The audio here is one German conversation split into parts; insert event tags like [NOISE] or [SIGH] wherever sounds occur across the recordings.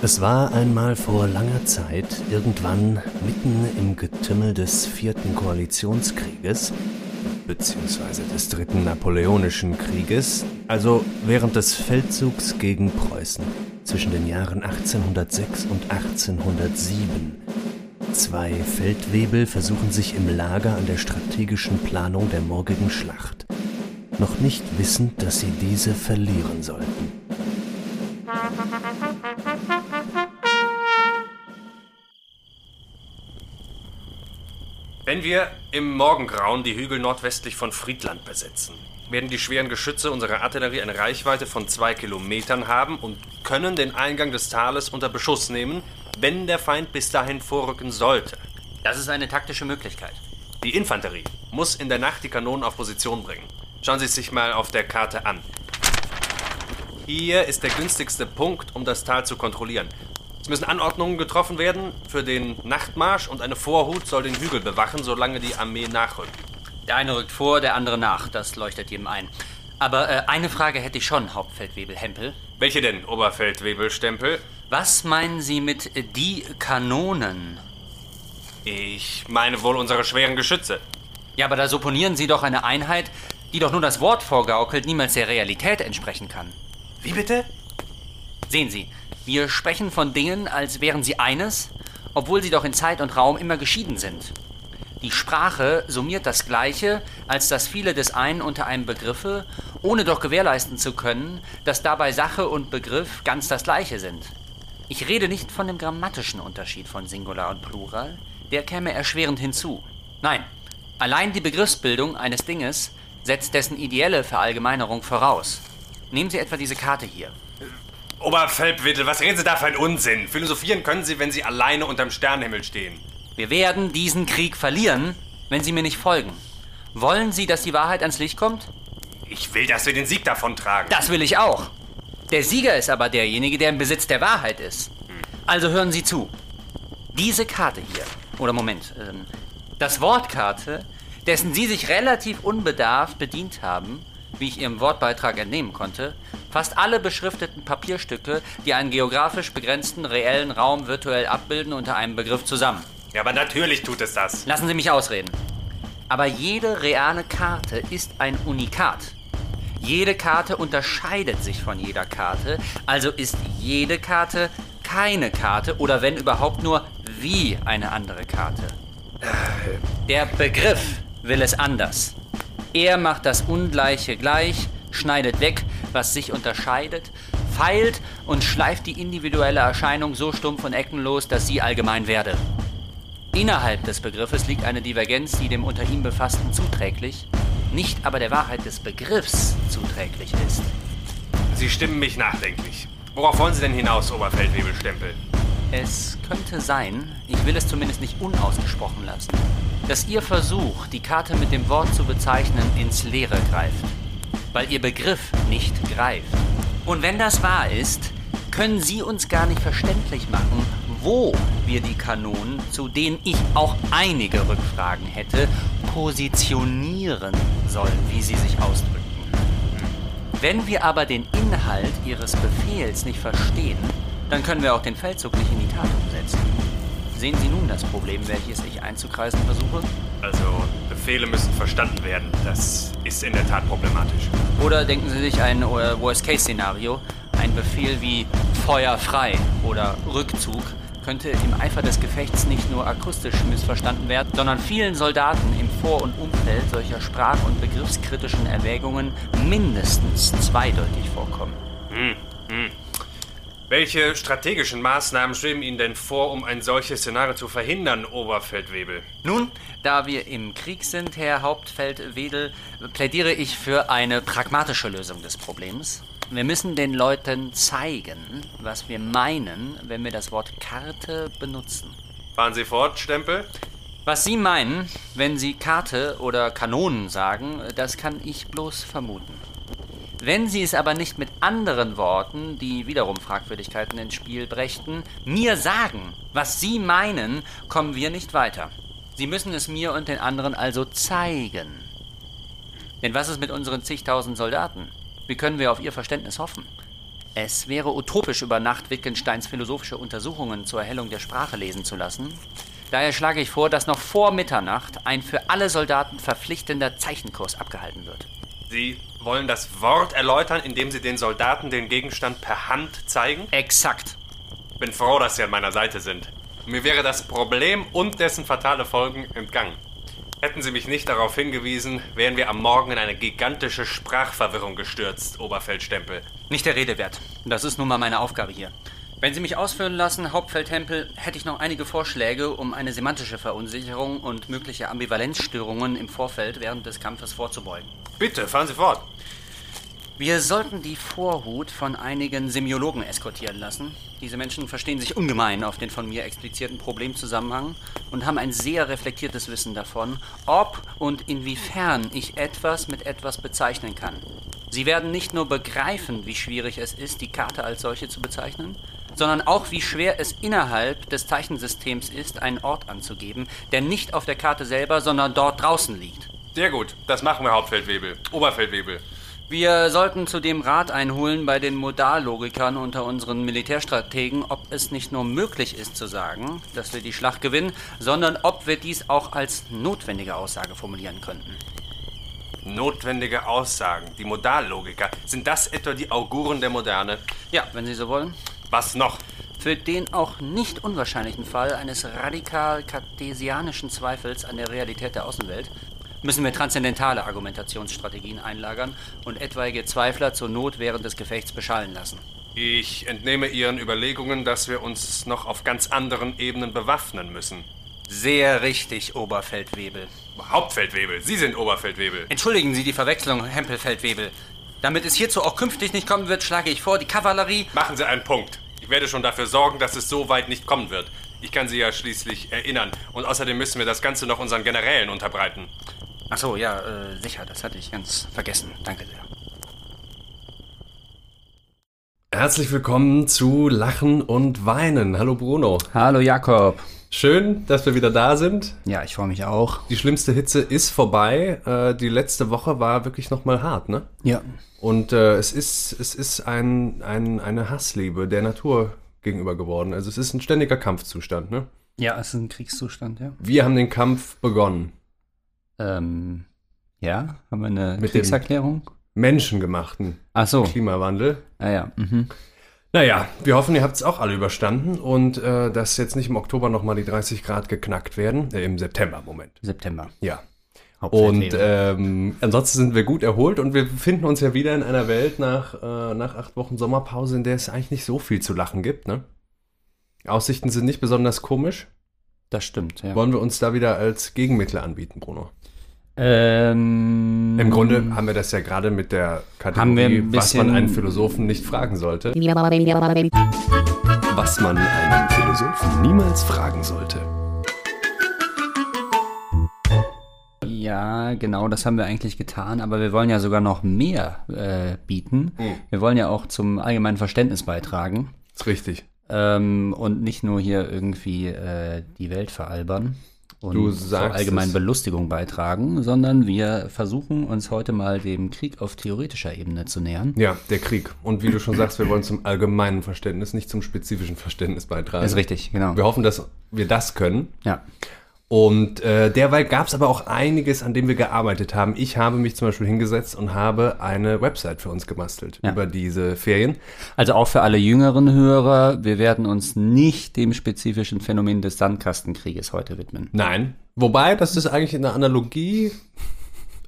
Es war einmal vor langer Zeit, irgendwann mitten im Getümmel des vierten Koalitionskrieges, beziehungsweise des dritten Napoleonischen Krieges, also während des Feldzugs gegen Preußen zwischen den Jahren 1806 und 1807. Zwei Feldwebel versuchen sich im Lager an der strategischen Planung der morgigen Schlacht, noch nicht wissend, dass sie diese verlieren sollten. Wenn wir im Morgengrauen die Hügel nordwestlich von Friedland besetzen, werden die schweren Geschütze unserer Artillerie eine Reichweite von zwei Kilometern haben und können den Eingang des Tales unter Beschuss nehmen, wenn der Feind bis dahin vorrücken sollte. Das ist eine taktische Möglichkeit. Die Infanterie muss in der Nacht die Kanonen auf Position bringen. Schauen Sie es sich mal auf der Karte an. Hier ist der günstigste Punkt, um das Tal zu kontrollieren. Es müssen Anordnungen getroffen werden für den Nachtmarsch und eine Vorhut soll den Hügel bewachen, solange die Armee nachrückt. Der eine rückt vor, der andere nach. Das leuchtet jedem ein. Aber äh, eine Frage hätte ich schon, Hauptfeldwebel Hempel. Welche denn, Oberfeldwebel Stempel? Was meinen Sie mit äh, die Kanonen? Ich meine wohl unsere schweren Geschütze. Ja, aber da supponieren Sie doch eine Einheit, die doch nur das Wort vorgaukelt, niemals der Realität entsprechen kann. Wie bitte? Sehen Sie, wir sprechen von Dingen, als wären sie eines, obwohl sie doch in Zeit und Raum immer geschieden sind. Die Sprache summiert das Gleiche, als das viele des einen unter einem Begriffe, ohne doch gewährleisten zu können, dass dabei Sache und Begriff ganz das Gleiche sind. Ich rede nicht von dem grammatischen Unterschied von Singular und Plural, der käme erschwerend hinzu. Nein, allein die Begriffsbildung eines Dinges setzt dessen ideelle Verallgemeinerung voraus. Nehmen Sie etwa diese Karte hier. Oberfeldwittel, was reden Sie da für einen Unsinn? Philosophieren können Sie, wenn Sie alleine unterm Sternenhimmel stehen. Wir werden diesen Krieg verlieren, wenn Sie mir nicht folgen. Wollen Sie, dass die Wahrheit ans Licht kommt? Ich will, dass wir den Sieg davontragen. Das will ich auch. Der Sieger ist aber derjenige, der im Besitz der Wahrheit ist. Also hören Sie zu. Diese Karte hier, oder Moment, ähm, das Wort Karte, dessen Sie sich relativ unbedarft bedient haben, wie ich Ihrem Wortbeitrag entnehmen konnte, Fast alle beschrifteten Papierstücke, die einen geografisch begrenzten reellen Raum virtuell abbilden, unter einem Begriff zusammen. Ja, aber natürlich tut es das. Lassen Sie mich ausreden. Aber jede reale Karte ist ein Unikat. Jede Karte unterscheidet sich von jeder Karte, also ist jede Karte keine Karte oder wenn überhaupt nur wie eine andere Karte. Der Begriff will es anders. Er macht das Ungleiche gleich, schneidet weg, was sich unterscheidet, feilt und schleift die individuelle Erscheinung so stumpf und eckenlos, dass sie allgemein werde. Innerhalb des Begriffes liegt eine Divergenz, die dem unter ihm Befassten zuträglich, nicht aber der Wahrheit des Begriffs zuträglich ist. Sie stimmen mich nachdenklich. Worauf wollen Sie denn hinaus, Oberfeldwebelstempel? Es könnte sein, ich will es zumindest nicht unausgesprochen lassen, dass Ihr Versuch, die Karte mit dem Wort zu bezeichnen, ins Leere greift weil ihr Begriff nicht greift. Und wenn das wahr ist, können Sie uns gar nicht verständlich machen, wo wir die Kanonen, zu denen ich auch einige Rückfragen hätte, positionieren sollen, wie Sie sich ausdrücken. Wenn wir aber den Inhalt Ihres Befehls nicht verstehen, dann können wir auch den Feldzug nicht in die Tat umsetzen. Sehen Sie nun das Problem, welches ich einzukreisen versuche? Also, Befehle müssen verstanden werden. Das ist in der Tat problematisch. Oder denken Sie sich ein äh, Worst-Case-Szenario. Ein Befehl wie Feuer frei oder Rückzug könnte im Eifer des Gefechts nicht nur akustisch missverstanden werden, sondern vielen Soldaten im Vor- und Umfeld solcher sprach- und begriffskritischen Erwägungen mindestens zweideutig vorkommen. Hm, hm. Welche strategischen Maßnahmen schweben Ihnen denn vor, um ein solches Szenario zu verhindern, Oberfeldwebel? Nun, da wir im Krieg sind, Herr Hauptfeldwedel, plädiere ich für eine pragmatische Lösung des Problems. Wir müssen den Leuten zeigen, was wir meinen, wenn wir das Wort Karte benutzen. Fahren Sie fort, Stempel. Was Sie meinen, wenn Sie Karte oder Kanonen sagen, das kann ich bloß vermuten. Wenn Sie es aber nicht mit anderen Worten, die wiederum Fragwürdigkeiten ins Spiel brächten, mir sagen, was Sie meinen, kommen wir nicht weiter. Sie müssen es mir und den anderen also zeigen. Denn was ist mit unseren zigtausend Soldaten? Wie können wir auf ihr Verständnis hoffen? Es wäre utopisch, über Nacht Wittgensteins philosophische Untersuchungen zur Erhellung der Sprache lesen zu lassen. Daher schlage ich vor, dass noch vor Mitternacht ein für alle Soldaten verpflichtender Zeichenkurs abgehalten wird. Sie wollen das Wort erläutern, indem Sie den Soldaten den Gegenstand per Hand zeigen? Exakt. Bin froh, dass Sie an meiner Seite sind. Mir wäre das Problem und dessen fatale Folgen entgangen. Hätten Sie mich nicht darauf hingewiesen, wären wir am Morgen in eine gigantische Sprachverwirrung gestürzt, Oberfeldstempel. Nicht der Rede wert. Das ist nun mal meine Aufgabe hier. Wenn Sie mich ausführen lassen, Hauptfeldtempel, hätte ich noch einige Vorschläge, um eine semantische Verunsicherung und mögliche Ambivalenzstörungen im Vorfeld während des Kampfes vorzubeugen. Bitte, fahren Sie fort. Wir sollten die Vorhut von einigen Semiologen eskortieren lassen. Diese Menschen verstehen sich ungemein auf den von mir explizierten Problemzusammenhang und haben ein sehr reflektiertes Wissen davon, ob und inwiefern ich etwas mit etwas bezeichnen kann. Sie werden nicht nur begreifen, wie schwierig es ist, die Karte als solche zu bezeichnen, sondern auch wie schwer es innerhalb des Zeichensystems ist, einen Ort anzugeben, der nicht auf der Karte selber, sondern dort draußen liegt. Sehr gut, das machen wir, Hauptfeldwebel. Oberfeldwebel. Wir sollten zudem Rat einholen bei den Modallogikern unter unseren Militärstrategen, ob es nicht nur möglich ist zu sagen, dass wir die Schlacht gewinnen, sondern ob wir dies auch als notwendige Aussage formulieren könnten. Notwendige Aussagen, die Modallogiker. Sind das etwa die Auguren der Moderne? Ja, wenn Sie so wollen. Was noch? Für den auch nicht unwahrscheinlichen Fall eines radikal kartesianischen Zweifels an der Realität der Außenwelt müssen wir transzendentale Argumentationsstrategien einlagern und etwaige Zweifler zur Not während des Gefechts beschallen lassen. Ich entnehme Ihren Überlegungen, dass wir uns noch auf ganz anderen Ebenen bewaffnen müssen. Sehr richtig, Oberfeldwebel. Hauptfeldwebel, Sie sind Oberfeldwebel. Entschuldigen Sie die Verwechslung, Hempelfeldwebel. Damit es hierzu auch künftig nicht kommen wird, schlage ich vor, die Kavallerie. Machen Sie einen Punkt. Ich werde schon dafür sorgen, dass es so weit nicht kommen wird. Ich kann Sie ja schließlich erinnern. Und außerdem müssen wir das Ganze noch unseren Generälen unterbreiten. Ach so, ja, äh, sicher, das hatte ich ganz vergessen. Danke sehr. Herzlich willkommen zu Lachen und Weinen. Hallo Bruno. Hallo Jakob. Schön, dass wir wieder da sind. Ja, ich freue mich auch. Die schlimmste Hitze ist vorbei. Äh, die letzte Woche war wirklich nochmal hart, ne? Ja. Und äh, es ist, es ist ein, ein, eine Hassliebe der Natur gegenüber geworden. Also es ist ein ständiger Kampfzustand, ne? Ja, es ist ein Kriegszustand, ja. Wir haben den Kampf begonnen. Ähm, ja, haben wir eine Mit Kriegserklärung? Menschengemachten Ach so. Klimawandel. Ah ja. Mhm. Naja, wir hoffen, ihr habt es auch alle überstanden und äh, dass jetzt nicht im Oktober nochmal die 30 Grad geknackt werden. Äh, Im September, Moment. September. Ja. Und ähm, ansonsten sind wir gut erholt und wir befinden uns ja wieder in einer Welt nach, äh, nach acht Wochen Sommerpause, in der es eigentlich nicht so viel zu lachen gibt. Ne? Aussichten sind nicht besonders komisch. das stimmt, ja. Wollen wir uns da wieder als Gegenmittel anbieten, Bruno? Ähm, Im Grunde haben wir das ja gerade mit der Haben wir Kategorie, was man einen Philosophen nicht fragen sollte. Was man einen Philosophen niemals fragen sollte. Ja, genau, das haben wir eigentlich getan, aber wir wollen ja sogar noch mehr äh, bieten. Hm. Wir wollen ja auch zum allgemeinen Verständnis beitragen Ist richtig. ähm, und nicht nur hier irgendwie äh, die Welt veralbern und zur allgemeinen. Belustigung beitragen, sondern wir versuchen uns heute mal dem Krieg auf theoretischer Ebene zu nähern. Ja, der Krieg. Und wie du schon sagst, wir wollen zum allgemeinen Verständnis, nicht zum spezifischen Verständnis beitragen. Ist richtig, genau. Wir hoffen, dass wir das können. Ja. Und äh, derweil gab es aber auch einiges, an dem wir gearbeitet haben. Ich habe mich zum Beispiel hingesetzt und habe eine Website für uns gebastelt Ja. über diese Ferien. Also auch für alle jüngeren Hörer, wir werden uns nicht dem spezifischen Phänomen des Sandkastenkrieges heute widmen. Nein. Wobei, das ist eigentlich eine Analogie.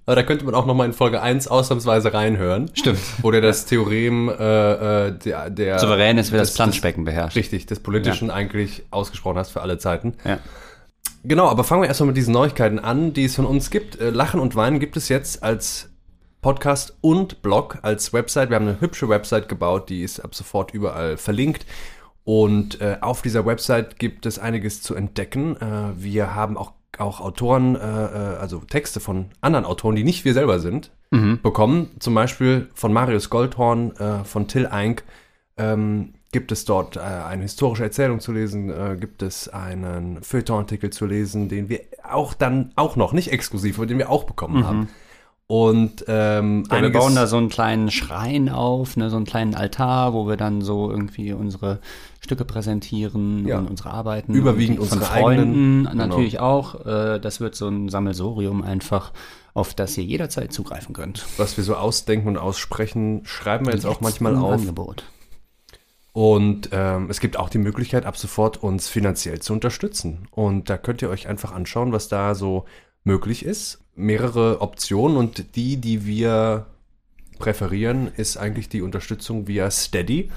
Aber da könnte man auch nochmal in Folge 1 ausnahmsweise reinhören. Stimmt. Wo der das Theorem äh, äh, der, der Souverän ist, wer das des- Planschbecken beherrscht. Richtig, des Politischen eigentlich ausgesprochen hast für alle Zeiten. Ja. Genau, aber fangen wir erstmal mit diesen Neuigkeiten an, die es von uns gibt. Äh, Lachen und Weinen gibt es jetzt als Podcast und Blog, als Website. Wir haben eine hübsche Website gebaut, die ist ab sofort überall verlinkt. Und äh, auf dieser Website gibt es einiges zu entdecken. Äh, wir haben auch, auch Autoren, äh, äh, also Texte von anderen Autoren, die nicht wir selber sind, bekommen. Zum Beispiel von Marius Goldhorn, äh, von Till Eink. Ähm, gibt es dort äh, eine historische Erzählung zu lesen, äh, gibt es einen Feuilleton-Artikel zu lesen, den wir auch dann auch noch, nicht exklusiv, aber den wir auch bekommen haben. Und ähm, Ja, wir bauen da so einen kleinen Schrein auf, ne, so einen kleinen Altar, wo wir dann so irgendwie unsere Stücke präsentieren Ja. und unsere Arbeiten. Überwiegend von unsere Freunden eigenen, genau. natürlich auch. Äh, das wird so ein Sammelsorium einfach, auf das ihr jederzeit zugreifen könnt. was wir so ausdenken und aussprechen, schreiben wir jetzt auch manchmal auf. Angebot. Und ähm, es gibt auch die Möglichkeit, ab sofort uns finanziell zu unterstützen. Und da könnt ihr euch einfach anschauen, was da so möglich ist. Mehrere Optionen und die, die wir präferieren, ist eigentlich die Unterstützung via Steady.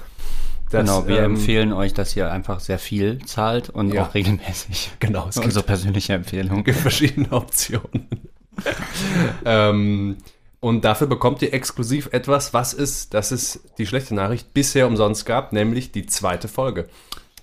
Das, genau, wir ähm, empfehlen euch, dass ihr einfach sehr viel zahlt und Ja. auch regelmäßig. [LAUGHS] Genau, es gibt Unsere persönliche Empfehlung. gibt verschiedene [LAUGHS] Optionen. [LAUGHS] ähm, und dafür bekommt ihr exklusiv etwas, was es, das ist die schlechte Nachricht, bisher umsonst gab, nämlich die zweite Folge.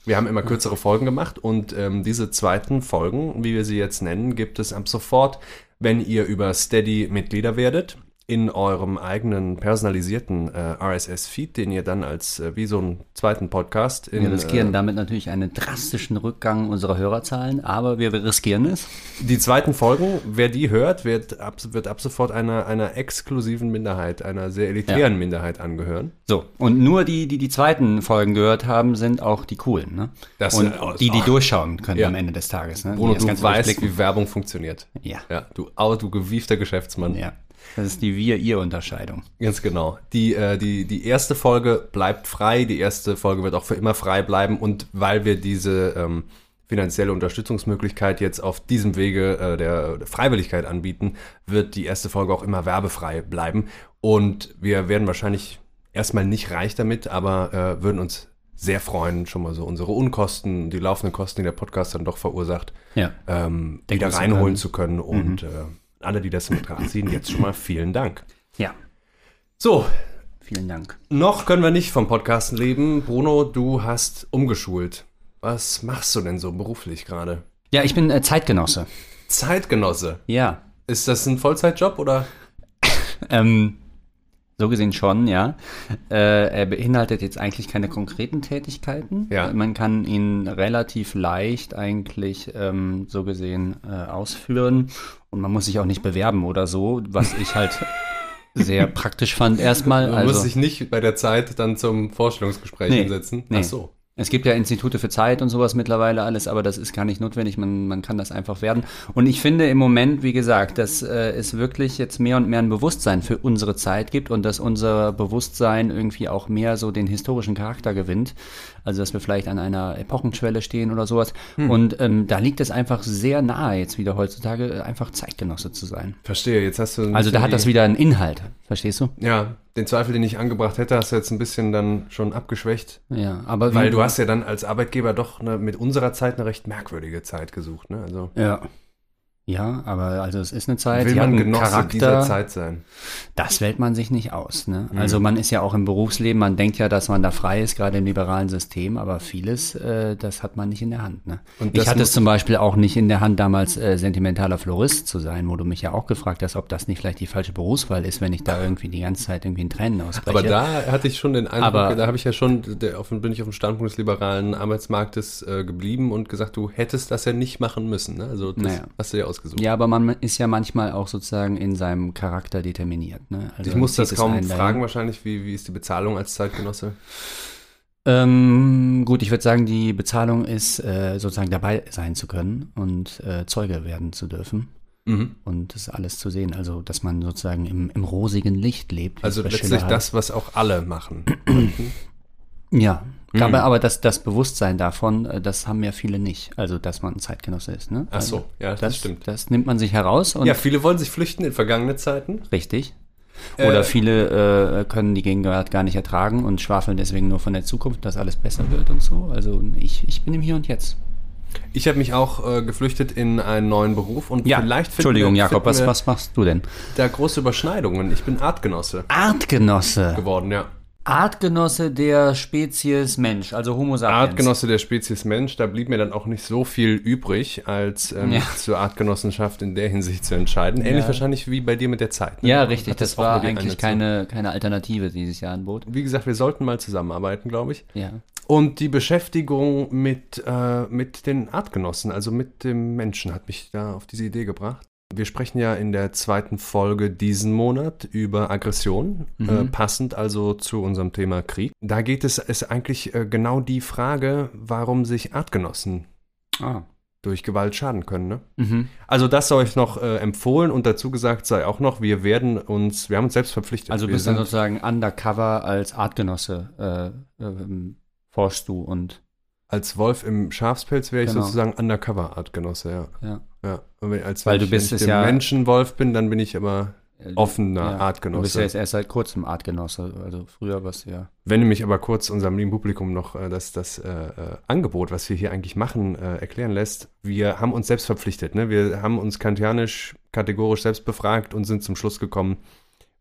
Wir haben immer kürzere Folgen gemacht und ähm, diese zweiten Folgen, wie wir sie jetzt nennen, gibt es ab sofort, wenn ihr über Steady Mitglieder werdet, in eurem eigenen personalisierten äh, RSS-Feed, den ihr dann als äh, wie so einen zweiten Podcast in, Wir riskieren äh, damit natürlich einen drastischen Rückgang unserer Hörerzahlen, aber wir riskieren es. Die zweiten Folgen, wer die hört, wird ab, wird ab sofort einer, einer exklusiven Minderheit, einer sehr elitären Minderheit angehören. So, und nur die, die die zweiten Folgen gehört haben, sind auch die coolen, ne? Das und sind die, die durchschauen können Ja. am Ende des Tages, ne? Bruno, du weißt, wie Werbung funktioniert. Ja. Ja, du, du gewiefter Geschäftsmann. Ja. Das ist die Wir-Ihr-Unterscheidung. Ganz genau. Die, äh, die, die erste Folge bleibt frei, die erste Folge wird auch für immer frei bleiben und weil wir diese ähm, finanzielle Unterstützungsmöglichkeit jetzt auf diesem Wege äh, der Freiwilligkeit anbieten, wird die erste Folge auch immer werbefrei bleiben und wir werden wahrscheinlich erstmal nicht reich damit, aber äh, würden uns sehr freuen, schon mal so unsere Unkosten, die laufenden Kosten, die der Podcast dann doch verursacht, Ja. ähm, wieder zu reinholen können. zu können und äh, alle, die das mit ranziehen, jetzt schon mal vielen Dank. Ja. So, Vielen Dank. noch können wir nicht vom Podcasten leben. Bruno, du hast umgeschult. Was machst du denn so beruflich gerade? Ja, ich bin äh, Zeitgenosse. Zeitgenosse. Ja. Ist das ein Vollzeitjob oder? [LAUGHS] Ähm, so gesehen schon, ja. Äh, er beinhaltet jetzt eigentlich keine konkreten Tätigkeiten. Ja. Man kann ihn relativ leicht eigentlich ähm, so gesehen äh, ausführen und man muss sich auch nicht bewerben oder so, was ich halt [LAUGHS] sehr praktisch fand erstmal. Du Also, musst dich nicht bei der Zeit dann zum Vorstellungsgespräch Nee, hinsetzen. nee. Ach so. Es gibt ja Institute für Zeit und sowas mittlerweile alles, aber das ist gar nicht notwendig. Man, man kann das einfach werden. Und ich finde im Moment, wie gesagt, dass äh, es wirklich jetzt mehr und mehr ein Bewusstsein für unsere Zeit gibt und dass unser Bewusstsein irgendwie auch mehr so den historischen Charakter gewinnt. Also, dass wir vielleicht an einer Epochenschwelle stehen oder sowas. Und ähm, da liegt es einfach sehr nahe, jetzt wieder heutzutage einfach Zeitgenosse zu sein. Verstehe, jetzt hast du. Also, da hat das wieder einen Inhalt. Verstehst du? Ja, den Zweifel, den ich angebracht hätte, hast du jetzt ein bisschen dann schon abgeschwächt. Ja, aber Weil du hast ja dann als Arbeitgeber doch eine, mit unserer Zeit eine recht merkwürdige Zeit gesucht. Ne? Also Ja. Ja, aber also es ist eine Zeit, will man Genosse Charakter. dieser Zeit sein. Das wählt man sich nicht aus. Ne? Mhm. Also man ist ja auch im Berufsleben, man denkt ja, dass man da frei ist, gerade im liberalen System, aber vieles, äh, das hat man nicht in der Hand. Ne? Und ich hatte es zum Beispiel auch nicht in der Hand, damals äh, sentimentaler Florist zu sein, wo du mich ja auch gefragt hast, ob das nicht vielleicht die falsche Berufswahl ist, wenn ich da irgendwie die ganze Zeit irgendwie in Tränen ausbreche. Aber da hatte ich schon den Eindruck, Aber- da habe ich ja schon, der, auf, bin ich auf dem Standpunkt des liberalen Arbeitsmarktes äh, geblieben und gesagt, du hättest das ja nicht machen müssen. Ne? Also das Naja. hast du ja ausgesucht. ja, aber man ist ja manchmal auch sozusagen in seinem Charakter determiniert. Ne? Also ich muss das kaum einen dahin. fragen wahrscheinlich, wie, wie ist die Bezahlung als Zeitgenosse? Ähm, gut, ich würde sagen, die Bezahlung ist äh, sozusagen dabei sein zu können und äh, Zeuge werden zu dürfen Mhm. und das alles zu sehen. Also, dass man sozusagen im, im rosigen Licht lebt. Also letztlich das, was auch alle machen. Ja, Mhm. aber, aber das, das Bewusstsein davon, äh, das haben ja viele nicht. Also, dass man ein Zeitgenosse ist. Ne? Ach so, also, ja, das stimmt. Das nimmt man sich heraus und ja, viele wollen sich flüchten in vergangene Zeiten. richtig. Oder Äh, viele äh, können die Gegenwart gar nicht ertragen und schwafeln deswegen nur von der Zukunft, dass alles besser wird und so. Also ich, ich bin im Hier und Jetzt. Ich habe mich auch äh, geflüchtet in einen neuen Beruf und vielleicht finden Entschuldigung, wir, Jakob, was, was machst du denn? da große Überschneidungen. Ich bin Artgenosse Artgenosse. geworden, ja. Artgenosse der Spezies Mensch, also Homo sapiens. Artgenosse der Spezies Mensch, da blieb mir dann auch nicht so viel übrig, als ähm, Ja. zur Artgenossenschaft in der Hinsicht zu entscheiden. Ähnlich Ja. wahrscheinlich wie bei dir mit der Zeit. ne? Ja, richtig, das auch war eigentlich eine keine, keine Alternative, die sich ja anbot. Wie gesagt, wir sollten mal zusammenarbeiten, glaube ich. Ja. Und die Beschäftigung mit, äh, mit den Artgenossen, also mit dem Menschen, hat mich da auf diese Idee gebracht. Wir sprechen ja in der zweiten Folge diesen Monat über Aggression, Mhm. äh, passend also zu unserem Thema Krieg. Da geht es ist eigentlich äh, genau die Frage, warum sich Artgenossen Ah. durch Gewalt schaden können. Ne? Mhm. Also das sei euch noch äh, empfohlen und dazu gesagt sei auch noch, wir werden uns, wir haben uns selbst verpflichtet. Also bist dann sind- sozusagen undercover als Artgenosse, äh, ähm, forschst du und als Wolf im Schafspelz wäre ich Genau. sozusagen Undercover-Artgenosse, ja. ja. Ja. Und wenn, als Weil wenn du ich, bist wenn ich ja- Menschenwolf bin, dann bin ich aber Äh, offener ja. Du bist Artgenosse. ja jetzt erst seit kurzem Artgenosse, also früher du ja. Wenn du mich aber kurz unserem lieben Publikum noch äh, das, das äh, äh, Angebot, was wir hier eigentlich machen, äh, erklären lässt, wir haben uns selbst verpflichtet. Ne? Wir haben uns kantianisch kategorisch selbst befragt und sind zum Schluss gekommen,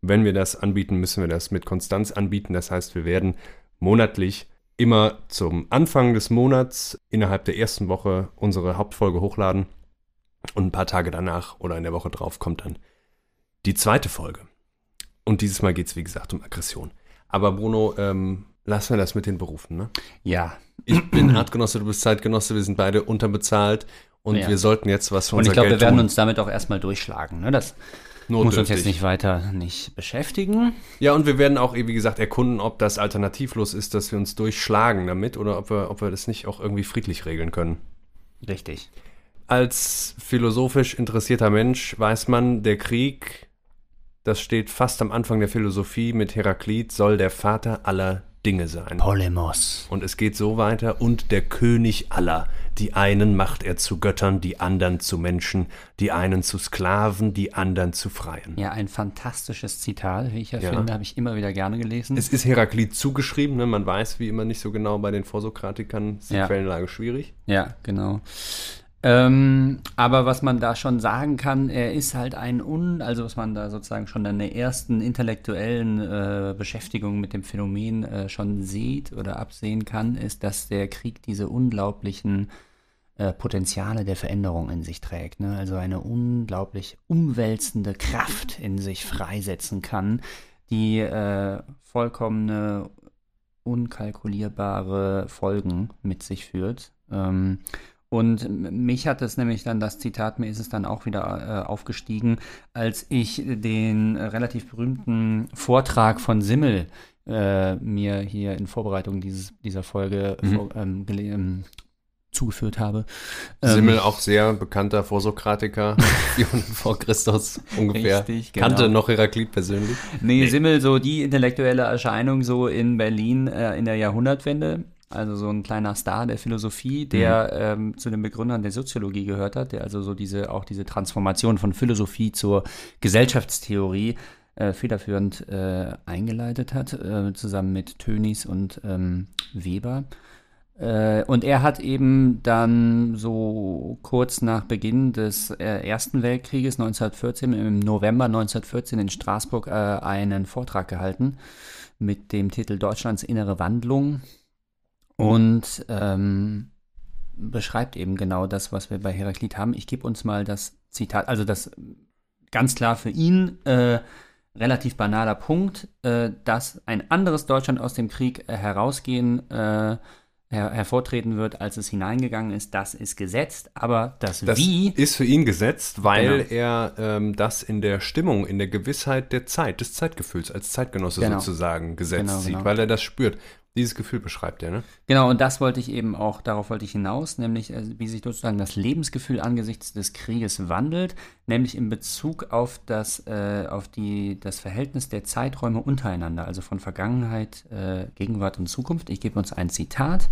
wenn wir das anbieten, müssen wir das mit Konstanz anbieten. Das heißt, wir werden monatlich immer zum Anfang des Monats innerhalb der ersten Woche unsere Hauptfolge hochladen und ein paar Tage danach oder in der Woche drauf kommt dann die zweite Folge. Und dieses Mal geht es, wie gesagt, um Aggression. Aber Bruno, ähm, lassen wir das mit den Berufen. Ne? Ja. Ich bin Artgenosse, du bist Zeitgenosse, wir sind beide unterbezahlt und Ja. wir sollten jetzt was für Und ich glaube, wir werden tun. uns damit auch erstmal durchschlagen. Ne? Das muss uns Notdürftig. jetzt nicht weiter nicht beschäftigen. Ja, und wir werden auch, wie gesagt, erkunden, ob das alternativlos ist, dass wir uns durchschlagen damit oder ob wir, ob wir das nicht auch irgendwie friedlich regeln können. Richtig. Als philosophisch interessierter Mensch weiß man, der Krieg, das steht fast am Anfang der Philosophie mit Heraklit, soll der Vater aller Dinge sein. Polemos. Und es geht so weiter, und der König aller. Die einen macht er zu Göttern, die anderen zu Menschen, die einen zu Sklaven, die anderen zu Freien. Ja, ein fantastisches Zitat, wie ich ja, Ja. finde, habe ich immer wieder gerne gelesen. Es ist Heraklit zugeschrieben, ne? man weiß wie immer nicht so genau bei den Vorsokratikern, ist die Ja. Quellenlage schwierig. Ja, genau. Ähm, aber was man da schon sagen kann, er ist halt ein Un, also was man da sozusagen schon an der ersten intellektuellen äh, Beschäftigung mit dem Phänomen äh, schon sieht oder absehen kann, ist, dass der Krieg diese unglaublichen äh, Potenziale der Veränderung in sich trägt. Ne? Also eine unglaublich umwälzende Kraft in sich freisetzen kann, die äh, vollkommene, unkalkulierbare Folgen mit sich führt. Ähm, und mich hat es nämlich dann, das Zitat, mir ist es dann auch wieder äh, aufgestiegen, als ich den äh, relativ berühmten Vortrag von Simmel äh, mir hier in Vorbereitung dieses, dieser Folge Mhm. ähm, ähm, zugeführt habe. Ähm, Simmel, auch sehr bekannter Vorsokratiker, [LAUGHS] 400 vor Christus ungefähr. Richtig, genau. Kannte noch Heraklit persönlich. Nee, Simmel, so die intellektuelle Erscheinung so in Berlin äh, in der Jahrhundertwende. Also so ein kleiner Star der Philosophie, der ähm, zu den Begründern der Soziologie gehört hat, der also so diese, auch diese Transformation von Philosophie zur Gesellschaftstheorie äh, federführend äh, eingeleitet hat, äh, zusammen mit Tönnies und ähm, Weber. Äh, und er hat eben dann so kurz nach Beginn des äh, Ersten Weltkrieges 1914, im November 1914 in Straßburg, äh, einen Vortrag gehalten mit dem Titel Deutschlands innere Wandlung und ähm, beschreibt eben genau das, was wir bei Heraklit haben. Ich gebe uns mal das Zitat, also das ganz klar für ihn äh, relativ banaler Punkt, äh, dass ein anderes Deutschland aus dem Krieg äh, herausgehen äh, her hervortreten wird, als es hineingegangen ist, das ist gesetzt, aber das, Das Wie ist für ihn gesetzt, weil Genau. er ähm, das in der Stimmung, in der Gewissheit der Zeit, des Zeitgefühls als Zeitgenosse Genau. sozusagen gesetzt Genau, sieht, genau. weil er das spürt. Dieses Gefühl beschreibt er, ne? Genau, und das wollte ich eben auch, darauf wollte ich hinaus, nämlich äh, wie sich sozusagen das Lebensgefühl angesichts des Krieges wandelt, nämlich in Bezug auf das, äh, auf die, das Verhältnis der Zeiträume untereinander, also von Vergangenheit, äh, Gegenwart und Zukunft. Ich gebe uns ein Zitat.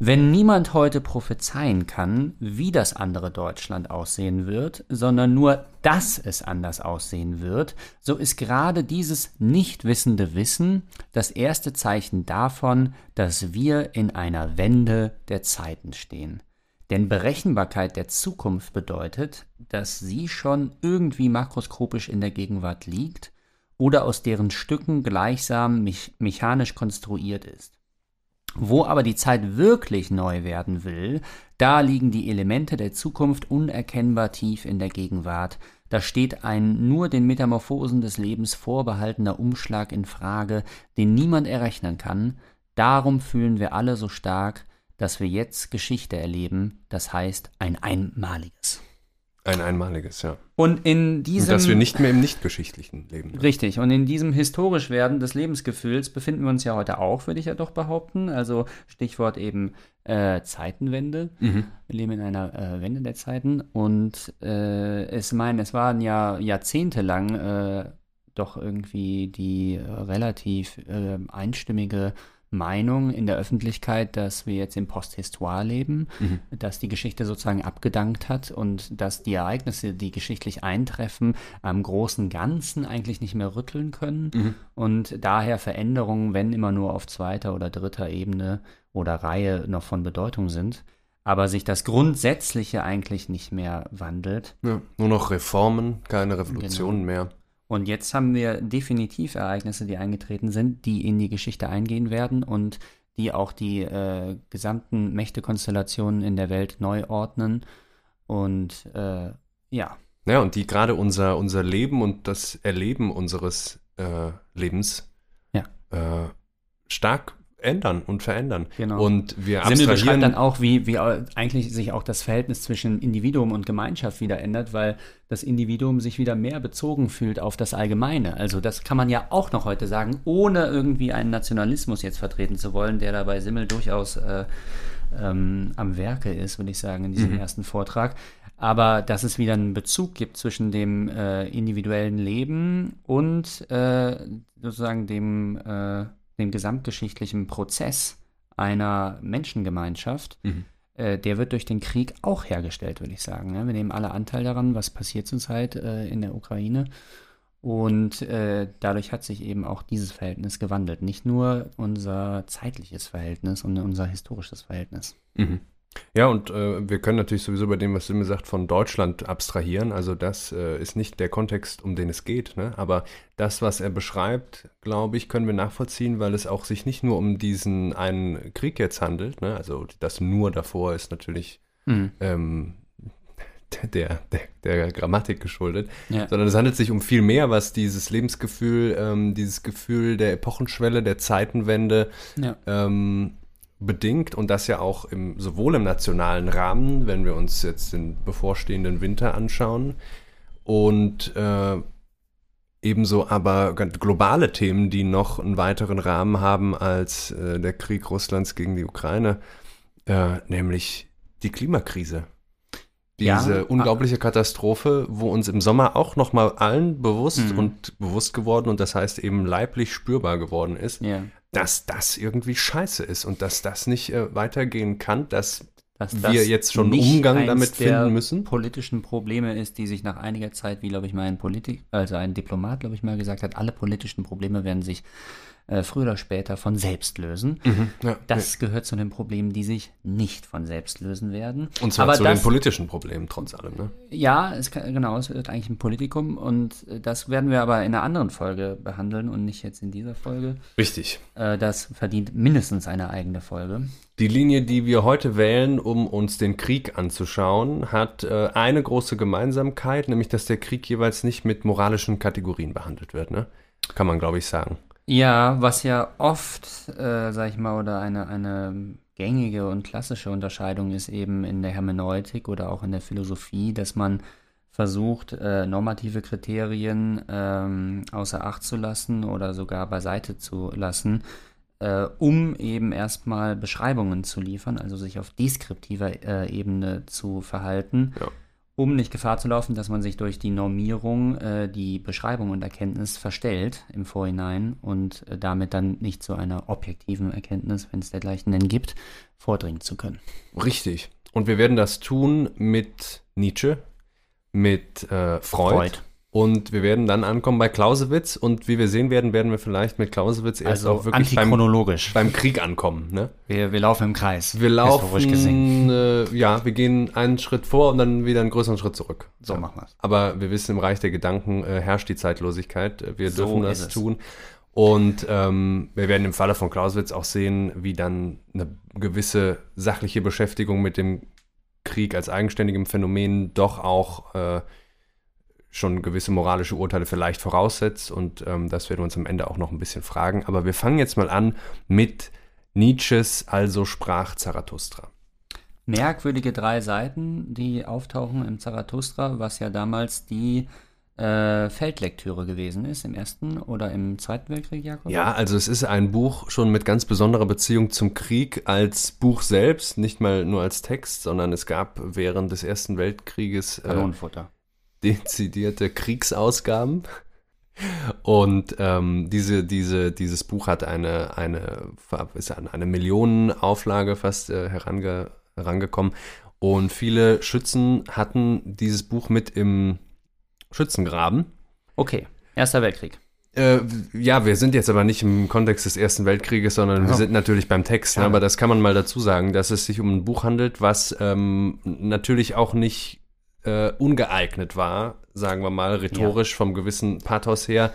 Wenn niemand heute prophezeien kann, wie das andere Deutschland aussehen wird, sondern nur, dass es anders aussehen wird, so ist gerade dieses nicht wissende Wissen das erste Zeichen davon, dass wir in einer Wende der Zeiten stehen. Denn Berechenbarkeit der Zukunft bedeutet, dass sie schon irgendwie makroskopisch in der Gegenwart liegt oder aus deren Stücken gleichsam mech mechanisch konstruiert ist. Wo aber die Zeit wirklich neu werden will, da liegen die Elemente der Zukunft unerkennbar tief in der Gegenwart. Da steht ein nur den Metamorphosen des Lebens vorbehaltener Umschlag in Frage, den niemand errechnen kann. Darum fühlen wir alle so stark, dass wir jetzt Geschichte erleben, das heißt ein einmaliges. Ein einmaliges, ja. Und in Und diesem. dass wir nicht mehr im Nichtgeschichtlichen leben. ne? Richtig, und in diesem historisch werden des Lebensgefühls befinden wir uns ja heute auch, würde ich ja doch behaupten. Also Stichwort eben äh, Zeitenwende. Wir leben in einer äh, Wende der Zeiten und äh, es meine, es waren ja jahrzehntelang äh, doch irgendwie die relativ äh, einstimmige Meinung in der Öffentlichkeit, dass wir jetzt im Posthistoire leben, dass die Geschichte sozusagen abgedankt hat und dass die Ereignisse, die geschichtlich eintreffen, am großen Ganzen eigentlich nicht mehr rütteln können und daher Veränderungen, wenn immer nur auf zweiter oder dritter Ebene oder Reihe noch von Bedeutung sind, aber sich das Grundsätzliche eigentlich nicht mehr wandelt. Ja. Nur noch Reformen, keine Revolutionen mehr. Und jetzt haben wir definitiv Ereignisse, die eingetreten sind, die in die Geschichte eingehen werden und die auch die äh, gesamten Mächtekonstellationen in der Welt neu ordnen. Und äh, ja, Ja, und die gerade unser, unser Leben und das Erleben unseres äh, Lebens Ja. äh, stark ändern und verändern. Genau. Und wir Simmel beschreibt dann auch, wie, wie eigentlich sich auch das Verhältnis zwischen Individuum und Gemeinschaft wieder ändert, weil das Individuum sich wieder mehr bezogen fühlt auf das Allgemeine. Also das kann man ja auch noch heute sagen, ohne irgendwie einen Nationalismus jetzt vertreten zu wollen, der da bei Simmel durchaus äh, ähm, am Werke ist, würde ich sagen, in diesem ersten Vortrag. Aber dass es wieder einen Bezug gibt zwischen dem äh, individuellen Leben und äh, sozusagen dem, äh, dem gesamtgeschichtlichen Prozess einer Menschengemeinschaft, äh, der wird durch den Krieg auch hergestellt, würde ich sagen. Ne? Wir nehmen alle Anteil daran, was passiert zurzeit äh, in der Ukraine. Und äh, dadurch hat sich eben auch dieses Verhältnis gewandelt. Nicht nur unser zeitliches Verhältnis und unser historisches Verhältnis. Ja, und äh, wir können natürlich sowieso bei dem, was Simme sagt, von Deutschland abstrahieren. Also das äh, ist nicht der Kontext, um den es geht. Ne? Aber das, was er beschreibt, glaube ich, können wir nachvollziehen, weil es auch sich nicht nur um diesen einen Krieg jetzt handelt. Ne? Also das nur davor ist natürlich ähm, [LAUGHS] der, der, der Grammatik geschuldet, Ja. sondern es handelt sich um viel mehr, was dieses Lebensgefühl, ähm, dieses Gefühl der Epochenschwelle, der Zeitenwende, Ja. ähm, bedingt und das ja auch im, sowohl im nationalen Rahmen, wenn wir uns jetzt den bevorstehenden Winter anschauen und äh, ebenso aber globale Themen, die noch einen weiteren Rahmen haben als äh, der Krieg Russlands gegen die Ukraine, äh, nämlich die Klimakrise. Ja, Diese ah. unglaubliche Katastrophe, wo uns im Sommer auch noch mal allen bewusst Mhm. und bewusst geworden und das heißt eben leiblich spürbar geworden ist, Ja. Dass das irgendwie scheiße ist und dass das nicht äh, weitergehen kann, dass Dass wir das jetzt schon nicht Umgang damit finden müssen. politischen Probleme ist, die sich nach einiger Zeit, wie glaube ich mal ein Politik, also ein Diplomat, glaube ich mal gesagt hat, alle politischen Probleme werden sich äh, früher oder später von selbst lösen. Ja, Das gehört zu den Problemen, die sich nicht von selbst lösen werden. und zwar Aber zu das, den politischen Problemen trotz allem. Ne? Ja, es kann, genau, es wird eigentlich ein Politikum und äh, das werden wir aber in einer anderen Folge behandeln und nicht jetzt in dieser Folge. Richtig. Äh, das verdient mindestens eine eigene Folge. Die Linie, die wir heute wählen, um uns den Krieg anzuschauen, hat äh, eine große Gemeinsamkeit, nämlich dass der Krieg jeweils nicht mit moralischen Kategorien behandelt wird. Ne? Kann man, glaube ich, sagen. Ja, was ja oft, äh, sag ich mal, oder eine, eine gängige und klassische Unterscheidung ist eben in der Hermeneutik oder auch in der Philosophie, dass man versucht, äh, normative Kriterien ähm, außer Acht zu lassen oder sogar beiseite zu lassen, äh, um eben erstmal Beschreibungen zu liefern, also sich auf deskriptiver äh, Ebene zu verhalten, Ja. Um nicht Gefahr zu laufen, dass man sich durch die Normierung äh, die Beschreibung und Erkenntnis verstellt im Vorhinein und äh, damit dann nicht zu einer objektiven Erkenntnis, wenn es dergleichen denn gibt, vordringen zu können. Richtig. Und wir werden das tun mit Nietzsche, mit äh, Freud, Freud. Und wir werden dann ankommen bei Clausewitz und wie wir sehen werden, werden wir vielleicht mit Clausewitz erst Also auch wirklich beim, beim Krieg ankommen. Ne? Wir, wir laufen im Kreis. Wir laufen, äh, ja, wir gehen einen Schritt vor und dann wieder einen größeren Schritt zurück. So machen wir's. Aber wir wissen, im Reich der Gedanken äh, herrscht die Zeitlosigkeit. Wir So dürfen das es. tun. Und ähm, wir werden im Falle von Clausewitz auch sehen, wie dann eine gewisse sachliche Beschäftigung mit dem Krieg als eigenständigem Phänomen doch auch äh, schon gewisse moralische Urteile vielleicht voraussetzt. Und ähm, das werden wir uns am Ende auch noch ein bisschen fragen. Aber wir fangen jetzt mal an mit Nietzsches Also sprach Zarathustra. merkwürdige drei Seiten, die auftauchen im Zarathustra, was ja damals die äh, Feldlektüre gewesen ist, im Ersten oder im Zweiten Weltkrieg, Jakob? Ja, also es ist ein Buch schon mit ganz besonderer Beziehung zum Krieg als Buch selbst, nicht mal nur als Text, sondern es gab während des Ersten Weltkrieges äh, Kanonenfutter. Dezidierte Kriegsausgaben. Und ähm, diese, diese, dieses Buch hat eine, eine, ist an eine Millionenauflage fast äh, herange, herangekommen. Und viele Schützen hatten dieses Buch mit im Schützengraben. Okay, Erster Weltkrieg. Äh, ja, wir sind jetzt aber nicht im Kontext des Ersten Weltkrieges, sondern ja. wir sind natürlich beim Text. Ne? Aber das kann man mal dazu sagen, dass es sich um ein Buch handelt, was ähm, natürlich auch nicht äh, ungeeignet war, sagen wir mal, rhetorisch ja. vom gewissen Pathos her,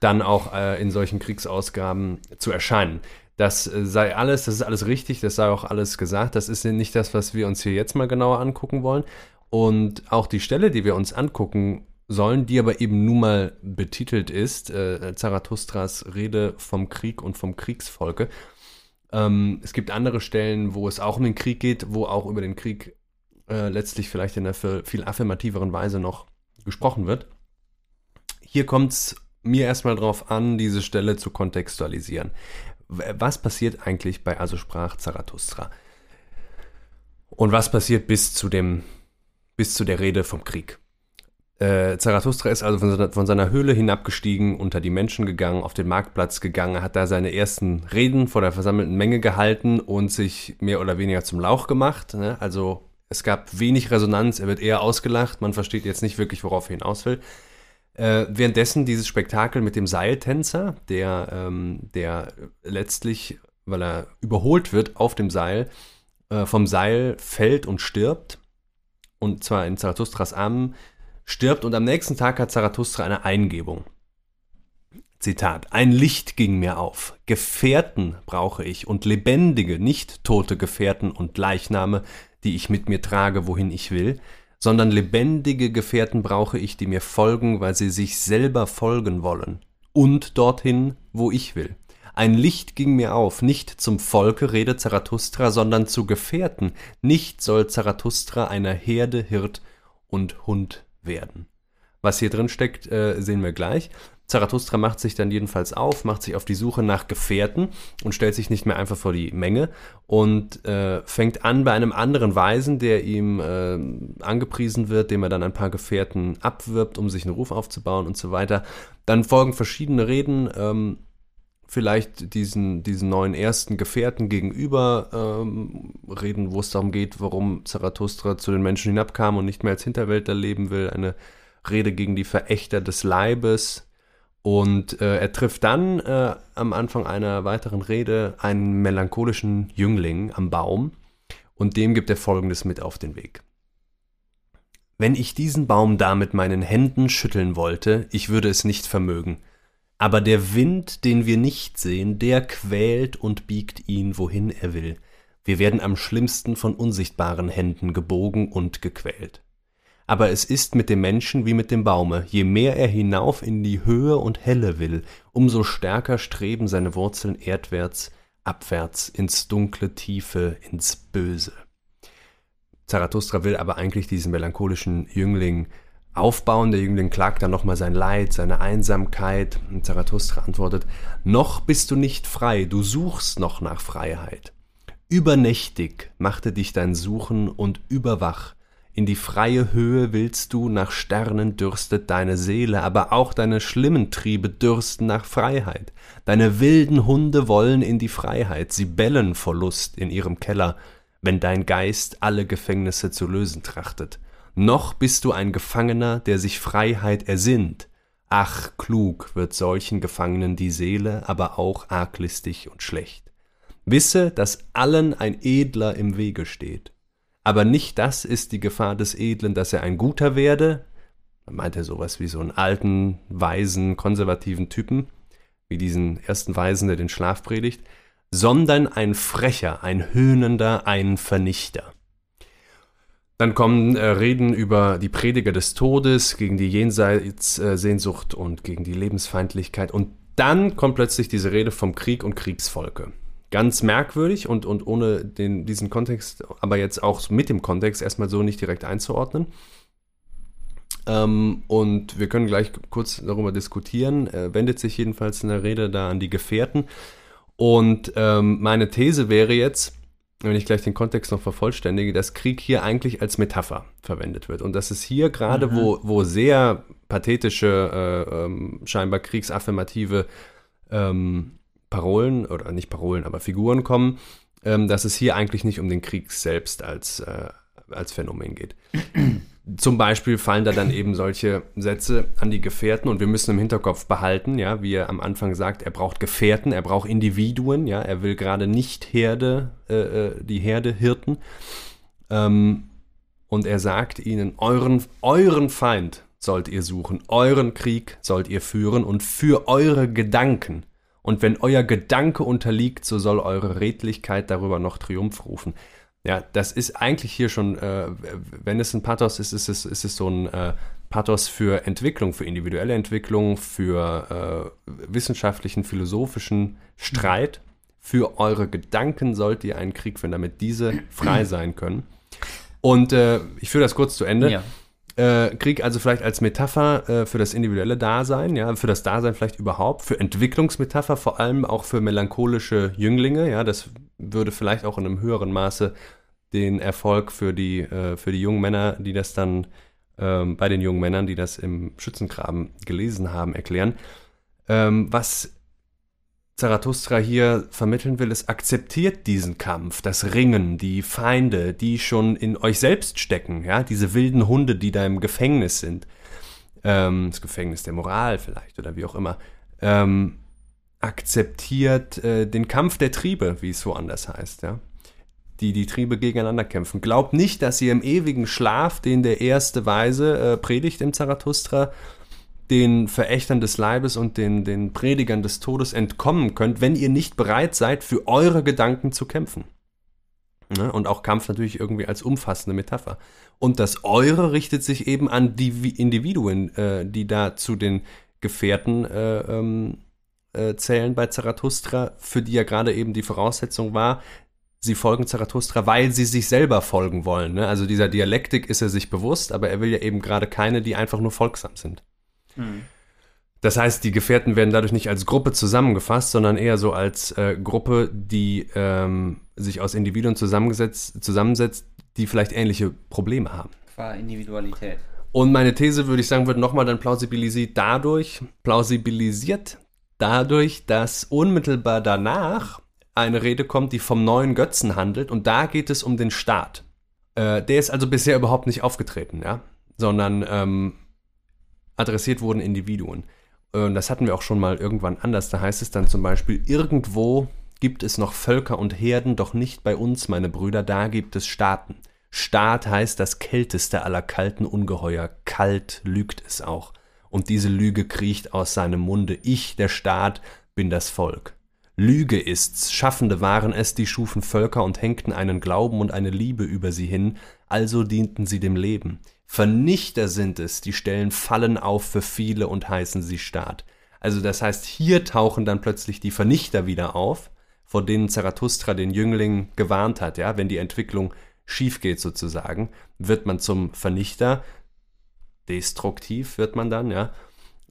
dann auch äh, in solchen Kriegsausgaben zu erscheinen. Das äh, sei alles, das ist alles richtig, das sei auch alles gesagt. Das ist nicht das, was wir uns hier jetzt mal genauer angucken wollen. Und auch die Stelle, die wir uns angucken sollen, die aber eben nun mal betitelt ist, äh, Zarathustras Rede vom Krieg und vom Kriegsvolke. Ähm, es gibt andere Stellen, wo es auch um den Krieg geht, wo auch über den Krieg äh, letztlich vielleicht in einer viel affirmativeren Weise noch gesprochen wird. Hier kommt es mir erstmal darauf an, diese Stelle zu kontextualisieren. Was passiert eigentlich bei Also sprach Zarathustra? Und was passiert bis zu dem, bis zu der Rede vom Krieg? Äh, Zarathustra ist also von seiner, von seiner, Höhle hinabgestiegen, unter die Menschen gegangen, auf den Marktplatz gegangen, hat da seine ersten Reden vor der versammelten Menge gehalten und sich mehr oder weniger zum Lauch gemacht. Ne? Also es gab wenig Resonanz, er wird eher ausgelacht, man versteht jetzt nicht wirklich, worauf er hinaus will. Äh, währenddessen dieses Spektakel mit dem Seiltänzer, der, ähm, der letztlich, weil er überholt wird auf dem Seil, äh, vom Seil fällt und stirbt. Und zwar in Zarathustras Armen stirbt und am nächsten Tag hat Zarathustra eine Eingebung. Zitat, ein Licht ging mir auf. Gefährten brauche ich und lebendige, nicht tote Gefährten und Leichname, die ich mit mir trage, wohin ich will, sondern lebendige Gefährten brauche ich, die mir folgen, weil sie sich selber folgen wollen. Und dorthin, wo ich will. Ein Licht ging mir auf, nicht zum Volke redet Zarathustra, sondern zu Gefährten. Nicht soll Zarathustra einer Herde Hirt und Hund werden. Was hier drin steckt, äh, sehen wir gleich. Zarathustra macht sich dann jedenfalls auf, macht sich auf die Suche nach Gefährten und stellt sich nicht mehr einfach vor die Menge und äh, fängt an bei einem anderen Weisen, der ihm äh, angepriesen wird, dem er dann ein paar Gefährten abwirbt, um sich einen Ruf aufzubauen und so weiter. Dann folgen verschiedene Reden, ähm, vielleicht diesen, diesen neuen ersten Gefährten gegenüber ähm, reden, wo es darum geht, warum Zarathustra zu den Menschen hinabkam und nicht mehr als Hinterwäldler leben will. Eine Rede gegen die Verächter des Leibes. Und äh, er trifft dann äh, am Anfang einer weiteren Rede einen melancholischen Jüngling am Baum und dem gibt er Folgendes mit auf den Weg. Wenn ich diesen Baum da mit meinen Händen schütteln wollte, ich würde es nicht vermögen aber der Wind, den wir nicht sehen, der quält und biegt ihn, wohin er will. Wir werden am schlimmsten von unsichtbaren Händen gebogen und gequält. Aber es ist mit dem Menschen wie mit dem Baume, je mehr er hinauf in die Höhe und Helle will, umso stärker streben seine Wurzeln erdwärts, abwärts, ins dunkle Tiefe, ins Böse. Zarathustra will aber eigentlich diesen melancholischen Jüngling aufbauen. Der Jüngling klagt dann nochmal sein Leid, seine Einsamkeit. Und Zarathustra antwortet, noch bist du nicht frei, du suchst noch nach Freiheit. Übernächtig machte dich dein Suchen und überwach. In die freie Höhe willst du, nach Sternen dürstet deine Seele, aber auch deine schlimmen Triebe dürsten nach Freiheit. Deine wilden Hunde wollen in die Freiheit, sie bellen vor Lust in ihrem Keller, wenn dein Geist alle Gefängnisse zu lösen trachtet noch bist du ein Gefangener, der sich Freiheit ersinnt. Ach, klug wird solchen Gefangenen die Seele, aber auch arglistig und schlecht. Wisse, dass allen ein Edler im Wege steht. Aber nicht das ist die Gefahr des Edlen, dass er ein Guter werde. Man meint er sowas wie so einen alten, weisen, konservativen Typen, wie diesen ersten Weisen, der den Schlaf predigt, sondern ein Frecher, ein Höhnender, ein Vernichter. Dann kommen äh, Reden über die Prediger des Todes, gegen die Jenseitssehnsucht äh, und gegen die Lebensfeindlichkeit. Und dann kommt plötzlich diese Rede vom Krieg und Kriegsvolke. Ganz merkwürdig und, und ohne den, diesen Kontext, aber jetzt auch mit dem Kontext erstmal so nicht direkt einzuordnen. Ähm, und wir können gleich kurz darüber diskutieren. Er wendet sich jedenfalls in der Rede da an die Gefährten. Und ähm, meine These wäre jetzt, wenn ich gleich den Kontext noch vervollständige, dass Krieg hier eigentlich als Metapher verwendet wird. Und dass es hier gerade, mhm. wo, wo sehr pathetische, äh, ähm, scheinbar kriegsaffirmative ähm, Parolen, oder nicht Parolen, aber Figuren kommen, ähm, dass es hier eigentlich nicht um den Krieg selbst als, äh, als Phänomen geht. [CLEARS THROAT] Zum Beispiel fallen da dann eben solche Sätze an die Gefährten und wir müssen im Hinterkopf behalten, ja, wie er am Anfang sagt, er braucht Gefährten, er braucht Individuen, ja, er will gerade nicht Herde, äh, äh, die Herde hirten. Ähm, und er sagt ihnen, euren, euren Feind sollt ihr suchen, euren Krieg sollt ihr führen und für eure Gedanken. Und wenn euer Gedanke unterliegt, so soll eure Redlichkeit darüber noch Triumph rufen. Ja, das ist eigentlich hier schon, äh, wenn es ein Pathos ist, ist es, ist es so ein äh, Pathos für Entwicklung, für individuelle Entwicklung, für äh, wissenschaftlichen, philosophischen Streit. Für eure Gedanken sollt ihr einen Krieg führen, damit diese frei sein können. Und äh, ich führe das kurz zu Ende. Ja. Äh, Krieg also vielleicht als Metapher äh, für das individuelle Dasein, ja, für das Dasein vielleicht überhaupt, für Entwicklungsmetapher, vor allem auch für melancholische Jünglinge, ja, das würde vielleicht auch in einem höheren Maße den Erfolg für die, äh, für die jungen Männer, die das dann ähm, bei den jungen Männern, die das im Schützengraben gelesen haben, erklären. Ähm, was Zarathustra hier vermitteln will, ist, akzeptiert diesen Kampf, das Ringen, die Feinde, die schon in euch selbst stecken, ja, diese wilden Hunde, die da im Gefängnis sind. Ähm, das Gefängnis der Moral vielleicht oder wie auch immer. Ähm, akzeptiert äh, den Kampf der Triebe, wie es woanders heißt, ja die die Triebe gegeneinander kämpfen. Glaubt nicht, dass ihr im ewigen Schlaf, den der erste Weise äh, predigt im Zarathustra, den Verächtern des Leibes und den, den Predigern des Todes entkommen könnt, wenn ihr nicht bereit seid, für eure Gedanken zu kämpfen. Ne? Und auch Kampf natürlich irgendwie als umfassende Metapher. Und das Eure richtet sich eben an die Individuen, äh, die da zu den Gefährten äh, ähm, äh, zählen bei Zarathustra, für die ja gerade eben die Voraussetzung war, sie folgen Zarathustra, weil sie sich selber folgen wollen. Ne? Also dieser Dialektik ist er sich bewusst, aber er will ja eben gerade keine, die einfach nur folgsam sind. Mhm. Das heißt, die Gefährten werden dadurch nicht als Gruppe zusammengefasst, sondern eher so als äh, Gruppe, die ähm, sich aus Individuen zusammensetzt, die vielleicht ähnliche Probleme haben. Qua Individualität. Und meine These, würde ich sagen, wird nochmal dann plausibilisiert dadurch, plausibilisiert dadurch, dass unmittelbar danach eine Rede kommt, die vom neuen Götzen handelt und da geht es um den Staat. Äh, der ist also bisher überhaupt nicht aufgetreten, ja, sondern ähm, adressiert wurden Individuen. Und das hatten wir auch schon mal irgendwann anders. Da heißt es dann zum Beispiel, irgendwo gibt es noch Völker und Herden, doch nicht bei uns, meine Brüder, da gibt es Staaten. Staat heißt das kälteste aller kalten Ungeheuer. Kalt lügt es auch. Und diese Lüge kriecht aus seinem Munde. Ich, der Staat, bin das Volk. Lüge ist's, Schaffende waren es, die schufen Völker und hängten einen Glauben und eine Liebe über sie hin, also dienten sie dem Leben. Vernichter sind es, die stellen Fallen auf für viele und heißen sie Staat. Also das heißt, hier tauchen dann plötzlich die Vernichter wieder auf, vor denen Zarathustra den Jüngling gewarnt hat, ja, wenn die Entwicklung schief geht sozusagen, wird man zum Vernichter, destruktiv wird man dann, ja,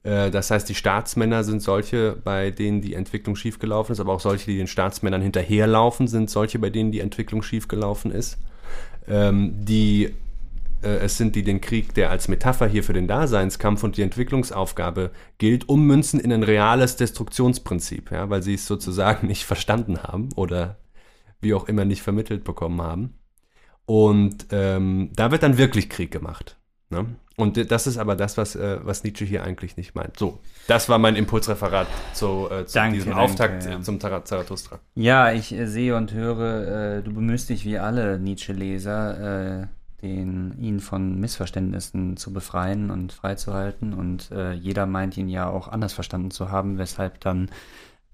äh, das heißt, die Staatsmänner sind solche, bei denen die Entwicklung schiefgelaufen ist, aber auch solche, die den Staatsmännern hinterherlaufen, sind solche, bei denen die Entwicklung schiefgelaufen ist. Ähm, die, es sind die den Krieg, der als Metapher hier für den Daseinskampf und die Entwicklungsaufgabe gilt, ummünzen in ein reales Destruktionsprinzip, ja, weil sie es sozusagen nicht verstanden haben oder wie auch immer nicht vermittelt bekommen haben. Und ähm, da wird dann wirklich Krieg gemacht. Ne? Und das ist aber das, was, äh, was Nietzsche hier eigentlich nicht meint. So, das war mein Impulsreferat zu, äh, zu danke, diesem danke, Auftakt ja. zum Zarathustra. Ja, ich äh, sehe und höre, äh, du bemühst dich wie alle Nietzsche-Leser, äh, den, ihn von Missverständnissen zu befreien und freizuhalten. Und äh, jeder meint ihn ja auch anders verstanden zu haben, weshalb dann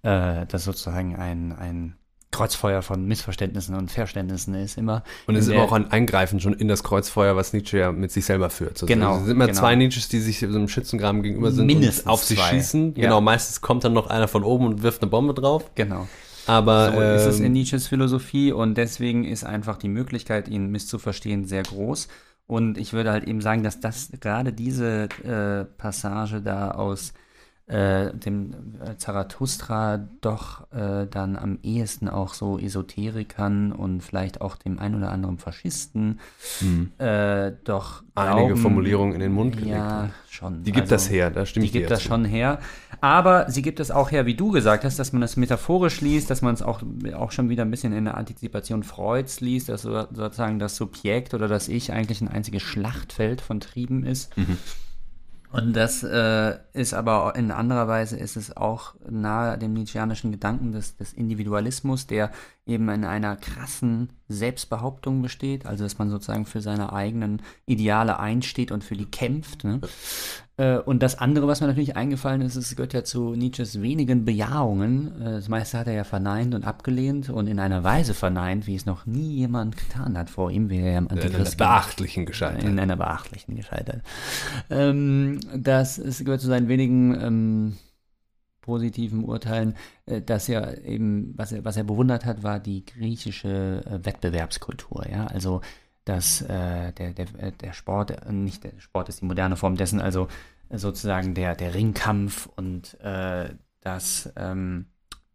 das sozusagen ein, ein Kreuzfeuer von Missverständnissen und Verständnissen ist immer. Und es ist immer auch ein Eingreifen schon in das Kreuzfeuer, was Nietzsche ja mit sich selber führt. Also genau. Es sind immer genau. zwei Nietzsches, die sich so einem Schützengraben gegenüber sind Mindestens und auf sich zwei. schießen. Ja. Genau, meistens kommt dann noch einer von oben und wirft eine Bombe drauf. Genau. Aber So ist es ähm, in Nietzsches Philosophie und deswegen ist einfach die Möglichkeit, ihn misszuverstehen, sehr groß. Und ich würde halt eben sagen, dass das gerade diese äh, Passage da aus äh, dem äh, Zarathustra doch äh, dann am ehesten auch so Esoterikern und vielleicht auch dem ein oder anderen Faschisten äh, doch Hm. Einige glauben- Formulierungen in den Mund gelegt Ja, schon. die gibt Also- das her, da stimme die ich dir gibt das zu. schon her. Aber sie gibt es auch her, wie du gesagt hast, dass man das metaphorisch liest, dass man es auch, auch schon wieder ein bisschen in der Antizipation Freuds liest, dass so, sozusagen das Subjekt oder das Ich eigentlich ein einziges Schlachtfeld von Trieben ist. Mhm. Und das äh, ist aber in anderer Weise ist es auch nahe dem Nietzscheanischen Gedanken des, des Individualismus, der eben in einer krassen Selbstbehauptung besteht, also dass man sozusagen für seine eigenen Ideale einsteht und für die kämpft. Ne? Äh, und das andere, was mir natürlich eingefallen ist, es gehört ja zu Nietzsches wenigen Bejahungen. Äh, Das meiste hat er ja verneint und abgelehnt und in einer Weise verneint, wie es noch nie jemand getan hat vor ihm, wäre er im In einer Antichrist beachtlichen gescheitert. in einer beachtlichen gescheitert. Ähm, das gehört zu seinen wenigen ähm, positiven Urteilen, äh, dass er eben, was er, was er bewundert hat, war die griechische Wettbewerbskultur, ja, also dass äh, der, der, der Sport, äh, nicht der Sport ist die moderne Form dessen, also äh, sozusagen der, der Ringkampf und äh, das, ähm,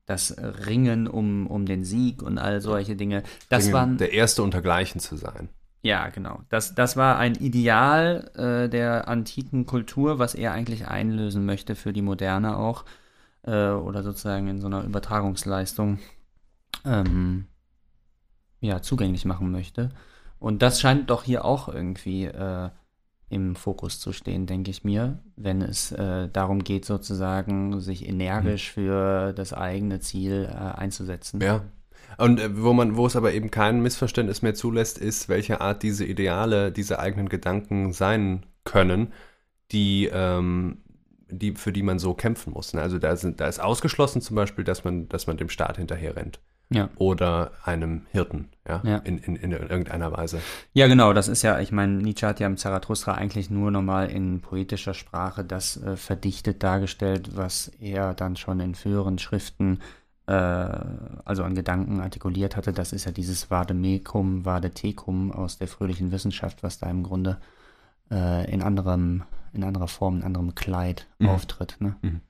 das Ringen um, um den Sieg und all solche Dinge, das waren der Erste untergleichen zu sein. ja, genau. Das, das war ein Ideal äh, der antiken Kultur, was er eigentlich einlösen möchte für die Moderne auch. Äh, oder sozusagen in so einer Übertragungsleistung ähm, ja, zugänglich machen möchte. Und das scheint doch hier auch irgendwie äh, im Fokus zu stehen, denke ich mir, wenn es äh, darum geht, sozusagen sich energisch für das eigene Ziel äh, einzusetzen. Ja. Und äh, wo man, wo es aber eben kein Missverständnis mehr zulässt, ist, welche Art diese Ideale, diese eigenen Gedanken sein können, die, ähm, die, für die man so kämpfen muss. ne? Also da, sind, da ist ausgeschlossen zum Beispiel, dass man, dass man dem Staat hinterher rennt. Ja. Oder einem Hirten, ja, Ja. In, in, in irgendeiner Weise. Ja, genau, das ist ja, ich meine, Nietzsche hat ja im Zarathustra eigentlich nur nochmal in poetischer Sprache das äh, verdichtet dargestellt, was er dann schon in früheren Schriften, äh, also an Gedanken artikuliert hatte. Das ist ja dieses Vademecum, Vadetecum aus der fröhlichen Wissenschaft, was da im Grunde äh, in anderem, in anderer Form, in anderem Kleid Mhm. auftritt. Ne? Mhm.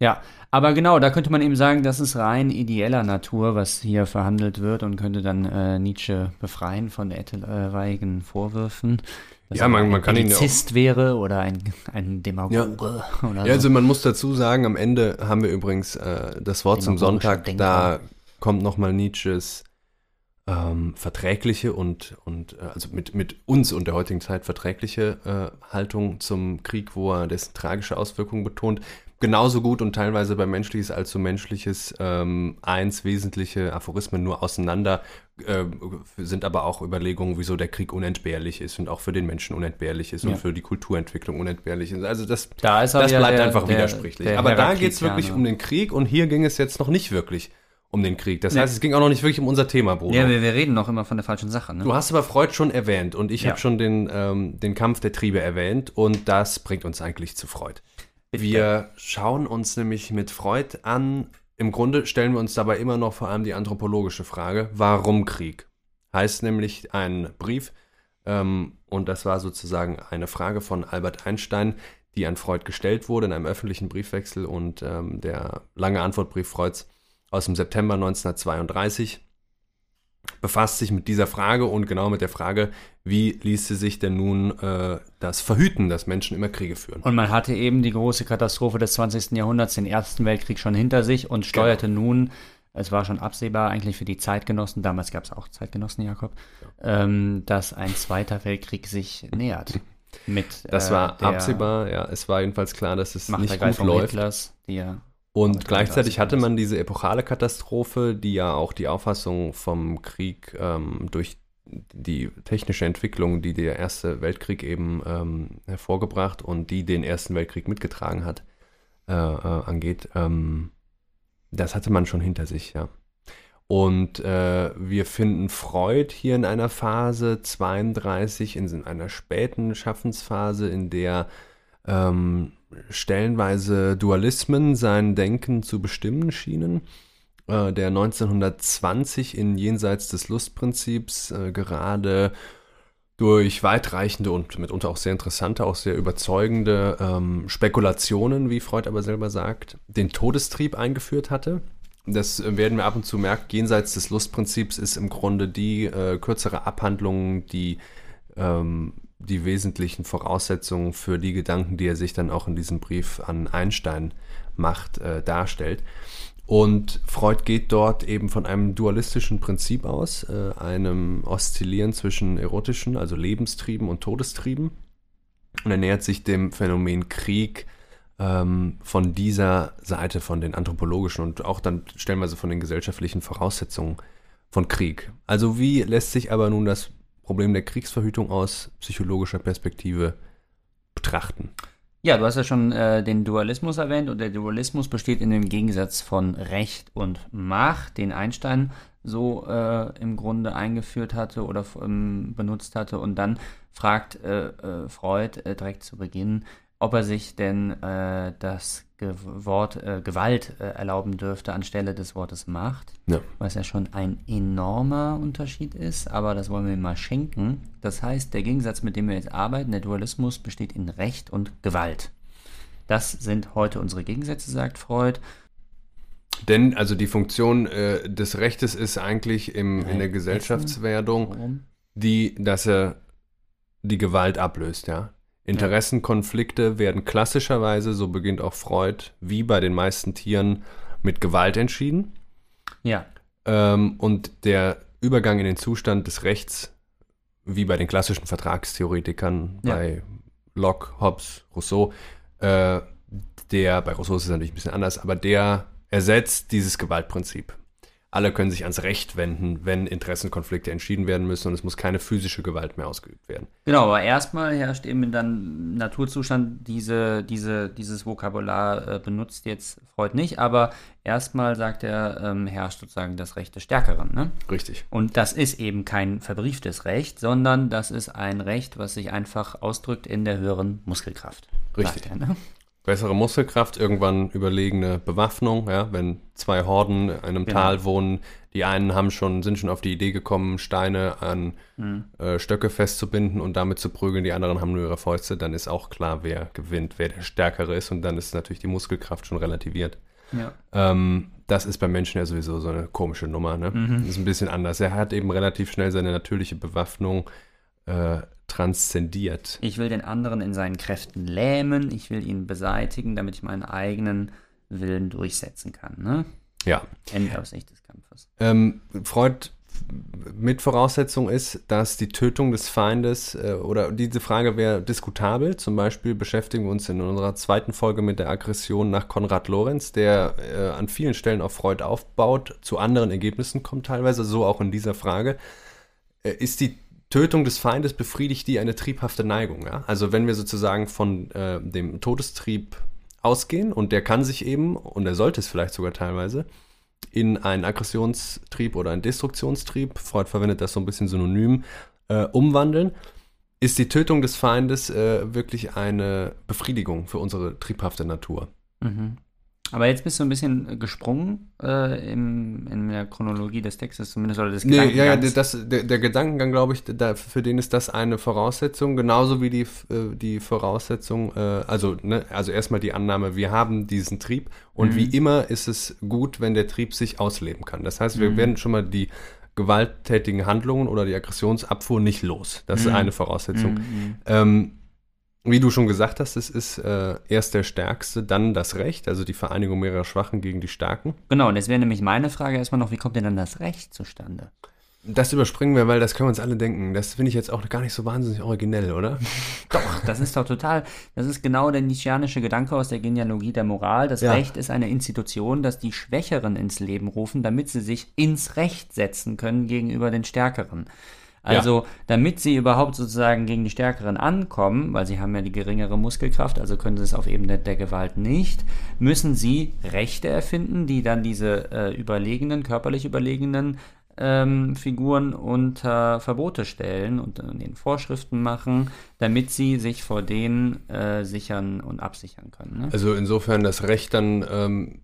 Ja, aber genau, da könnte man eben sagen, das ist rein ideeller Natur, was hier verhandelt wird und könnte dann äh, Nietzsche befreien von etwaigen Vorwürfen. dass Ja, er man- ein man kann ihn ja auch- wäre oder ein, ein Demagoge oder Ja, also so. man muss dazu sagen, am Ende haben wir übrigens äh, das Wort zum Sonntag, Denker. da kommt nochmal Nietzsches ähm, verträgliche und, und äh, also mit, mit uns und der heutigen Zeit verträgliche äh, Haltung zum Krieg, wo er dessen tragische Auswirkungen betont. Genauso gut und teilweise bei Menschliches als so Menschliches ähm, eins wesentliche Aphorismen nur auseinander, äh, sind aber auch Überlegungen, wieso der Krieg unentbehrlich ist und auch für den Menschen unentbehrlich ist Ja. und für die Kulturentwicklung unentbehrlich ist. Also das, Da ist das bleibt der- einfach der- widersprüchlich. der Aber da geht es wirklich um den Krieg und hier ging es jetzt noch nicht wirklich um den Krieg. Das Nee. heißt, es ging auch noch nicht wirklich um unser Thema, Bruno. Ja, wir, wir reden noch immer von der falschen Sache. Ne? Du hast aber Freud schon erwähnt und ich Ja. habe schon den, ähm, den Kampf der Triebe erwähnt und das bringt uns eigentlich zu Freud. Wir schauen uns nämlich mit Freud an, im Grunde stellen wir uns dabei immer noch vor allem die anthropologische Frage, warum Krieg? Heißt nämlich ein Brief, ähm, und das war sozusagen eine Frage von Albert Einstein, die an Freud gestellt wurde in einem öffentlichen Briefwechsel und ähm, der lange Antwortbrief Freuds aus dem September 1932 befasst sich mit dieser Frage und genau mit der Frage, wie ließe sich denn nun äh, das verhüten, dass Menschen immer Kriege führen. Und man hatte eben die große Katastrophe des 20. Jahrhunderts, den Ersten Weltkrieg schon hinter sich und steuerte Genau. nun, es war schon absehbar eigentlich für die Zeitgenossen, damals gab es auch Zeitgenossen, Jakob, ähm, dass ein Zweiter Weltkrieg sich nähert. [LAUGHS] Mit, Das äh, war absehbar, ja. Es war jedenfalls klar, dass es nicht gut läuft. Hitlers, die ja Und Aber gleichzeitig hatte man diese epochale Katastrophe, die ja auch die Auffassung vom Krieg ähm, durch die technische Entwicklung, die der Erste Weltkrieg eben ähm, hervorgebracht und die den Ersten Weltkrieg mitgetragen hat, äh, äh, angeht. Ähm, das hatte man schon hinter sich, ja. Und äh, wir finden Freud hier in einer Phase 32, in einer späten Schaffensphase, in der ähm, stellenweise Dualismen sein Denken zu bestimmen schienen. äh, der 1920 in Jenseits des Lustprinzips äh, gerade durch weitreichende und mitunter auch sehr interessante, auch sehr überzeugende ähm, Spekulationen, wie Freud aber selber sagt, den Todestrieb eingeführt hatte. Das werden wir ab und zu merken. Jenseits des Lustprinzips ist im Grunde die äh, kürzere Abhandlung, die ähm, die wesentlichen Voraussetzungen für die Gedanken, die er sich dann auch in diesem Brief an Einstein macht, äh, darstellt. Und Freud geht dort eben von einem dualistischen Prinzip aus, äh, einem Oszillieren zwischen erotischen, also Lebenstrieben und Todestrieben. Und er nähert sich dem Phänomen Krieg ähm, von dieser Seite, von den anthropologischen und auch dann stellenweise von den gesellschaftlichen Voraussetzungen von Krieg. Also wie lässt sich aber nun das Problem der Kriegsverhütung aus psychologischer Perspektive betrachten? Ja, du hast ja schon äh, den Dualismus erwähnt und der Dualismus besteht in dem Gegensatz von Recht und Macht, den Einstein so äh, im Grunde eingeführt hatte oder ähm, benutzt hatte. Und dann fragt äh, äh Freud äh, direkt zu Beginn, ob er sich denn äh, das Ge Wort äh, Gewalt äh, erlauben dürfte anstelle des Wortes Macht, ja. was ja schon ein enormer Unterschied ist, aber das wollen wir ihm mal schenken. Das heißt, der Gegensatz, mit dem wir jetzt arbeiten, der Dualismus, besteht in Recht und Gewalt. Das sind heute unsere Gegensätze, sagt Freud. Denn also die Funktion äh, des Rechtes ist eigentlich im, in der Gesellschaftswerdung die, dass er die Gewalt ablöst, ja. Interessenkonflikte werden klassischerweise, so beginnt auch Freud, wie bei den meisten Tieren, mit Gewalt entschieden. Ja. Ähm, und der Übergang in den Zustand des Rechts, wie bei den klassischen Vertragstheoretikern, ja. bei Locke, Hobbes, Rousseau, äh, der, bei Rousseau ist es natürlich ein bisschen anders, aber der ersetzt dieses Gewaltprinzip alle können sich ans Recht wenden, wenn Interessenkonflikte entschieden werden müssen und es muss keine physische Gewalt mehr ausgeübt werden. Genau, aber erstmal herrscht eben dann Naturzustand diese, diese, dieses Vokabular äh, benutzt jetzt Freud nicht, aber erstmal sagt er, ähm, herrscht sozusagen das Recht des Stärkeren. Ne? Richtig. Und das ist eben kein verbrieftes Recht, sondern das ist ein Recht, was sich einfach ausdrückt in der höheren Muskelkraft. Richtig. Er, ne? Bessere Muskelkraft, irgendwann überlegene Bewaffnung, ja, wenn zwei Horden in einem genau. Tal wohnen, die einen haben schon, sind schon auf die Idee gekommen, Steine an mhm. äh, Stöcke festzubinden und damit zu prügeln, die anderen haben nur ihre Fäuste, dann ist auch klar, wer gewinnt, wer der Stärkere ist und dann ist natürlich die Muskelkraft schon relativiert. Ja. Ähm, das ist beim Menschen ja sowieso so eine komische Nummer, ne? Mhm. Das ist ein bisschen anders. Er hat eben relativ schnell seine natürliche Bewaffnung äh, transzendiert. Ich will den anderen in seinen Kräften lähmen, ich will ihn beseitigen, damit ich meinen eigenen Willen durchsetzen kann. Ne? Ja. Ende aus Sicht des Kampfes. Ähm, Freud mit Voraussetzung ist, dass die Tötung des Feindes äh, oder diese Frage wäre diskutabel. Zum Beispiel beschäftigen wir uns in unserer zweiten Folge mit der Aggression nach Konrad Lorenz, der äh, an vielen Stellen auf Freud aufbaut, zu anderen Ergebnissen kommt teilweise, so auch in dieser Frage. Äh, ist die Tötung des Feindes befriedigt die eine triebhafte Neigung. Ja? Also wenn wir sozusagen von äh, dem Todestrieb ausgehen und der kann sich eben, und er sollte es vielleicht sogar teilweise, in einen Aggressionstrieb oder einen Destruktionstrieb, Freud verwendet das so ein bisschen synonym, äh, umwandeln, ist die Tötung des Feindes äh, wirklich eine Befriedigung für unsere triebhafte Natur. Mhm. Aber jetzt bist du ein bisschen gesprungen äh, im, in der Chronologie des Textes zumindest oder des nee, Ja, ja, das, der, der Gedankengang, glaube ich, da, für den ist das eine Voraussetzung, genauso wie die, äh, die Voraussetzung, äh, also, ne, also erstmal die Annahme, wir haben diesen Trieb und mhm. wie immer ist es gut, wenn der Trieb sich ausleben kann. Das heißt, wir mhm. werden schon mal die gewalttätigen Handlungen oder die Aggressionsabfuhr nicht los. Das mhm. ist eine Voraussetzung. Mhm. Ähm, wie du schon gesagt hast, es ist äh, erst der Stärkste, dann das Recht, also die Vereinigung mehrerer Schwachen gegen die Starken. Genau, und jetzt wäre nämlich meine Frage erstmal noch, wie kommt denn dann das Recht zustande? Das überspringen wir, weil das können wir uns alle denken. Das finde ich jetzt auch gar nicht so wahnsinnig originell, oder? [LAUGHS] doch, das ist doch total, das ist genau der nietzscheanische Gedanke aus der Genealogie der Moral. Das ja. Recht ist eine Institution, das die Schwächeren ins Leben rufen, damit sie sich ins Recht setzen können gegenüber den Stärkeren. Also, ja. damit sie überhaupt sozusagen gegen die Stärkeren ankommen, weil sie haben ja die geringere Muskelkraft, also können sie es auf Ebene der Gewalt nicht, müssen sie Rechte erfinden, die dann diese äh, überlegenen, körperlich überlegenen ähm, Figuren unter Verbote stellen und den Vorschriften machen, damit sie sich vor denen äh, sichern und absichern können. Ne? Also insofern das Recht dann ähm,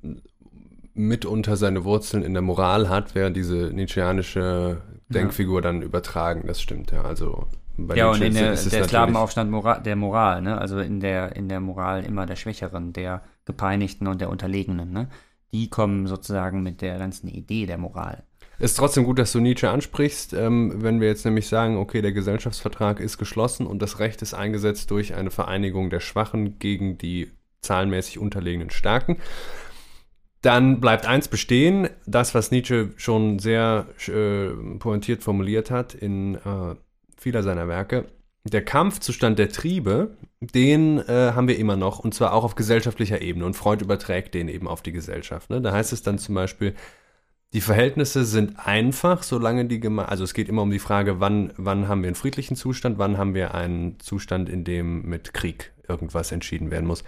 mitunter seine Wurzeln in der Moral hat, während diese nietzscheanische Denkfigur dann übertragen, das stimmt, ja. Also bei Ja, und in der, der natürlich- Slawenaufstand Mora der Moral, ne? Also in der, in der Moral immer der Schwächeren, der Gepeinigten und der Unterlegenen, ne? Die kommen sozusagen mit der ganzen Idee der Moral. Ist trotzdem gut, dass du Nietzsche ansprichst. Ähm, wenn wir jetzt nämlich sagen, okay, der Gesellschaftsvertrag ist geschlossen und das Recht ist eingesetzt durch eine Vereinigung der Schwachen gegen die zahlenmäßig unterlegenen Starken, dann bleibt eins bestehen, das, was Nietzsche schon sehr äh, pointiert formuliert hat in äh, vieler seiner Werke. Der Kampfzustand der Triebe, den äh, haben wir immer noch, und zwar auch auf gesellschaftlicher Ebene. Und Freud überträgt den eben auf die Gesellschaft. Ne? Da heißt es dann zum Beispiel, die Verhältnisse sind einfach, solange die Geme also es geht immer um die Frage, wann, wann haben wir einen friedlichen Zustand, wann haben wir einen Zustand, in dem mit Krieg irgendwas entschieden werden muss.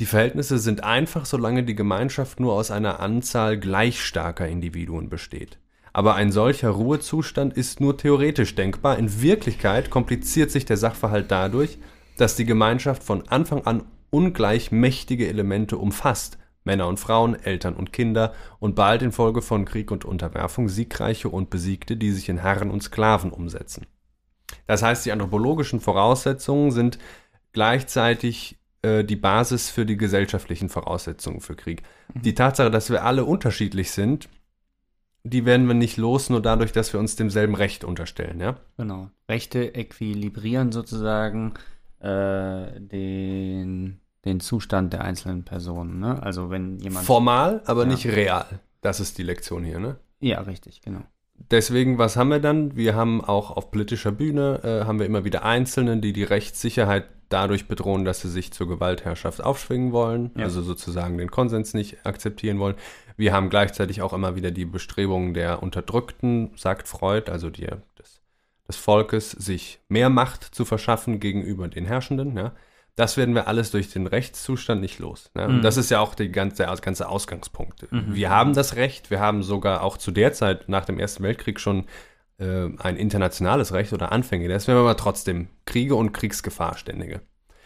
Die Verhältnisse sind einfach, solange die Gemeinschaft nur aus einer Anzahl gleich starker Individuen besteht. Aber ein solcher Ruhezustand ist nur theoretisch denkbar. In Wirklichkeit kompliziert sich der Sachverhalt dadurch, dass die Gemeinschaft von Anfang an ungleich mächtige Elemente umfasst. Männer und Frauen, Eltern und Kinder und bald infolge von Krieg und Unterwerfung Siegreiche und Besiegte, die sich in Herren und Sklaven umsetzen. Das heißt, die anthropologischen Voraussetzungen sind gleichzeitig äh, die Basis für die gesellschaftlichen Voraussetzungen für Krieg. Die Tatsache, dass wir alle unterschiedlich sind, die werden wir nicht los, nur dadurch, dass wir uns demselben Recht unterstellen, ja? Genau. Rechte äquilibrieren sozusagen äh, den, den Zustand der einzelnen Personen, ne? Also wenn jemand. Formal, aber Ja. nicht real. Das ist die Lektion hier, ne? ja, richtig, genau. Deswegen, was haben wir dann? Wir haben auch auf politischer Bühne, äh, haben wir immer wieder Einzelne, die die Rechtssicherheit dadurch bedrohen, dass sie sich zur Gewaltherrschaft aufschwingen wollen, Ja. also sozusagen den Konsens nicht akzeptieren wollen. Wir haben gleichzeitig auch immer wieder die Bestrebungen der Unterdrückten, sagt Freud, also die, des, des Volkes, sich mehr Macht zu verschaffen gegenüber den Herrschenden. Ja. Das werden wir alles durch den Rechtszustand nicht los. Ne? Und Mhm. das ist ja auch ganze, der ganze Ausgangspunkt. Mhm. Wir haben das Recht, wir haben sogar auch zu der Zeit nach dem Ersten Weltkrieg schon äh, ein internationales Recht oder Anfänge. Das wären aber trotzdem Kriege und Kriegsgefahr ständige.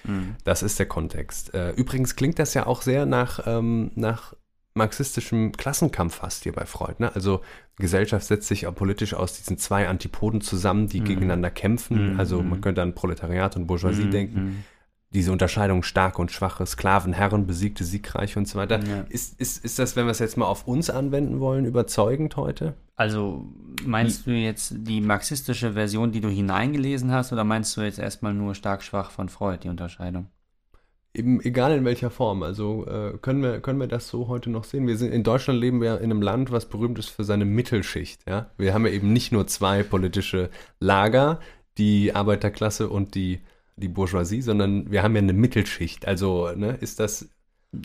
Mhm. Das ist der Kontext. Äh, übrigens klingt das ja auch sehr nach, ähm, nach marxistischem Klassenkampf fast hier bei Freud. Ne? Also Gesellschaft setzt sich auch politisch aus diesen zwei Antipoden zusammen, die Mhm. gegeneinander kämpfen. Mhm. Also man könnte an Proletariat und Bourgeoisie Mhm. denken. Diese Unterscheidung starke und schwache, Sklaven, Herren, besiegte, siegreiche und so weiter. Ja. Ist, ist, ist das, wenn wir es jetzt mal auf uns anwenden wollen, überzeugend heute? Also meinst du jetzt die marxistische Version, die du hineingelesen hast, oder meinst du jetzt erstmal nur stark schwach von Freud, die Unterscheidung? Eben, egal in welcher Form. Also äh, können, wir, können wir das so heute noch sehen? Wir sind in Deutschland leben wir in einem Land, was berühmt ist für seine Mittelschicht. Ja? Wir haben ja eben nicht nur zwei politische Lager, die Arbeiterklasse und die, die Bourgeoisie, sondern wir haben ja eine Mittelschicht. Also ne, ist das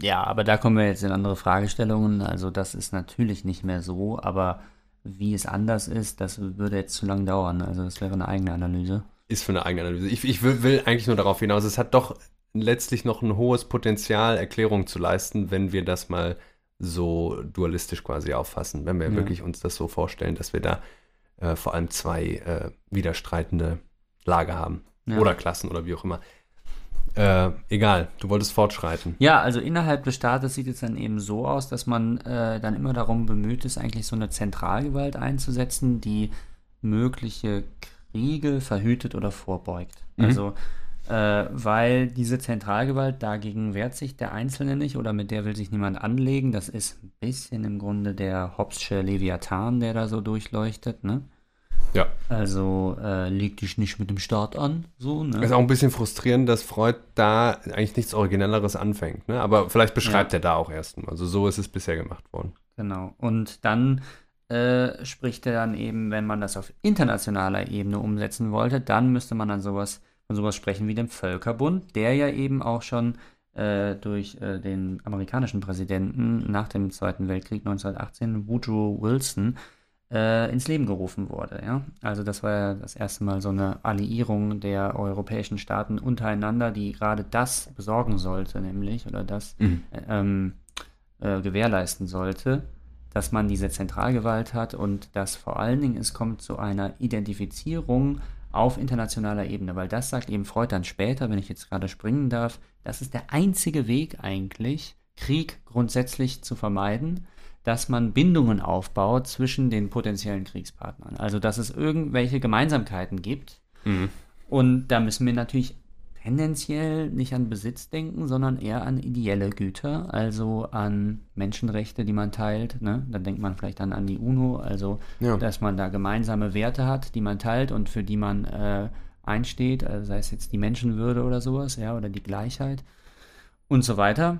Ja, aber da kommen wir jetzt in andere Fragestellungen. Also das ist natürlich nicht mehr so, aber wie es anders ist, das würde jetzt zu lang dauern. Also das wäre eine eigene Analyse. ist für eine eigene Analyse. Ich, ich will, will eigentlich nur darauf hinaus, es hat doch letztlich noch ein hohes Potenzial, Erklärung zu leisten, wenn wir das mal so dualistisch quasi auffassen. Wenn wir Ja. wirklich uns das so vorstellen, dass wir da äh, vor allem zwei äh, widerstreitende Lager haben. Ja. Oder Klassen oder wie auch immer. Äh, egal, du wolltest fortschreiten. Ja, also innerhalb des Staates sieht es dann eben so aus, dass man äh, dann immer darum bemüht ist, eigentlich so eine Zentralgewalt einzusetzen, die mögliche Kriege verhütet oder vorbeugt. Mhm. Also, äh, weil diese Zentralgewalt dagegen wehrt sich der Einzelne nicht oder mit der will sich niemand anlegen. Das ist ein bisschen im Grunde der Hobbesche Leviathan, der da so durchleuchtet, ne? Ja. Also äh, leg dich nicht mit dem Staat an, so, ne? Ist auch ein bisschen frustrierend, dass Freud da eigentlich nichts Originelleres anfängt. Ne? Aber vielleicht beschreibt er da auch erst. Also so ist es bisher gemacht worden. Genau. Und dann äh, spricht er dann eben, wenn man das auf internationaler Ebene umsetzen wollte, dann müsste man an sowas, von sowas sprechen wie dem Völkerbund, der ja eben auch schon äh, durch äh, den amerikanischen Präsidenten nach dem Zweiten Weltkrieg 1918, Woodrow Wilson, äh, ins Leben gerufen wurde. Ja? Also das war ja das erste Mal so eine Alliierung der europäischen Staaten untereinander, die gerade das besorgen sollte, nämlich, oder das Mhm. ähm, äh, gewährleisten sollte, dass man diese Zentralgewalt hat und dass vor allen Dingen es kommt zu einer Identifizierung auf internationaler Ebene, weil das sagt eben Freud dann später, wenn ich jetzt gerade springen darf, das ist der einzige Weg eigentlich, Krieg grundsätzlich zu vermeiden, dass man Bindungen aufbaut zwischen den potenziellen Kriegspartnern. Also dass es irgendwelche Gemeinsamkeiten gibt. Mhm. Und da müssen wir natürlich tendenziell nicht an Besitz denken, sondern eher an ideelle Güter, also an Menschenrechte, die man teilt. Ne? Dann denkt man vielleicht dann an die UNO, also ja. dass man da gemeinsame Werte hat, die man teilt und für die man äh, einsteht, also sei es jetzt die Menschenwürde oder sowas, ja, oder die Gleichheit und so weiter.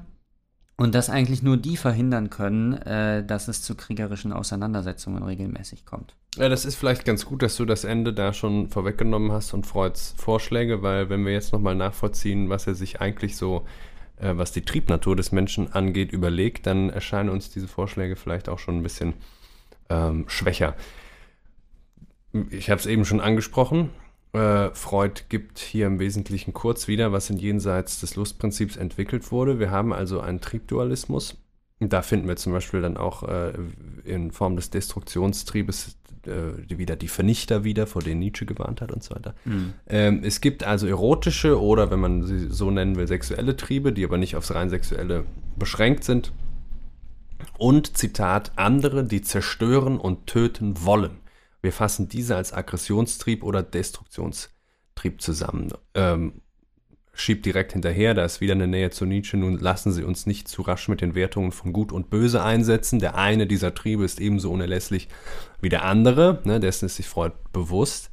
Und dass eigentlich nur die verhindern können, äh, dass es zu kriegerischen Auseinandersetzungen regelmäßig kommt. Ja, das ist vielleicht ganz gut, dass du das Ende da schon vorweggenommen hast und Freuds Vorschläge, weil wenn wir jetzt nochmal nachvollziehen, was er sich eigentlich so, äh, was die Triebnatur des Menschen angeht, überlegt, dann erscheinen uns diese Vorschläge vielleicht auch schon ein bisschen ähm, schwächer. Ich habe es eben schon angesprochen. Äh, Freud gibt hier im Wesentlichen kurz wieder, was in Jenseits des Lustprinzips entwickelt wurde. Wir haben also einen Triebdualismus. Da finden wir zum Beispiel dann auch äh, in Form des Destruktionstriebes äh, wieder die Vernichter wieder, vor denen Nietzsche gewarnt hat und so weiter. Mhm. Ähm, es gibt also erotische oder, wenn man sie so nennen will, sexuelle Triebe, die aber nicht aufs rein sexuelle beschränkt sind. Und, Zitat, andere, die zerstören und töten wollen. Wir fassen diese als Aggressionstrieb oder Destruktionstrieb zusammen. Ähm, schiebt direkt hinterher, da ist wieder eine Nähe zu Nietzsche. Nun lassen Sie uns nicht zu rasch mit den Wertungen von Gut und Böse einsetzen. Der eine dieser Triebe ist ebenso unerlässlich wie der andere, ne, dessen ist sich Freud bewusst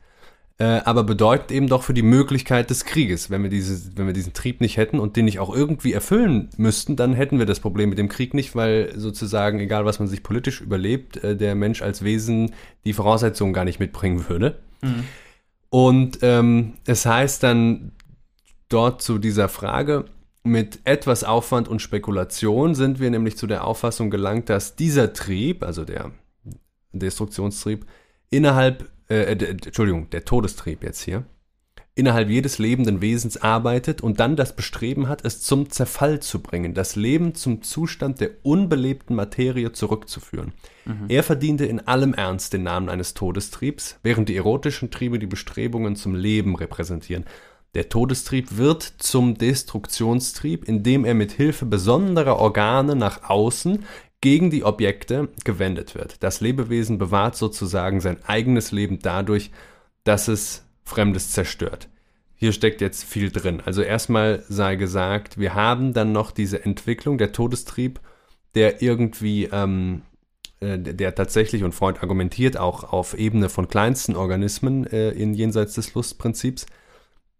äh, aber bedeutet eben doch für die Möglichkeit des Krieges. Wenn wir, diese, wenn wir diesen Trieb nicht hätten und den nicht auch irgendwie erfüllen müssten, dann hätten wir das Problem mit dem Krieg nicht, weil sozusagen, egal was man sich politisch überlebt, äh, der Mensch als Wesen die Voraussetzungen gar nicht mitbringen würde. Mhm. Und ähm, es heißt dann dort zu dieser Frage, mit etwas Aufwand und Spekulation sind wir nämlich zu der Auffassung gelangt, dass dieser Trieb, also der Destruktionstrieb, innerhalb äh, Entschuldigung, der Todestrieb jetzt hier, innerhalb jedes lebenden Wesens arbeitet und dann das Bestreben hat, es zum Zerfall zu bringen, das Leben zum Zustand der unbelebten Materie zurückzuführen. Mhm. Er verdiente in allem Ernst den Namen eines Todestriebs, während die erotischen Triebe die Bestrebungen zum Leben repräsentieren. Der Todestrieb wird zum Destruktionstrieb, indem er mit Hilfe besonderer Organe nach außen gegen die Objekte gewendet wird. Das Lebewesen bewahrt sozusagen sein eigenes Leben dadurch, dass es Fremdes zerstört. Hier steckt jetzt viel drin. Also erstmal sei gesagt, wir haben dann noch diese Entwicklung, der Todestrieb, der irgendwie, ähm, äh, der tatsächlich, und Freud argumentiert auch auf Ebene von kleinsten Organismen äh, in jenseits des Lustprinzips,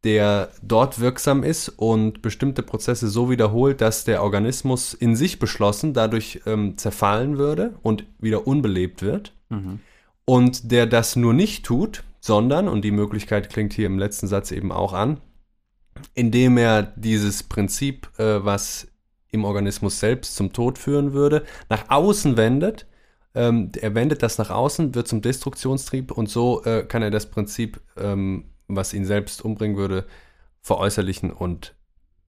der dort wirksam ist und bestimmte Prozesse so wiederholt, dass der Organismus in sich beschlossen dadurch ähm, zerfallen würde und wieder unbelebt wird. Mhm. Und der das nur nicht tut, sondern, und die Möglichkeit klingt hier im letzten Satz eben auch an, indem er dieses Prinzip, äh, was im Organismus selbst zum Tod führen würde, nach außen wendet. Ähm, er wendet das nach außen, wird zum Destruktionstrieb und so äh, kann er das Prinzip ähm, was ihn selbst umbringen würde, veräußerlichen. Und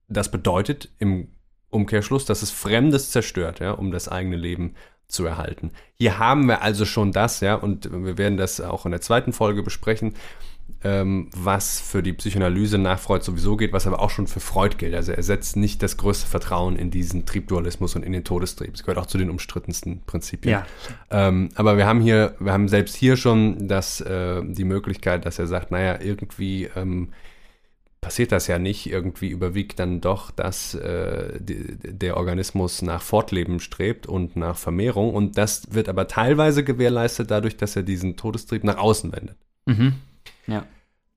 das bedeutet im Umkehrschluss, dass es Fremdes zerstört, ja, um das eigene Leben zu erhalten. Hier haben wir also schon das, ja, und wir werden das auch in der zweiten Folge besprechen, was für die Psychoanalyse nach Freud sowieso geht, was aber auch schon für Freud gilt. Also er setzt nicht das größte Vertrauen in diesen Triebdualismus und in den Todestrieb. Es gehört auch zu den umstrittensten Prinzipien. Ja. Ähm, aber wir haben hier, wir haben selbst hier schon das, äh, die Möglichkeit, dass er sagt, naja, irgendwie ähm, passiert das ja nicht. Irgendwie überwiegt dann doch, dass äh, die, der Organismus nach Fortleben strebt und nach Vermehrung. Und das wird aber teilweise gewährleistet dadurch, dass er diesen Todestrieb nach außen wendet. Mhm. Ja.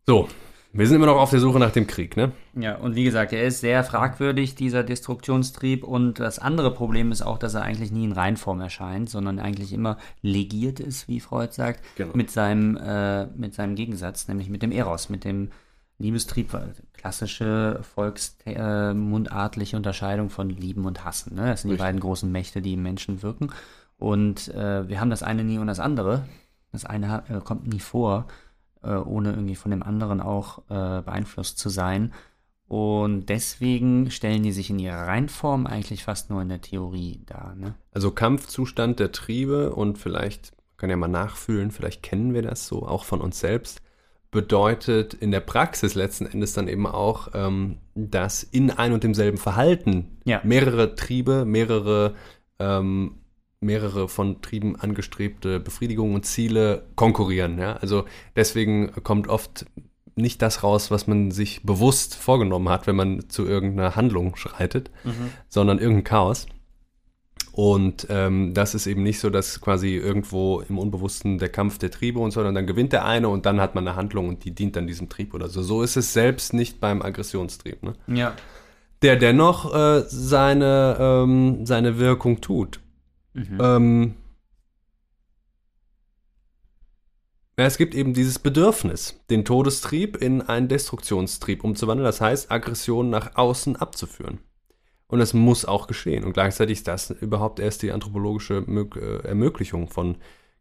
So, wir sind immer noch auf der Suche nach dem Krieg, ne? Ja, und wie gesagt, er ist sehr fragwürdig, dieser Destruktionstrieb. Und das andere Problem ist auch, dass er eigentlich nie in Reinform erscheint, sondern eigentlich immer legiert ist, wie Freud sagt, genau. mit, seinem, äh, mit seinem Gegensatz, nämlich mit dem Eros, mit dem Liebestrieb. Klassische volksmundartliche äh, Unterscheidung von Lieben und Hassen. Ne? Das sind Richtig. die beiden großen Mächte, die im Menschen wirken. Und äh, wir haben das eine nie und das andere. Das eine äh, kommt nie vor äh, ohne irgendwie von dem anderen auch äh, beeinflusst zu sein. Und deswegen stellen die sich in ihrer Reinform eigentlich fast nur in der Theorie dar. Ne? Also Kampfzustand der Triebe und vielleicht, kann ja mal nachfühlen, vielleicht kennen wir das so auch von uns selbst, bedeutet in der Praxis letzten Endes dann eben auch, ähm, dass in ein und demselben Verhalten ja. mehrere Triebe, mehrere ähm, mehrere von Trieben angestrebte Befriedigungen und Ziele konkurrieren. Ja? Also deswegen kommt oft nicht das raus, was man sich bewusst vorgenommen hat, wenn man zu irgendeiner Handlung schreitet, mhm. sondern irgendein Chaos. Und ähm, das ist eben nicht so, dass quasi irgendwo im Unbewussten der Kampf der Triebe und so, sondern dann gewinnt der eine und dann hat man eine Handlung und die dient dann diesem Trieb oder so. So ist es selbst nicht beim Aggressionstrieb. Ne? Ja. Der dennoch äh, seine, ähm, seine Wirkung tut. Mhm. Ähm, ja, es gibt eben dieses Bedürfnis, den Todestrieb in einen Destruktionstrieb umzuwandeln, das heißt, Aggression nach außen abzuführen. Und es muss auch geschehen. Und gleichzeitig ist das überhaupt erst die anthropologische äh, Ermöglichung von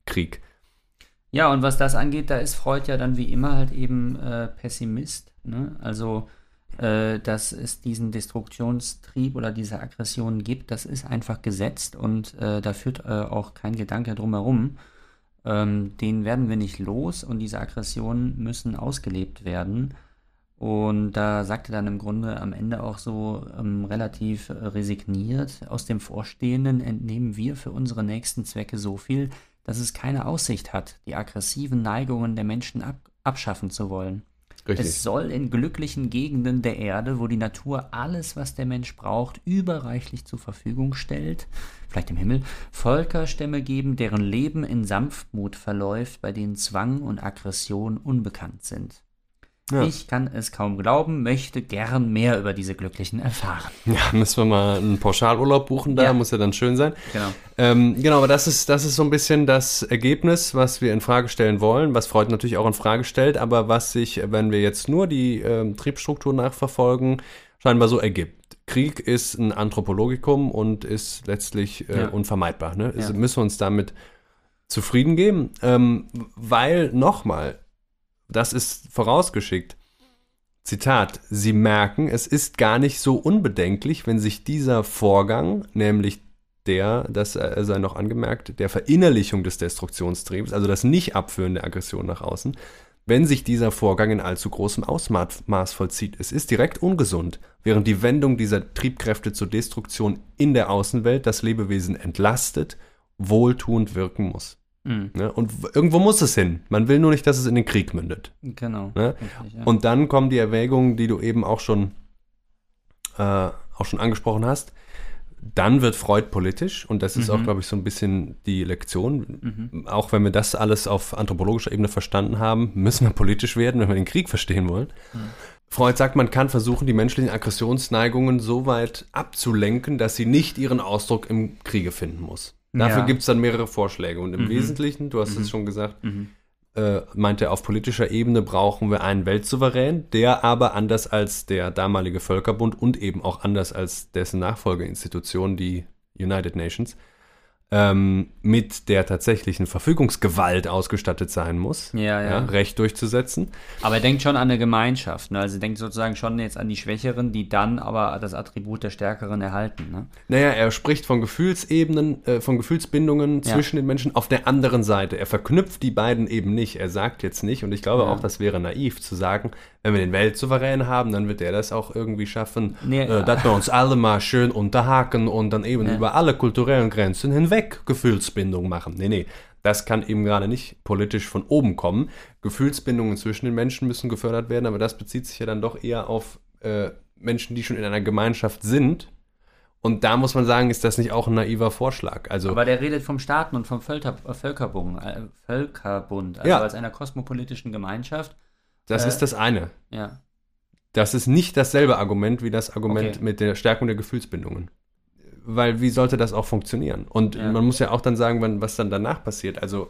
Krieg. Ja, und was das angeht, da ist Freud ja dann wie immer halt eben äh, Pessimist. Ne? Also, dass es diesen Destruktionstrieb oder diese Aggression gibt, das ist einfach gesetzt und äh, da führt äh, auch kein Gedanke drumherum. Ähm, den werden wir nicht los und diese Aggressionen müssen ausgelebt werden. Und da sagt er dann im Grunde am Ende auch so ähm, relativ äh, resigniert, aus dem Vorstehenden entnehmen wir für unsere nächsten Zwecke so viel, dass es keine Aussicht hat, die aggressiven Neigungen der Menschen ab abschaffen zu wollen. Richtig. Es soll in glücklichen Gegenden der Erde, wo die Natur alles, was der Mensch braucht, überreichlich zur Verfügung stellt, vielleicht im Himmel, Völkerstämme geben, deren Leben in Sanftmut verläuft, bei denen Zwang und Aggression unbekannt sind. Ja. Ich kann es kaum glauben, möchte gern mehr über diese Glücklichen erfahren. [LAUGHS] Ja, müssen wir mal einen Pauschalurlaub buchen da, ja. muss ja dann schön sein. Genau. Ähm, genau, aber das ist, das ist so ein bisschen das Ergebnis, was wir in Frage stellen wollen, was Freud natürlich auch in Frage stellt, aber was sich, wenn wir jetzt nur die ähm, Triebstruktur nachverfolgen, scheinbar so ergibt. Krieg ist ein Anthropologikum und ist letztlich äh, ja. unvermeidbar. Ne? Also müssen wir uns damit zufrieden geben, ähm, weil nochmal, das ist vorausgeschickt. Zitat, Sie merken, es ist gar nicht so unbedenklich, wenn sich dieser Vorgang, nämlich der, das äh, sei noch angemerkt, der Verinnerlichung des Destruktionstriebs, also das Nicht-Abführen der Aggression nach außen, wenn sich dieser Vorgang in allzu großem Ausmaß vollzieht. Es ist direkt ungesund, während die Wendung dieser Triebkräfte zur Destruktion in der Außenwelt das Lebewesen entlastet, wohltuend wirken muss. Mhm. Ne? Und irgendwo muss es hin. Man will nur nicht, dass es in den Krieg mündet. Genau. Ne? Richtig, ja. Und dann kommen die Erwägungen, die du eben auch schon, äh, auch schon angesprochen hast. Dann wird Freud politisch und das ist mhm. auch, glaube ich, so ein bisschen die Lektion. Mhm. Auch wenn wir das alles auf anthropologischer Ebene verstanden haben, müssen wir politisch werden, wenn wir den Krieg verstehen wollen. Mhm. Freud sagt, man kann versuchen, die menschlichen Aggressionsneigungen so weit abzulenken, dass sie nicht ihren Ausdruck im Kriege finden muss. Dafür ja. gibt es dann mehrere Vorschläge. Und im mhm. Wesentlichen, du hast mhm. es schon gesagt, mhm. äh, meint er, auf politischer Ebene brauchen wir einen Weltsouverän, der aber anders als der damalige Völkerbund und eben auch anders als dessen Nachfolgeinstitution, die United Nations, ähm, mit der tatsächlichen Verfügungsgewalt ausgestattet sein muss, ja, ja. Recht durchzusetzen. Aber er denkt schon an eine Gemeinschaft, ne? also er denkt sozusagen schon jetzt an die Schwächeren, die dann aber das Attribut der Stärkeren erhalten. Ne? Naja, er spricht von Gefühlsebenen, äh, von Gefühlsbindungen zwischen den Menschen auf der anderen Seite. Er verknüpft die beiden eben nicht. Er sagt jetzt nicht, und ich glaube auch, das wäre naiv zu sagen, wenn wir den Weltsouverän haben, dann wird er das auch irgendwie schaffen, nee, äh, dass wir uns alle mal schön unterhaken und dann eben über alle kulturellen Grenzen hinweg weg Gefühlsbindung machen. Nee, nee, das kann eben gerade nicht politisch von oben kommen. Gefühlsbindungen zwischen den Menschen müssen gefördert werden, aber das bezieht sich ja dann doch eher auf äh, Menschen, die schon in einer Gemeinschaft sind. Und da muss man sagen, ist das nicht auch ein naiver Vorschlag? Also, aber der redet vom Staaten und vom Völker, äh, Völkerbund, äh, Völkerbund, also ja. als einer kosmopolitischen Gemeinschaft. Das äh, ist das eine. Ja. Das ist nicht dasselbe Argument wie das Argument okay. mit der Stärkung der Gefühlsbindungen weil wie sollte das auch funktionieren? Und ja. man muss ja auch dann sagen, was dann danach passiert. Also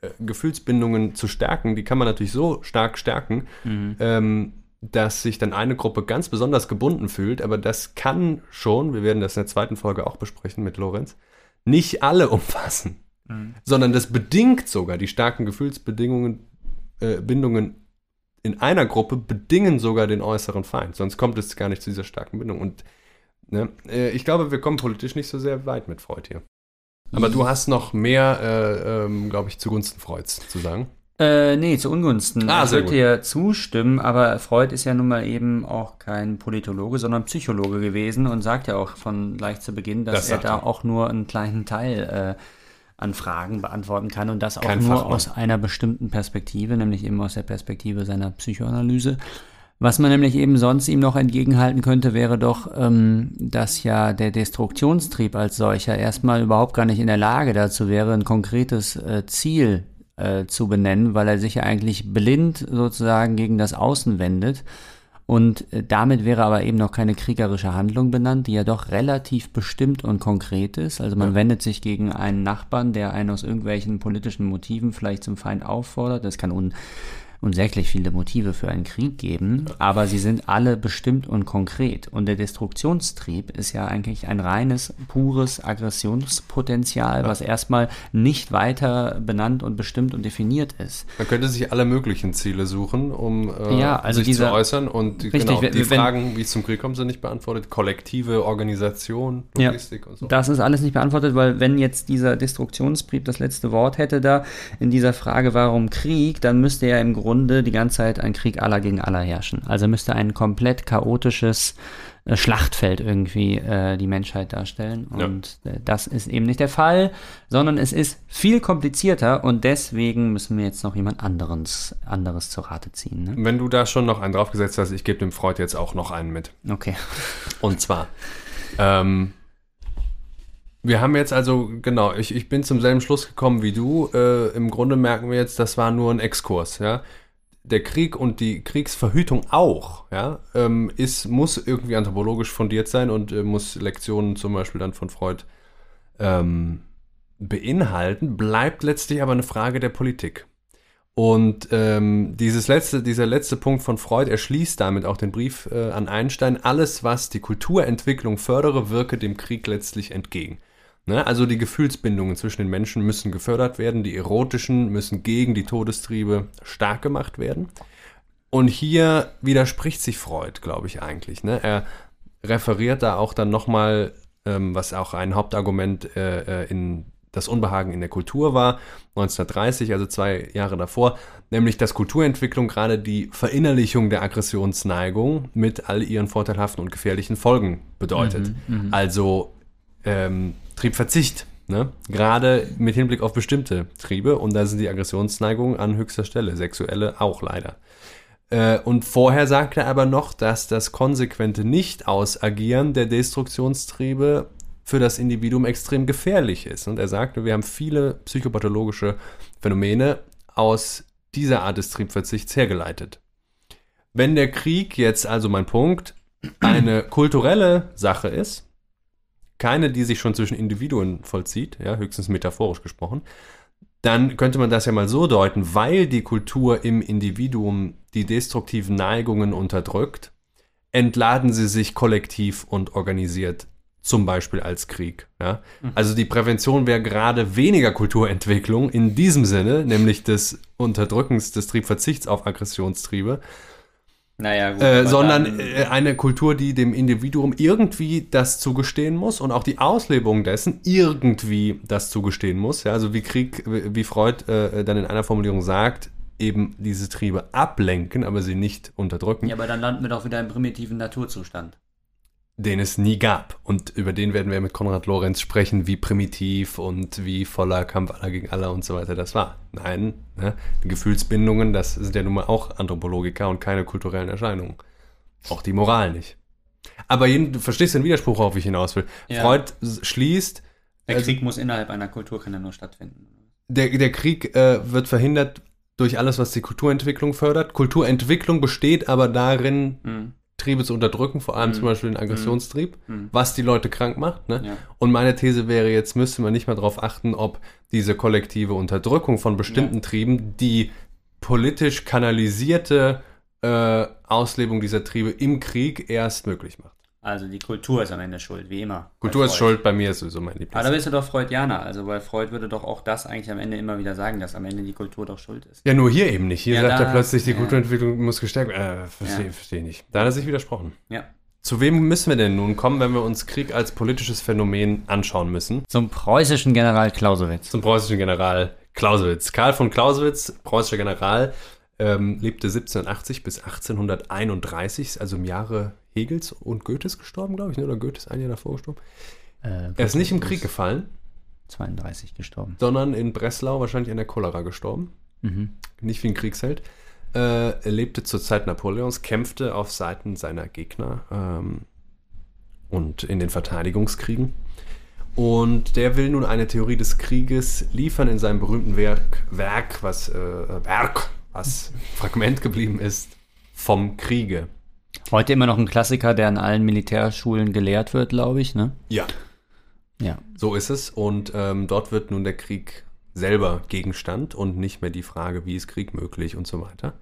äh, Gefühlsbindungen zu stärken, die kann man natürlich so stark stärken, mhm. ähm, dass sich dann eine Gruppe ganz besonders gebunden fühlt, aber das kann schon, wir werden das in der zweiten Folge auch besprechen mit Lorenz, nicht alle [LAUGHS] umfassen, mhm. sondern das bedingt sogar die starken Gefühlsbedingungen, äh, Bindungen in einer Gruppe bedingen sogar den äußeren Feind, sonst kommt es gar nicht zu dieser starken Bindung. Und Ne? Äh, ich glaube, wir kommen politisch nicht so sehr weit mit Freud hier. Aber du hast noch mehr, äh, ähm, glaube ich, zugunsten Freuds zu sagen. Äh, nee, zu Ungunsten. Ah, ich würde dir zustimmen, aber Freud ist ja nun mal eben auch kein Politologe, sondern Psychologe gewesen und sagt ja auch von gleich zu Beginn, dass Das er da er. auch nur einen kleinen Teil äh, an Fragen beantworten kann und das auch Kein nur Fachmann. aus einer bestimmten Perspektive, nämlich eben aus der Perspektive seiner Psychoanalyse. Was man nämlich eben sonst ihm noch entgegenhalten könnte, wäre doch, ähm, dass ja der Destruktionstrieb als solcher erstmal überhaupt gar nicht in der Lage dazu wäre, ein konkretes äh, Ziel äh, zu benennen, weil er sich ja eigentlich blind sozusagen gegen das Außen wendet. Und äh, damit wäre aber eben noch keine kriegerische Handlung benannt, die ja doch relativ bestimmt und konkret ist. Also man wendet sich gegen einen Nachbarn, der einen aus irgendwelchen politischen Motiven vielleicht zum Feind auffordert. Das kann un unsäglich viele Motive für einen Krieg geben, aber sie sind alle bestimmt und konkret. Und der Destruktionstrieb ist ja eigentlich ein reines, pures Aggressionspotenzial, was erstmal nicht weiter benannt und bestimmt und definiert ist. Man könnte sich alle möglichen Ziele suchen, um äh, Ja, also sich dieser- zu äußern. Und die- Richtig, genau, die wenn- Fragen, wie es zum Krieg kommt, sind nicht beantwortet. Kollektive Organisation, Logistik und so. Das ist alles nicht beantwortet, weil wenn jetzt dieser Destruktionsbrief das letzte Wort hätte da in dieser Frage, warum Krieg, dann müsste ja im Grunde die ganze Zeit ein Krieg aller gegen aller herrschen. Also müsste ein komplett chaotisches äh, Schlachtfeld irgendwie äh, die Menschheit darstellen. Ja. Und äh, das ist eben nicht der Fall, sondern es ist viel komplizierter und deswegen müssen wir jetzt noch jemand anderes, anderes zur Rate ziehen. Ne? Wenn du da schon noch einen draufgesetzt hast, ich gebe dem Freud jetzt auch noch einen mit. Okay. Und zwar, ähm, wir haben jetzt also, genau, ich, ich bin zum selben Schluss gekommen wie du. Äh, Im Grunde merken wir jetzt, das war nur ein Exkurs, ja. Der Krieg und die Kriegsverhütung auch, ja, ähm, ist, muss irgendwie anthropologisch fundiert sein und äh, muss Lektionen zum Beispiel dann von Freud ähm, beinhalten, bleibt letztlich aber eine Frage der Politik. Und ähm, dieses letzte, dieser letzte Punkt von Freud erschließt damit auch den Brief äh, an Einstein. Alles, was die Kulturentwicklung fördere, wirke dem Krieg letztlich entgegen. Ne? Also die Gefühlsbindungen zwischen den Menschen müssen gefördert werden, die erotischen müssen gegen die Todestriebe stark gemacht werden. Und hier widerspricht sich Freud, glaube ich, eigentlich. Ne? Er referiert da auch dann nochmal, ähm, was auch ein Hauptargument äh, äh, in das Unbehagen in der Kultur war, 1930, also zwei Jahre davor, nämlich dass Kulturentwicklung gerade die Verinnerlichung der Aggressionsneigung mit all ihren vorteilhaften und gefährlichen Folgen bedeutet. also ähm, Triebverzicht, ne? gerade mit Hinblick auf bestimmte Triebe und da sind die Aggressionsneigungen an höchster Stelle, sexuelle auch leider. Äh, Und vorher sagte er aber noch, dass das konsequente Nicht-Ausagieren der Destruktionstriebe für das Individuum extrem gefährlich ist. Und er sagte, wir haben viele psychopathologische Phänomene aus dieser Art des Triebverzichts hergeleitet. Wenn der Krieg jetzt, also mein Punkt, eine kulturelle Sache ist, keine, die sich schon zwischen Individuen vollzieht, ja, höchstens metaphorisch gesprochen, dann könnte man das ja mal so deuten, weil die Kultur im Individuum die destruktiven Neigungen unterdrückt, entladen sie sich kollektiv und organisiert, zum Beispiel als Krieg. Ja? Also die Prävention wäre gerade weniger Kulturentwicklung in diesem Sinne, nämlich des Unterdrückens des Triebverzichts auf Aggressionstriebe, Naja, gut. äh, sondern dann- äh, eine Kultur, die dem Individuum irgendwie das zugestehen muss und auch die Auslebung dessen irgendwie das zugestehen muss. Ja, also wie Krieg, wie wie Freud äh, dann in einer Formulierung sagt, eben diese Triebe ablenken, aber sie nicht unterdrücken, ja, aber dann landen wir doch wieder im primitiven Naturzustand. Den es nie gab. Und über den werden wir mit Konrad Lorenz sprechen, wie primitiv und wie voller Kampf aller gegen aller und so weiter das war. Nein, ne? Gefühlsbindungen, das sind ja nun mal auch Anthropologiker und keine kulturellen Erscheinungen. Auch die Moral nicht. Aber jeden, du verstehst den Widerspruch, worauf ich hinaus will. Ja. Freud schließt, Der Also- Krieg muss innerhalb einer Kultur kann ja nur stattfinden. der, der Krieg äh, wird verhindert durch alles, was die Kulturentwicklung fördert. Kulturentwicklung besteht aber darin, Mhm. Triebe zu unterdrücken, vor allem Mhm. zum Beispiel den Aggressionstrieb, Mhm. was die Leute krank macht. Ne? Ja. Und meine These wäre, jetzt müsste man nicht mehr darauf achten, ob diese kollektive Unterdrückung von bestimmten Trieben die politisch kanalisierte äh, Auslebung dieser Triebe im Krieg erst möglich macht. Also die Kultur ist am Ende schuld, wie immer. Kultur ist schuld, bei mir ist sowieso mein Aber Lieblings. da bist du doch Freudianer, also weil Freud würde doch auch das eigentlich am Ende immer wieder sagen, dass am Ende die Kultur doch schuld ist. Ja, nur hier eben nicht. Hier Ja, sagt da- er plötzlich, die ja. Kulturentwicklung muss gestärkt werden. Äh, verstehe Ja. versteh nicht. Da hat er sich widersprochen. Ja. Zu wem müssen wir denn nun kommen, wenn wir uns Krieg als politisches Phänomen anschauen müssen? Zum preußischen General Clausewitz. Zum preußischen General Clausewitz. Karl von Clausewitz, preußischer General, ähm, lebte 1780 bis 1831, also im Jahre Hegels und Goethes gestorben, glaube ich, ne? oder Goethes ein Jahr davor gestorben. Äh, Er ist nicht im Krieg gefallen, 32 gestorben. sondern in Breslau wahrscheinlich an der Cholera gestorben. Mhm. Nicht wie ein Kriegsheld. Äh, er lebte zur Zeit Napoleons, kämpfte auf Seiten seiner Gegner ähm, und in den Verteidigungskriegen. Und der will nun eine Theorie des Krieges liefern in seinem berühmten Werk, Werk, was äh, Werk, was [LAUGHS] Fragment geblieben ist, vom Kriege. Heute immer noch ein Klassiker, der an allen Militärschulen gelehrt wird, glaube ich, ne? Ja. Ja. So ist es. Und ähm, dort wird nun der Krieg selber Gegenstand und nicht mehr die Frage, wie ist Krieg möglich und so weiter.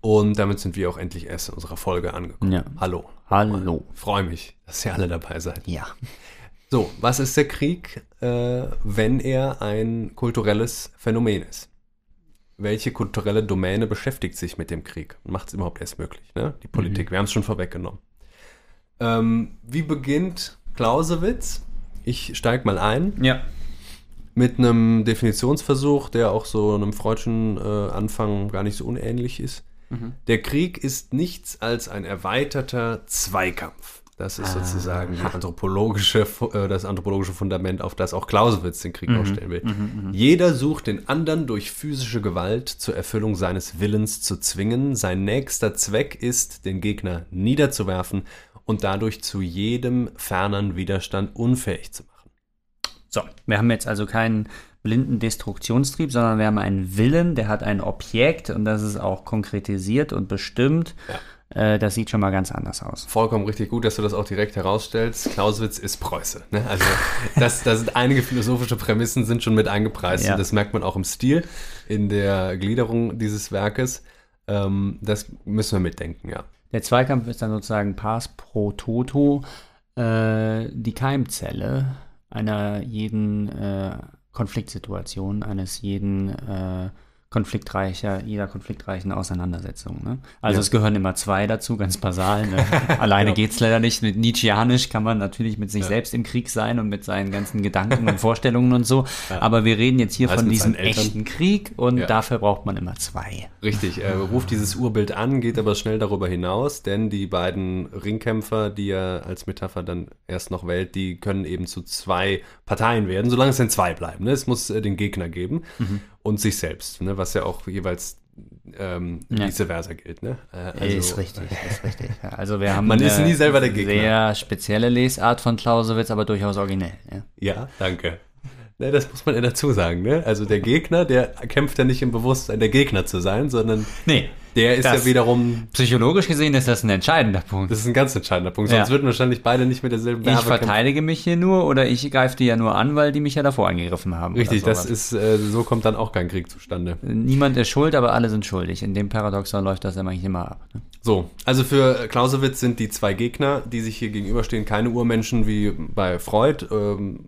Und damit sind wir auch endlich erst in unserer Folge angekommen. Ja. Hallo. Hallo. Freue mich, dass ihr alle dabei seid. Ja. So, was ist der Krieg, äh, wenn er ein kulturelles Phänomen ist? Welche kulturelle Domäne beschäftigt sich mit dem Krieg und macht es überhaupt erst möglich? Ne? Die Politik, wir haben es schon vorweggenommen. Ähm, wie beginnt Clausewitz? Ich steige mal ein Ja. mit einem Definitionsversuch, der auch so einem freudschen äh, Anfang gar nicht so unähnlich ist. Der Krieg ist nichts als ein erweiterter Zweikampf. Das ist sozusagen die anthropologische, äh, das anthropologische Fundament, auf das auch Clausewitz den Krieg ausstellen will. Jeder sucht den anderen durch physische Gewalt zur Erfüllung seines Willens zu zwingen. Sein nächster Zweck ist, den Gegner niederzuwerfen und dadurch zu jedem ferneren Widerstand unfähig zu machen. So, wir haben jetzt also keinen blinden Destruktionstrieb, sondern wir haben einen Willen, der hat ein Objekt und das ist auch konkretisiert und bestimmt. Äh, das sieht schon mal ganz anders aus. Vollkommen richtig gut, dass du das auch direkt herausstellst. Clausewitz ist Preuße. Ne? Also das, da sind einige philosophische Prämissen sind schon mit eingepreist. Ja. Und das merkt man auch im Stil, in der Gliederung dieses Werkes. Ähm, das müssen wir mitdenken, ja. Der Zweikampf ist dann sozusagen Pars pro Toto, äh, die Keimzelle einer jeden äh, Konfliktsituation, eines jeden äh, konfliktreicher, jeder konfliktreichen Auseinandersetzung. Ne? Also Ja. es gehören immer zwei dazu, ganz basal. Ne? [LAUGHS] Alleine geht's leider nicht. Mit Nietzscheanisch kann man natürlich mit sich selbst im Krieg sein und mit seinen ganzen Gedanken und Vorstellungen und so. Aber wir reden jetzt hier Also von diesem echten Krieg und Ja. dafür braucht man immer zwei. Richtig, er ruft dieses Urbild an, geht aber schnell darüber hinaus, denn die beiden Ringkämpfer, die er als Metapher dann erst noch wählt, die können eben zu zwei Parteien werden, solange es denn zwei bleiben. Ne? Es muss äh, den Gegner geben Mhm. Und sich selbst, ne? was ja auch jeweils ähm, Ja. vice versa gilt. Ne? Äh, also- [LAUGHS] ist richtig, ist richtig. Also wir [LAUGHS] haben Man ist nie selber der Gegner. Sehr spezielle Lesart von Clausewitz, aber durchaus originell. Ja. Ja, danke. Ne, das muss man ja dazu sagen. Ne? Also der Gegner, der kämpft ja nicht im Bewusstsein, der Gegner zu sein, sondern Nee, der ist das- ja wiederum, psychologisch gesehen ist das ein entscheidender Punkt. das ist ein ganz entscheidender Punkt. Ja. Sonst würden wahrscheinlich beide nicht mit derselben Ich Werbe kämpfen. verteidige mich hier nur oder ich greife die ja nur an, weil die mich ja davor angegriffen haben. Richtig, das ist, äh, so kommt dann auch kein Krieg zustande. Niemand ist schuld, aber alle sind schuldig. In dem Paradoxon läuft das eigentlich immer ab. Ne? So, also für Clausewitz sind die zwei Gegner, die sich hier gegenüberstehen, keine Urmenschen wie bei Freud, ähm,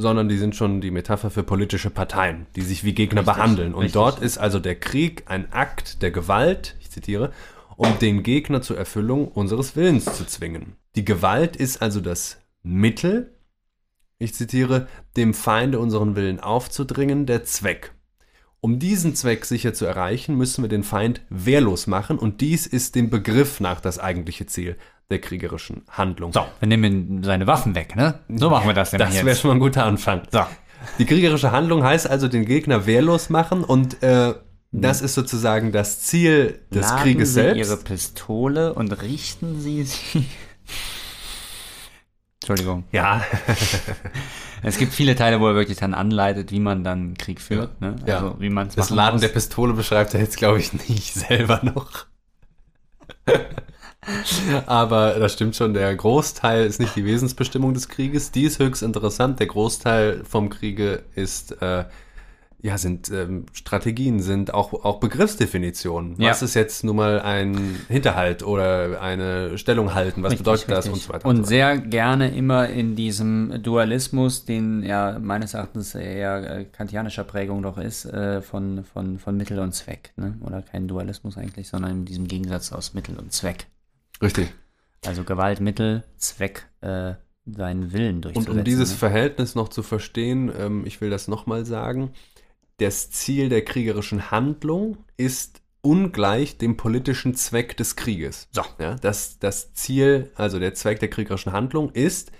sondern die sind schon die Metapher für politische Parteien, die sich wie Gegner Richtig, behandeln. Und richtig. dort ist also der Krieg ein Akt der Gewalt, ich zitiere, um den Gegner zur Erfüllung unseres Willens zu zwingen. Die Gewalt ist also das Mittel, ich zitiere, dem Feinde unseren Willen aufzudringen, der Zweck. Um diesen Zweck sicher zu erreichen, müssen wir den Feind wehrlos machen und dies ist dem Begriff nach das eigentliche Ziel der kriegerischen Handlung. So, wir nehmen seine Waffen weg, ne? So machen wir das denn das wäre jetzt. schon mal ein guter Anfang. So. Die kriegerische Handlung heißt also den Gegner wehrlos machen und äh, das ist sozusagen das Ziel des Laden Krieges Sie selbst. Ihre Pistole und richten Sie sie. [LAUGHS] Entschuldigung. ja, [LAUGHS] Es gibt viele Teile, wo er wirklich dann anleitet, wie man dann Krieg führt. Ne? ja. Also, wie man es das Laden muss. der Pistole beschreibt er jetzt, glaube ich, [LAUGHS] nicht selber noch. [LAUGHS] Aber das stimmt schon, der Großteil ist nicht die Wesensbestimmung des Krieges. Die ist höchst interessant. Der Großteil vom Kriege ist, äh, ja, sind ähm, Strategien, sind auch, auch Begriffsdefinitionen. Ja. Was ist jetzt nun mal ein Hinterhalt oder eine Stellung halten? Was Richtig, bedeutet das richtig. und so weiter? Und so weiter. sehr gerne immer in diesem Dualismus, den ja meines Erachtens eher äh, kantianischer Prägung doch ist, äh, von, von, von Mittel und Zweck. Ne? Oder kein Dualismus eigentlich, sondern in diesem Gegensatz aus Mittel und Zweck. Richtig. Also Gewalt, Mittel, Zweck, äh, seinen Willen Und durchzusetzen. um dieses ne? Verhältnis noch zu verstehen, ähm, ich will das nochmal sagen, das Ziel der kriegerischen Handlung ist ungleich dem politischen Zweck des Krieges. So. Ja, das, das Ziel, also der Zweck der kriegerischen Handlung ist,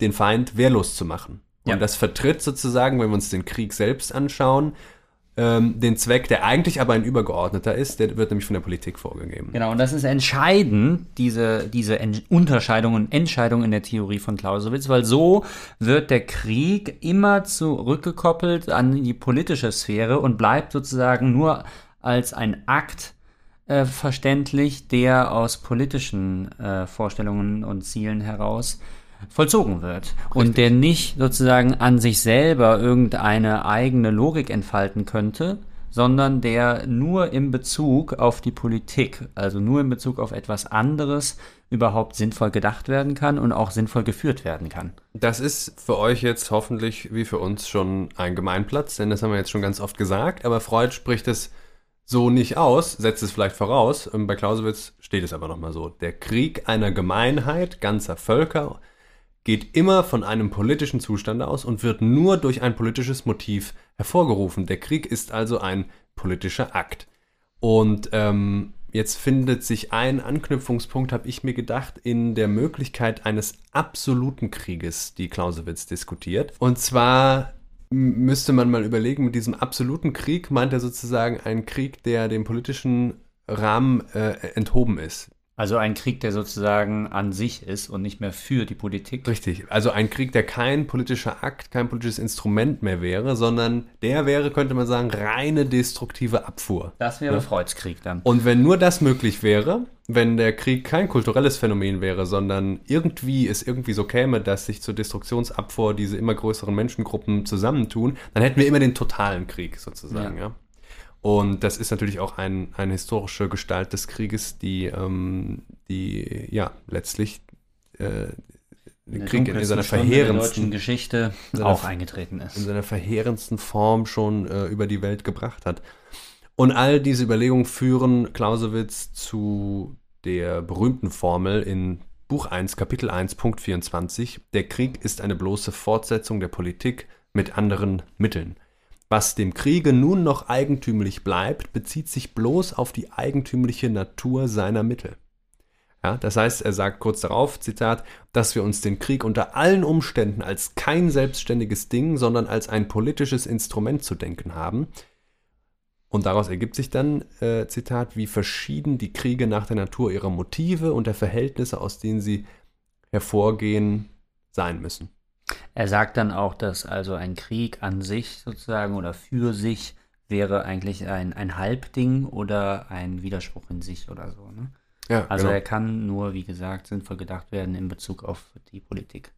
den Feind wehrlos zu machen. Und Ja. das vertritt sozusagen, wenn wir uns den Krieg selbst anschauen, ähm, den Zweck, der eigentlich aber ein übergeordneter ist, der wird nämlich von der Politik vorgegeben. Genau, und das ist entscheidend, diese, diese Unterscheidung und Entscheidung in der Theorie von Clausewitz, weil so wird der Krieg immer zurückgekoppelt an die politische Sphäre und bleibt sozusagen nur als ein Akt äh, verständlich, der aus politischen äh, Vorstellungen und Zielen heraus vollzogen wird und der nicht sozusagen an sich selber irgendeine eigene Logik entfalten könnte, sondern der nur in Bezug auf die Politik, also nur in Bezug auf etwas anderes überhaupt sinnvoll gedacht werden kann und auch sinnvoll geführt werden kann. Das ist für euch jetzt hoffentlich wie für uns schon ein Gemeinplatz, denn das haben wir jetzt schon ganz oft gesagt, aber Freud spricht es so nicht aus, setzt es vielleicht voraus. Ähm, Bei Clausewitz steht es aber nochmal so. Der Krieg einer Gemeinheit ganzer Völker geht immer von einem politischen Zustand aus und wird nur durch ein politisches Motiv hervorgerufen. Der Krieg ist also ein politischer Akt. Und ähm, jetzt findet sich ein Anknüpfungspunkt, habe ich mir gedacht, in der Möglichkeit eines absoluten Krieges, die Clausewitz diskutiert. Und zwar müsste man mal überlegen, mit diesem absoluten Krieg meint er sozusagen einen Krieg, der dem politischen Rahmen äh, enthoben ist. Also ein Krieg, der sozusagen an sich ist und nicht mehr für die Politik. Richtig. Also ein Krieg, der kein politischer Akt, kein politisches Instrument mehr wäre, sondern der wäre, könnte man sagen, reine destruktive Abfuhr. Das wäre Freuds Krieg dann. Und wenn nur das möglich wäre, wenn der Krieg kein kulturelles Phänomen wäre, sondern irgendwie es irgendwie so käme, dass sich zur Destruktionsabfuhr diese immer größeren Menschengruppen zusammentun, dann hätten wir immer den totalen Krieg sozusagen, ja. Und das ist natürlich auch ein, eine historische Gestalt des Krieges, die, ähm, die ja letztlich äh, den Krieg in, in seiner verheerendsten Geschichte seiner- auch eingetreten in ist. seiner verheerendsten Form schon äh, über die Welt gebracht hat. Und all diese Überlegungen führen Clausewitz zu der berühmten Formel in Buch 1, Kapitel 1, Punkt 24. Der Krieg ist eine bloße Fortsetzung der Politik mit anderen Mitteln. Was dem Kriege nun noch eigentümlich bleibt, bezieht sich bloß auf die eigentümliche Natur seiner Mittel. Ja, das heißt, er sagt kurz darauf, Zitat, dass wir uns den Krieg unter allen Umständen als kein selbstständiges Ding, sondern als ein politisches Instrument zu denken haben. Und daraus ergibt sich dann, äh, Zitat, wie verschieden die Kriege nach der Natur ihrer Motive und der Verhältnisse, aus denen sie hervorgehen, sein müssen. Er sagt dann auch, dass also ein Krieg an sich sozusagen oder für sich wäre eigentlich ein, ein Halbding oder ein Widerspruch in sich oder so. Ne? Ja, Also genau. er kann nur, wie gesagt, sinnvoll gedacht werden in Bezug auf die Politik.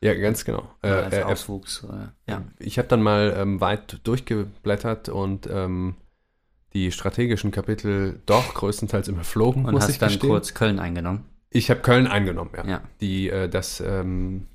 ja ganz genau. Äh, Oder als er, Auswuchs. Äh, ja. Ich habe dann mal ähm, weit durchgeblättert und ähm, die strategischen Kapitel doch größtenteils überflogen, Und muss hast ich dann gestehen. kurz Köln eingenommen. Ich habe Köln eingenommen, ja. Ja. Die, äh, das, ähm,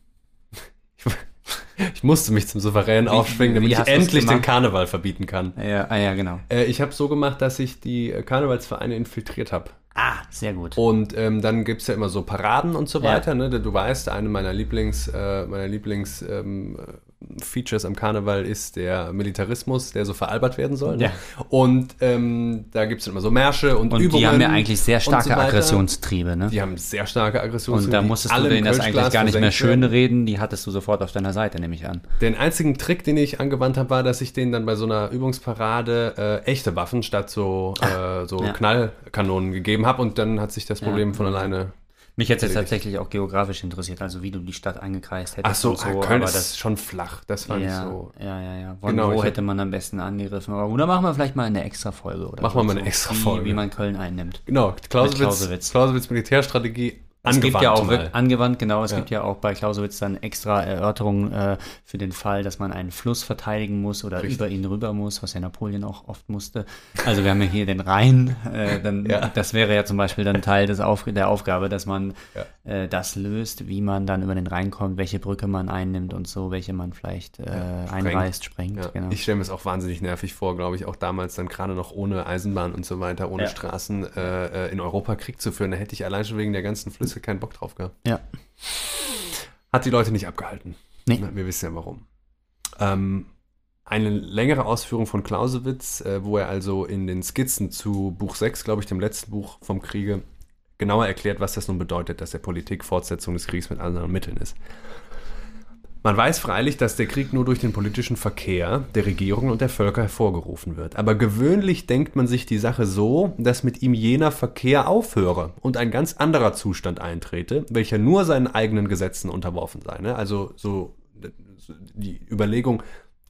ich musste mich zum Souverän aufschwingen, damit ich endlich den? Karneval verbieten kann. Ja, ah, ja, genau. Äh, ich habe so gemacht, dass ich die äh, Karnevalsvereine infiltriert habe. Ah, sehr gut. Und ähm, dann gibt es ja immer so Paraden und so Ja. weiter. Ne? Du weißt, eine meiner Lieblings, äh, meiner Lieblings ähm, äh, Features am Karneval ist der Militarismus, der so veralbert werden soll. Ne? Ja. Und ähm, da gibt es immer so Märsche und, Und Übungen. die haben ja eigentlich sehr starke so weiter. Agressionstriebe, ne? Die haben sehr starke Aggressionstriebe. Und da musstest du denen das eigentlich gar nicht mehr schön reden, die hattest du sofort auf deiner Seite, nehme ich an. Den einzigen Trick, den ich angewandt habe, war, dass ich denen dann bei so einer Übungsparade äh, echte Waffen statt so, äh, so ja. Knallkanonen gegeben habe und dann hat sich das Problem von alleine. Mich hätte jetzt Erledigt. tatsächlich auch geografisch interessiert, also wie du die Stadt eingekreist hättest. Ach so, so Köln aber ist das schon flach. Das fand ich ja, so. ja, ja, ja. Von Genau, ich wo hätte man am besten angegriffen? Aber oder machen wir vielleicht mal eine extra Folge oder Machen wir so, mal eine extra wie, Folge. Wie man Köln einnimmt. Genau, Clausewitz, Clausewitz. Clausewitz. Militärstrategie Es gibt angewandt ja auch mal. angewandt, genau. Es Ja. gibt ja auch bei Clausewitz dann extra Erörterungen äh, für den Fall, dass man einen Fluss verteidigen muss oder Richtig. über ihn rüber muss, was ja Napoleon auch oft musste. Also wir haben ja hier den Rhein. Äh, dann, Ja. Das wäre ja zum Beispiel dann Teil des Auf der Aufgabe, dass man Ja. äh, das löst, wie man dann über den Rhein kommt, welche Brücke man einnimmt und so, welche man vielleicht äh, einreißt, sprengt. Genau. Ich stelle mir es auch wahnsinnig nervig vor, glaube ich, auch damals dann gerade noch ohne Eisenbahn und so weiter, ohne. Straßen äh, äh, in Europa Krieg zu führen. Da hätte ich allein schon wegen der ganzen Flüsse keinen Bock drauf gehabt. ja. Hat die Leute nicht abgehalten. Nee. Wir wissen ja warum. Ähm, eine längere Ausführung von Clausewitz, äh, wo er also in den Skizzen zu Buch 6, glaube ich, dem letzten Buch vom Kriege, genauer erklärt, was das nun bedeutet, dass der Politik Fortsetzung des Kriegs mit anderen Mitteln ist. Man weiß freilich, dass der Krieg nur durch den politischen Verkehr der Regierungen und der Völker hervorgerufen wird. Aber gewöhnlich denkt man sich die Sache so, dass mit ihm jener Verkehr aufhöre und ein ganz anderer Zustand eintrete, welcher nur seinen eigenen Gesetzen unterworfen sei. Ne? Also so die Überlegung,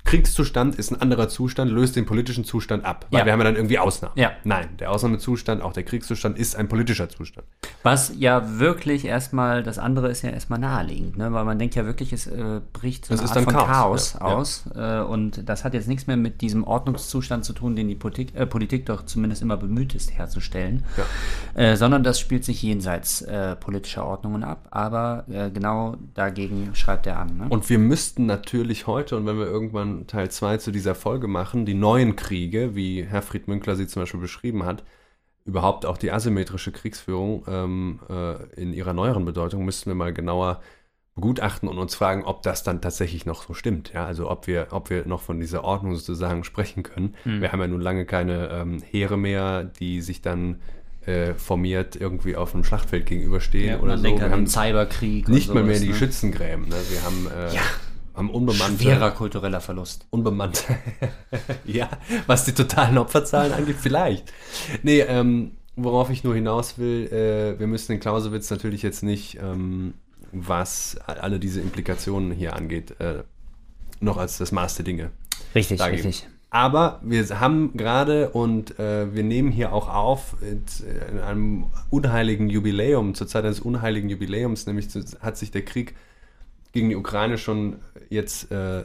Kriegszustand ist ein anderer Zustand, löst den politischen Zustand ab. Weil Ja. wir haben ja dann irgendwie Ausnahmen. Ja. Nein, der Ausnahmezustand, auch der Kriegszustand, ist ein politischer Zustand. Was ja wirklich erstmal, das andere ist ja erstmal naheliegend, ne? weil man denkt ja wirklich, es äh, bricht so Es eine Art von Chaos, Chaos, ja, ja. aus. Äh, und das hat jetzt nichts mehr mit diesem Ordnungszustand zu tun, den die Politik, äh, Politik doch zumindest immer bemüht ist herzustellen, äh, sondern das spielt sich jenseits äh, politischer Ordnungen ab. Aber äh, genau dagegen schreibt er an. Ne? Und wir müssten natürlich heute, und wenn wir irgendwann Teil 2 zu dieser Folge machen, die neuen Kriege, wie Herfried Münkler sie zum Beispiel beschrieben hat, überhaupt auch die asymmetrische Kriegsführung ähm, äh, in ihrer neueren Bedeutung, müssten wir mal genauer begutachten und uns fragen, ob das dann tatsächlich noch so stimmt. Ja, also ob wir, ob wir noch von dieser Ordnung sozusagen sprechen können. Hm. Wir haben ja nun lange keine ähm, Heere mehr, die sich dann äh, formiert irgendwie auf einem Schlachtfeld gegenüberstehen Ja, oder so. Wir an haben Cyberkrieg. nicht mal mehr die ne? Schützengräben. Ne? Wir haben, äh, haben unbemannte, Schwerer kultureller Verlust. unbemannte. [LAUGHS] ja, was die totalen Opferzahlen angeht, vielleicht. Nee, ähm, worauf ich nur hinaus will, äh, wir müssen den Clausewitz natürlich jetzt nicht, ähm, was alle diese Implikationen hier angeht, äh, noch als das Maß der Dinge Richtig, dargeben. richtig. Aber wir haben gerade und äh, wir nehmen hier auch auf äh, in einem unheiligen Jubiläum, zur Zeit eines unheiligen Jubiläums, nämlich zu, hat sich der Krieg gegen die Ukraine schon jetzt äh,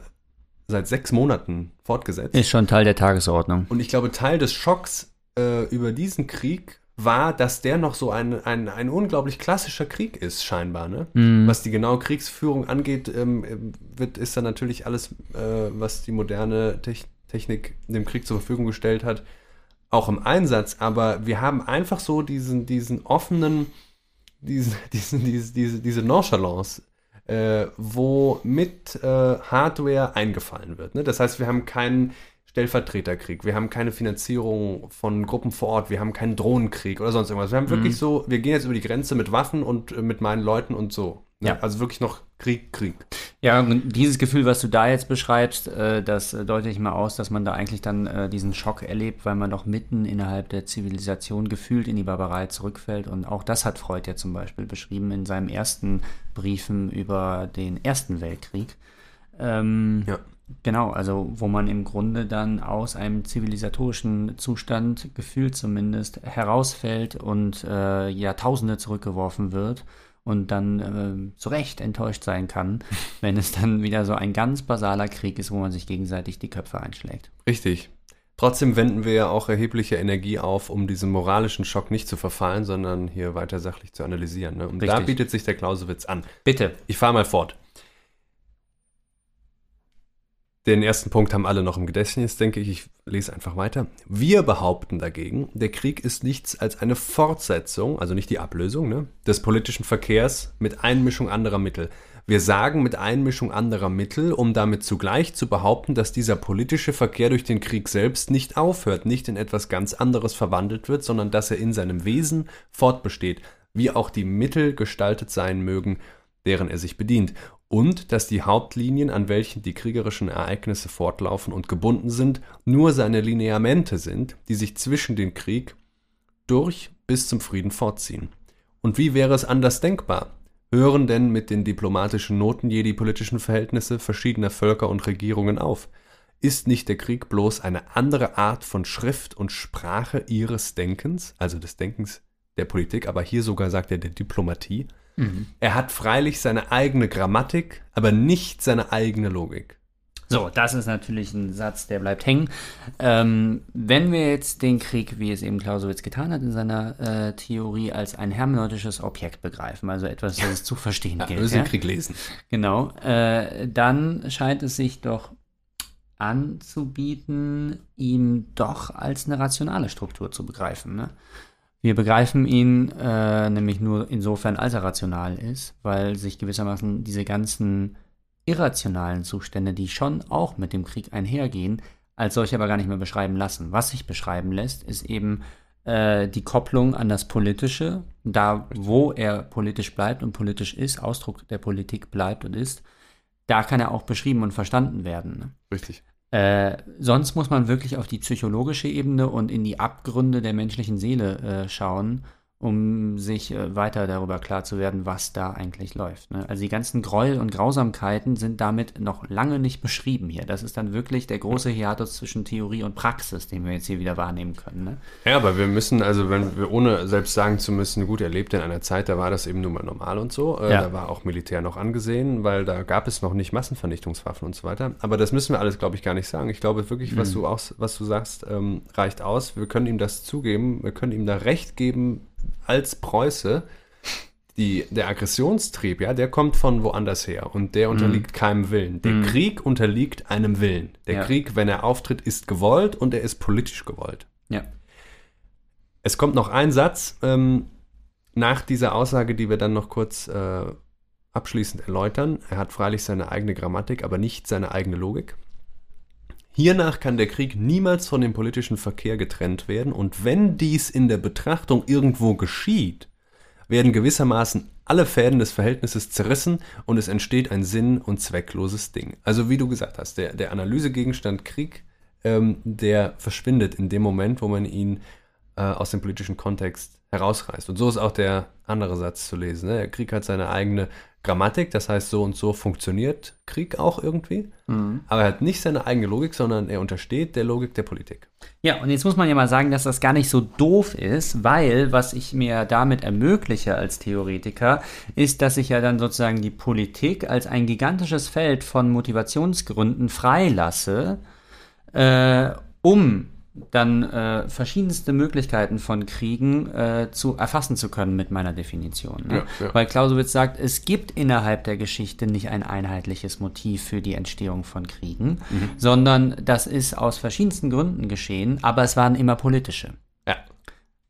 seit sechs Monaten fortgesetzt. Ist schon Teil der Tagesordnung. Und ich glaube, Teil des Schocks äh, über diesen Krieg war, dass der noch so ein, ein, ein unglaublich klassischer Krieg ist, scheinbar. Ne? Was die genaue Kriegsführung angeht, ähm, wird, ist dann natürlich alles, äh, was die moderne Tech Technik dem Krieg zur Verfügung gestellt hat, auch im Einsatz. Aber wir haben einfach so diesen, diesen offenen, diesen, [LAUGHS] diesen, diese, diese, diese Nonchalance, äh, wo mit äh, Hardware eingefallen wird. Ne? Das heißt, wir haben keinen Stellvertreterkrieg, wir haben keine Finanzierung von Gruppen vor Ort, wir haben keinen Drohnenkrieg oder sonst irgendwas. Wir haben wirklich so, wir gehen jetzt über die Grenze mit Waffen und äh, mit meinen Leuten und so. Ne? Ja. Also wirklich noch Krieg, Krieg. Ja, und dieses Gefühl, was du da jetzt beschreibst, äh, das äh, deutet ich mal aus, dass man da eigentlich dann äh, diesen Schock erlebt, weil man doch mitten innerhalb der Zivilisation gefühlt in die Barbarei zurückfällt. Und auch das hat Freud ja zum Beispiel beschrieben in seinem ersten Briefen über den Ersten Weltkrieg. Ähm, Ja. Genau, also wo man im Grunde dann aus einem zivilisatorischen Zustand, gefühlt zumindest, herausfällt und äh, Jahrtausende zurückgeworfen wird und dann äh, zu Recht enttäuscht sein kann, [LAUGHS] wenn es dann wieder so ein ganz basaler Krieg ist, wo man sich gegenseitig die Köpfe einschlägt. Richtig. Trotzdem wenden wir ja auch erhebliche Energie auf, um diesem moralischen Schock nicht zu verfallen, sondern hier weiter sachlich zu analysieren. Ne? Und da Richtig. bietet sich der Clausewitz an. Bitte. Ich fahre mal fort. Den ersten Punkt haben alle noch im Gedächtnis, denke ich. Ich lese einfach weiter. Wir behaupten dagegen, der Krieg ist nichts als eine Fortsetzung, also nicht die Ablösung, ne, des politischen Verkehrs mit Einmischung anderer Mittel. Wir sagen mit Einmischung anderer Mittel, um damit zugleich zu behaupten, dass dieser politische Verkehr durch den Krieg selbst nicht aufhört, nicht in etwas ganz anderes verwandelt wird, sondern dass er in seinem Wesen fortbesteht, wie auch die Mittel gestaltet sein mögen, deren er sich bedient, und dass die Hauptlinien, an welchen die kriegerischen Ereignisse fortlaufen und gebunden sind, nur seine Lineamente sind, die sich zwischen den Krieg durch bis zum Frieden fortziehen. Und wie wäre es anders denkbar? Hören denn mit den diplomatischen Noten je die politischen Verhältnisse verschiedener Völker und Regierungen auf? Ist nicht der Krieg bloß eine andere Art von Schrift und Sprache ihres Denkens, also des Denkens der Politik, aber hier sogar sagt er der Diplomatie? Er hat freilich seine eigene Grammatik, aber nicht seine eigene Logik. So, das ist natürlich ein Satz, der bleibt hängen. Ähm, wenn wir jetzt den Krieg, wie es eben Clausewitz getan hat in seiner äh, Theorie, als ein hermeneutisches Objekt begreifen, also etwas, das es zu verstehen Ja, wir gilt. müssen Ja? den Krieg lesen. Genau, äh, dann scheint es sich doch anzubieten, ihn doch als eine rationale Struktur zu begreifen. Ne? Wir begreifen ihn äh, nämlich nur insofern, als er rational ist, weil sich gewissermaßen diese ganzen irrationalen Zustände, die schon auch mit dem Krieg einhergehen, als solche aber gar nicht mehr beschreiben lassen. Was sich beschreiben lässt, ist eben äh, die Kopplung an das Politische, da wo er politisch bleibt und politisch ist, Ausdruck der Politik bleibt und ist, da kann er auch beschrieben und verstanden werden. Ne? Richtig. Äh, sonst muss man wirklich auf die psychologische Ebene und in die Abgründe der menschlichen Seele äh, schauen um sich äh, weiter darüber klar zu werden, was da eigentlich läuft. Ne? Also die ganzen Gräuel und Grausamkeiten sind damit noch lange nicht beschrieben hier. Das ist dann wirklich der große Hiatus zwischen Theorie und Praxis, den wir jetzt hier wieder wahrnehmen können. Ne? Ja, aber wir müssen, also wenn wir ohne selbst sagen zu müssen, gut, er lebte in einer Zeit, da war das eben nun mal normal und so. Äh, ja. Da war auch Militär noch angesehen, weil da gab es noch nicht Massenvernichtungswaffen und so weiter. Aber das müssen wir alles, glaube ich, gar nicht sagen. Ich glaube wirklich, was mhm. du auch, was du sagst, ähm, reicht aus. Wir können ihm das zugeben, wir können ihm da Recht geben, als Preuße, die, der Aggressionstrieb, ja, der kommt von woanders her und der unterliegt mhm. keinem Willen. Der mhm. Krieg unterliegt einem Willen. Der ja. Krieg, wenn er auftritt, ist gewollt und er ist politisch gewollt. Ja. Es kommt noch ein Satz ähm, nach dieser Aussage, die wir dann noch kurz äh, abschließend erläutern. Er hat freilich seine eigene Grammatik, aber nicht seine eigene Logik. Hiernach kann der Krieg niemals von dem politischen Verkehr getrennt werden, und wenn dies in der Betrachtung irgendwo geschieht, werden gewissermaßen alle Fäden des Verhältnisses zerrissen und es entsteht ein sinn- und zweckloses Ding. Also wie du gesagt hast, der, der Analysegegenstand Krieg, ähm, der verschwindet in dem Moment, wo man ihn äh, aus dem politischen Kontext herausreißt. Und so ist auch der andere Satz zu lesen. Ne? Der Krieg hat seine eigene Grammatik, das heißt, so und so funktioniert Krieg auch irgendwie. Mhm. Aber er hat nicht seine eigene Logik, sondern er untersteht der Logik der Politik. Ja, und jetzt muss man ja mal sagen, dass das gar nicht so doof ist, weil was ich mir damit ermögliche als Theoretiker, ist, dass ich ja dann sozusagen die Politik als ein gigantisches Feld von Motivationsgründen freilasse, äh, um dann äh, verschiedenste Möglichkeiten von Kriegen äh, zu erfassen zu können mit meiner Definition. Ne? Ja, ja. Weil Clausewitz sagt, es gibt innerhalb der Geschichte nicht ein einheitliches Motiv für die Entstehung von Kriegen, mhm. sondern das ist aus verschiedensten Gründen geschehen, aber es waren immer politische.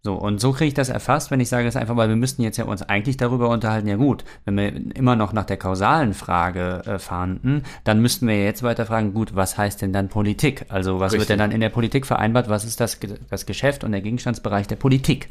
So, und so kriege ich das erfasst, wenn ich sage es einfach, weil wir müssten jetzt ja uns eigentlich darüber unterhalten, ja gut, wenn wir immer noch nach der kausalen Frage äh, fahnden, dann müssten wir jetzt weiter fragen, gut, was heißt denn dann Politik? Also was Richtig. wird denn dann in der Politik vereinbart? Was ist das, das Geschäft und der Gegenstandsbereich der Politik?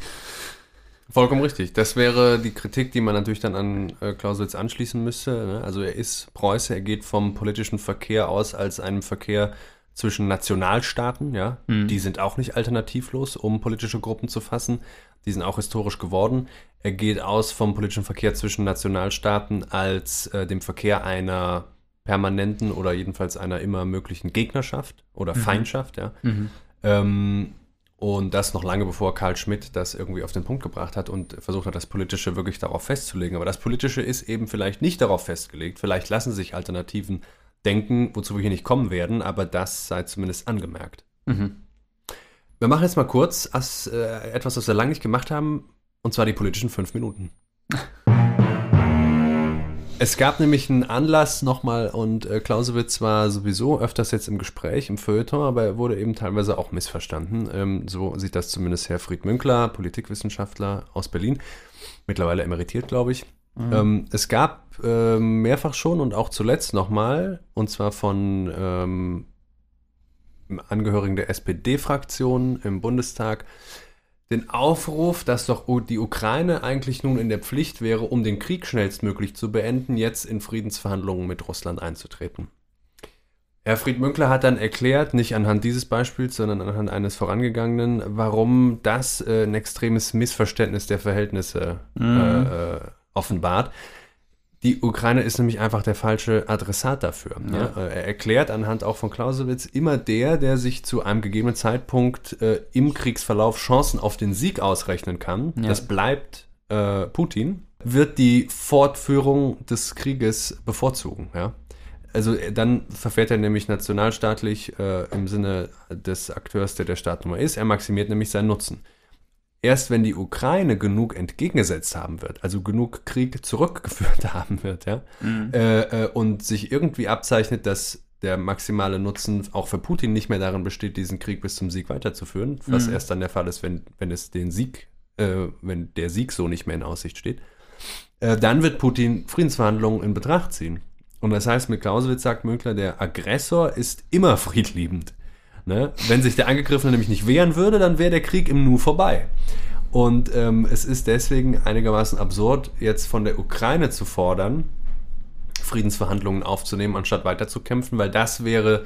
Vollkommen richtig. Das wäre die Kritik, die man natürlich dann an äh, Clausewitz anschließen müsste. Ne? Also er ist Preuße, er geht vom politischen Verkehr aus als einem Verkehr zwischen Nationalstaaten, ja, mhm. die sind auch nicht alternativlos, um politische Gruppen zu fassen. Die sind auch historisch geworden. Er geht aus vom politischen Verkehr zwischen Nationalstaaten als äh, dem Verkehr einer permanenten oder jedenfalls einer immer möglichen Gegnerschaft oder mhm. Feindschaft, ja. Mhm. Ähm, und das noch lange bevor Karl Schmidt das irgendwie auf den Punkt gebracht hat und versucht hat, das Politische wirklich darauf festzulegen. Aber das Politische ist eben vielleicht nicht darauf festgelegt. Vielleicht lassen sich Alternativen denken, wozu wir hier nicht kommen werden, aber das sei zumindest angemerkt. Mhm. Wir machen jetzt mal kurz als, äh, etwas, was wir lange nicht gemacht haben, und zwar die politischen fünf Minuten. Es gab nämlich einen Anlass nochmal und äh, Clausewitz war sowieso öfters jetzt im Gespräch, im Feuilleton, aber er wurde eben teilweise auch missverstanden. Ähm, so sieht das zumindest Herr Fried Münkler, Politikwissenschaftler aus Berlin, mittlerweile emeritiert, glaube ich. Mhm. Ähm, es gab äh, mehrfach schon und auch zuletzt nochmal, und zwar von ähm, Angehörigen der SPD-Fraktion im Bundestag, den Aufruf, dass doch die Ukraine eigentlich nun in der Pflicht wäre, um den Krieg schnellstmöglich zu beenden, jetzt in Friedensverhandlungen mit Russland einzutreten. Herr Fried Münkler hat dann erklärt, nicht anhand dieses Beispiels, sondern anhand eines vorangegangenen, warum das äh, ein extremes Missverständnis der Verhältnisse mhm. äh, äh offenbart. Die Ukraine ist nämlich einfach der falsche Adressat dafür. Ja. Ja. Er erklärt anhand auch von Clausewitz immer der, der sich zu einem gegebenen Zeitpunkt äh, im Kriegsverlauf Chancen auf den Sieg ausrechnen kann. Ja. Das bleibt äh, Putin, wird die Fortführung des Krieges bevorzugen. Also äh, dann verfährt er nämlich nationalstaatlich äh, im Sinne des Akteurs, der der Staatnummer ist. Er maximiert nämlich seinen Nutzen erst wenn die Ukraine genug entgegengesetzt haben wird, also genug Krieg zurückgeführt [LAUGHS] haben wird, ja, mhm. äh, äh, und sich irgendwie abzeichnet, dass der maximale Nutzen auch für Putin nicht mehr darin besteht, diesen Krieg bis zum Sieg weiterzuführen, was mhm. erst dann der Fall ist, wenn, wenn es den Sieg, äh, wenn der Sieg so nicht mehr in Aussicht steht, äh, dann wird Putin Friedensverhandlungen in Betracht ziehen. Und das heißt, mit Clausewitz sagt Mönkler, der Aggressor ist immer [LAUGHS] friedliebend. Ne? Wenn sich der Angegriffene nämlich nicht wehren würde, dann wäre der Krieg im Nu vorbei. Und ähm, es ist deswegen einigermaßen absurd, jetzt von der Ukraine zu fordern, Friedensverhandlungen aufzunehmen, anstatt weiterzukämpfen, weil das wäre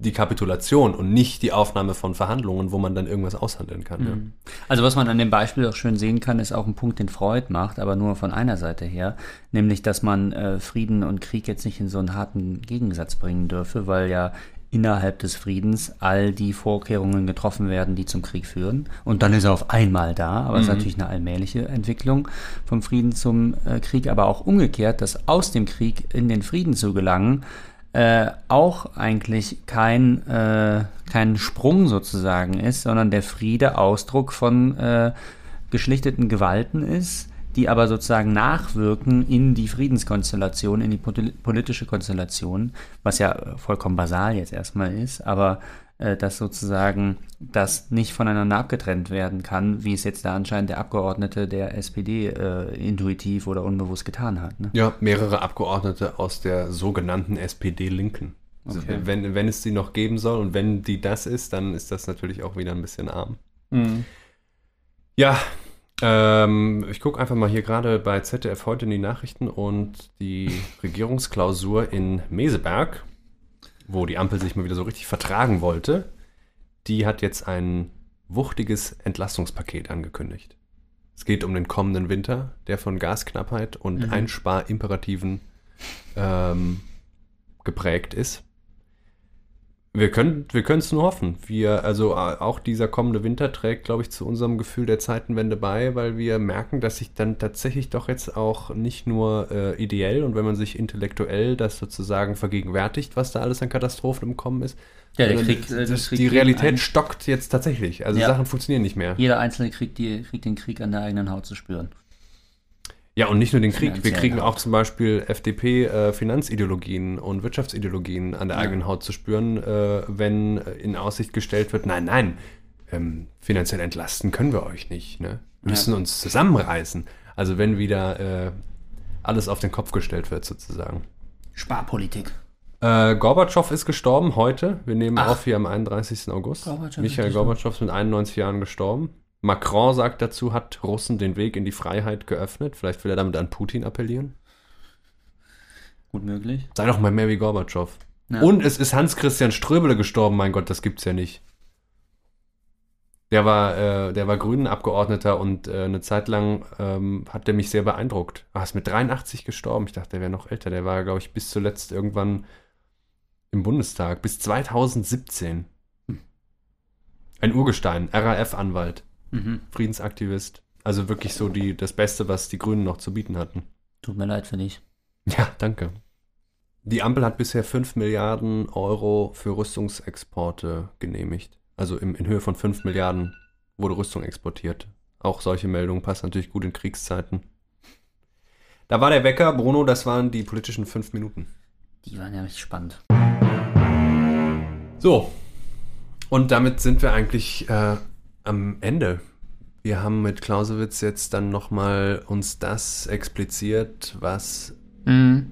die Kapitulation und nicht die Aufnahme von Verhandlungen, wo man dann irgendwas aushandeln kann. Ja. Also was man an dem Beispiel auch schön sehen kann, ist auch ein Punkt, den Freud macht, aber nur von einer Seite her, nämlich dass man äh, Frieden und Krieg jetzt nicht in so einen harten Gegensatz bringen dürfe, weil ja innerhalb des Friedens all die Vorkehrungen getroffen werden, die zum Krieg führen. Und dann ist er auf einmal da, aber es ist natürlich eine allmähliche Entwicklung vom Frieden zum äh, Krieg, aber auch umgekehrt, dass aus dem Krieg in den Frieden zu gelangen, äh, auch eigentlich kein, äh, kein Sprung sozusagen ist, sondern der Friede Ausdruck von äh, geschlichteten Gewalten ist, die aber sozusagen nachwirken in die Friedenskonstellation, in die politische Konstellation, was ja vollkommen basal jetzt erstmal ist, aber äh, dass sozusagen das nicht voneinander abgetrennt werden kann, wie es jetzt da anscheinend der Abgeordnete der SPD äh, intuitiv oder unbewusst getan hat. Ne? Ja, mehrere Abgeordnete aus der sogenannten SPD-Linken. Also okay. wenn, wenn es sie noch geben soll und wenn die das ist, dann ist das natürlich auch wieder ein bisschen arm. Mhm. Ja, ähm, ich gucke einfach mal hier gerade bei ZDF heute in die Nachrichten und die [LAUGHS] Regierungsklausur in Meseberg wo die Ampel sich mal wieder so richtig vertragen wollte, die hat jetzt ein wuchtiges Entlastungspaket angekündigt. Es geht um den kommenden Winter, der von Gasknappheit und mhm. Einsparimperativen ähm, geprägt ist. Wir können wir es nur hoffen. Wir, also auch dieser kommende Winter trägt, glaube ich, zu unserem Gefühl der Zeitenwende bei, weil wir merken, dass sich dann tatsächlich doch jetzt auch nicht nur äh, ideell und wenn man sich intellektuell das sozusagen vergegenwärtigt, was da alles an Katastrophen im Kommen ist, ja, der Krieg, das, das Krieg die Realität stockt jetzt tatsächlich. Also ja. Sachen funktionieren nicht mehr. Jeder Einzelne kriegt, die, kriegt den Krieg an der eigenen Haut zu spüren. Ja, und nicht nur den Krieg. Wir kriegen auch zum Beispiel FDP-Finanzideologien äh, und Wirtschaftsideologien an der ja. eigenen Haut zu spüren, äh, wenn in Aussicht gestellt wird, nein, nein, ähm, finanziell entlasten können wir euch nicht. Ne? Wir müssen uns zusammenreißen. Also wenn wieder äh, alles auf den Kopf gestellt wird, sozusagen. Sparpolitik. Äh, Gorbatschow ist gestorben heute. Wir nehmen Ach. auf hier am 31. August. Gorbatschow Michael Gorbatschow ist mit 91 Jahren gestorben. Macron sagt dazu, hat Russen den Weg in die Freiheit geöffnet. Vielleicht will er damit an Putin appellieren. Gut möglich. Sei doch mal mehr wie Gorbatschow. Ja. Und es ist Hans-Christian Ströbele gestorben, mein Gott, das gibt's ja nicht. Der war, äh, der war Grünen-Abgeordneter und äh, eine Zeit lang ähm, hat der mich sehr beeindruckt. Er ist mit 83 gestorben. Ich dachte, der wäre noch älter. Der war, glaube ich, bis zuletzt irgendwann im Bundestag. Bis 2017. Hm. Ein Urgestein, RAF-Anwalt mhm. Friedensaktivist. Also wirklich so die, das Beste, was die Grünen noch zu bieten hatten. Tut mir leid für dich. Ja, danke. Die Ampel hat bisher 5 Milliarden Euro für Rüstungsexporte genehmigt. Also im, in Höhe von 5 Milliarden wurde Rüstung exportiert. Auch solche Meldungen passen natürlich gut in Kriegszeiten. Da war der Wecker, Bruno, das waren die politischen 5 Minuten. Die waren ja richtig spannend. So, und damit sind wir eigentlich äh, am Ende. Wir haben mit Clausewitz jetzt dann nochmal uns das expliziert, was mhm.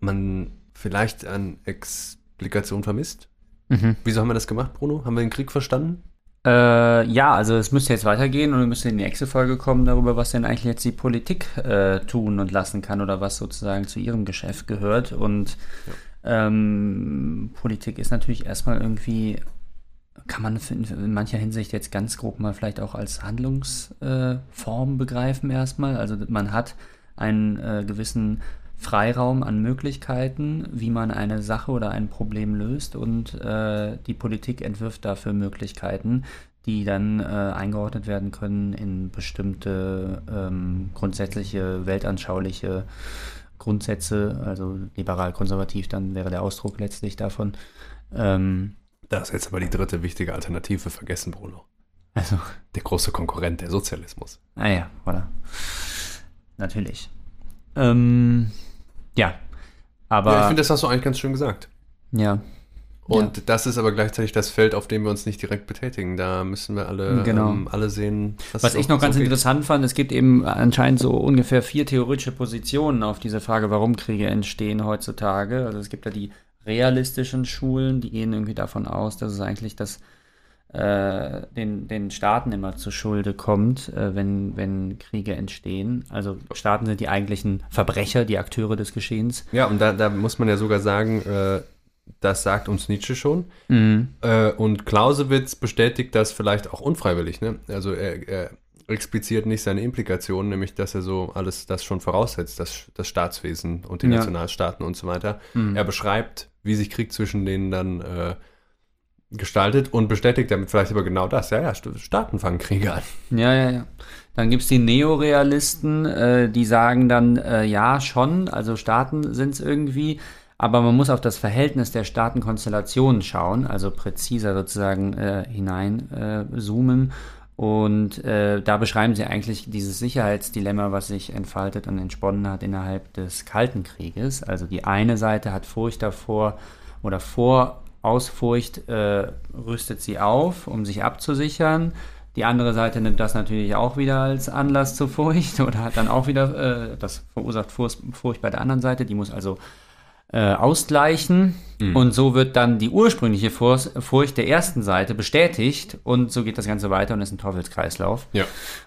man vielleicht an Explikation vermisst. Mhm. Wieso haben wir das gemacht, Bruno? Haben wir den Krieg verstanden? Äh, ja, also es müsste jetzt weitergehen und wir müssen in die nächste Folge kommen darüber, was denn eigentlich jetzt die Politik äh, tun und lassen kann oder was sozusagen zu ihrem Geschäft gehört. Und ja. ähm, Politik ist natürlich erstmal irgendwie kann man in mancher Hinsicht jetzt ganz grob mal vielleicht auch als Handlungsform äh, begreifen erstmal. Also man hat einen äh, gewissen Freiraum an Möglichkeiten, wie man eine Sache oder ein Problem löst und äh, die Politik entwirft dafür Möglichkeiten, die dann äh, eingeordnet werden können in bestimmte ähm, grundsätzliche, weltanschauliche Grundsätze, also liberal-konservativ, dann wäre der Ausdruck letztlich davon. Ähm, da ist jetzt aber die dritte wichtige Alternative vergessen, Bruno. Also. Der große Konkurrent, der Sozialismus. Ah ja, voilà. Natürlich. Ähm, ja. Aber. Ja, ich finde, das hast du eigentlich ganz schön gesagt. Ja. Und ja. das ist aber gleichzeitig das Feld, auf dem wir uns nicht direkt betätigen. Da müssen wir alle, genau. ähm, alle sehen. Was ich noch ganz so interessant fand, es gibt eben anscheinend so ungefähr vier theoretische Positionen auf diese Frage, warum Kriege entstehen heutzutage. Also es gibt ja die realistischen Schulen, die gehen irgendwie davon aus, dass es eigentlich das äh, den, den Staaten immer zu Schulde kommt, äh, wenn, wenn Kriege entstehen. Also Staaten sind die eigentlichen Verbrecher, die Akteure des Geschehens. Ja, und da, da muss man ja sogar sagen, äh, das sagt uns Nietzsche schon. Mhm. Äh, und Clausewitz bestätigt das vielleicht auch unfreiwillig. Ne? Also er, er expliziert nicht seine Implikationen, nämlich dass er so alles das schon voraussetzt, das, das Staatswesen und die ja. Nationalstaaten und so weiter. Mhm. Er beschreibt, wie sich Krieg zwischen denen dann äh, gestaltet und bestätigt damit vielleicht aber genau das. Ja, ja, Staaten fangen Kriege an. Ja, ja, ja. Dann gibt es die Neorealisten, äh, die sagen dann, äh, ja, schon, also Staaten sind es irgendwie, aber man muss auf das Verhältnis der Staatenkonstellationen schauen, also präziser sozusagen äh, hineinzoomen. Und äh, da beschreiben sie eigentlich dieses Sicherheitsdilemma, was sich entfaltet und entsponnen hat innerhalb des Kalten Krieges. Also die eine Seite hat Furcht davor oder vor Ausfurcht äh, rüstet sie auf, um sich abzusichern. Die andere Seite nimmt das natürlich auch wieder als Anlass zur Furcht [LAUGHS] oder hat dann auch wieder, äh, das verursacht Furcht bei der anderen Seite. Die muss also äh, ausgleichen. Mhm. Und so wird dann die ursprüngliche Furcht der ersten Seite bestätigt und so geht das Ganze weiter und ist ein Teufelskreislauf. Ja.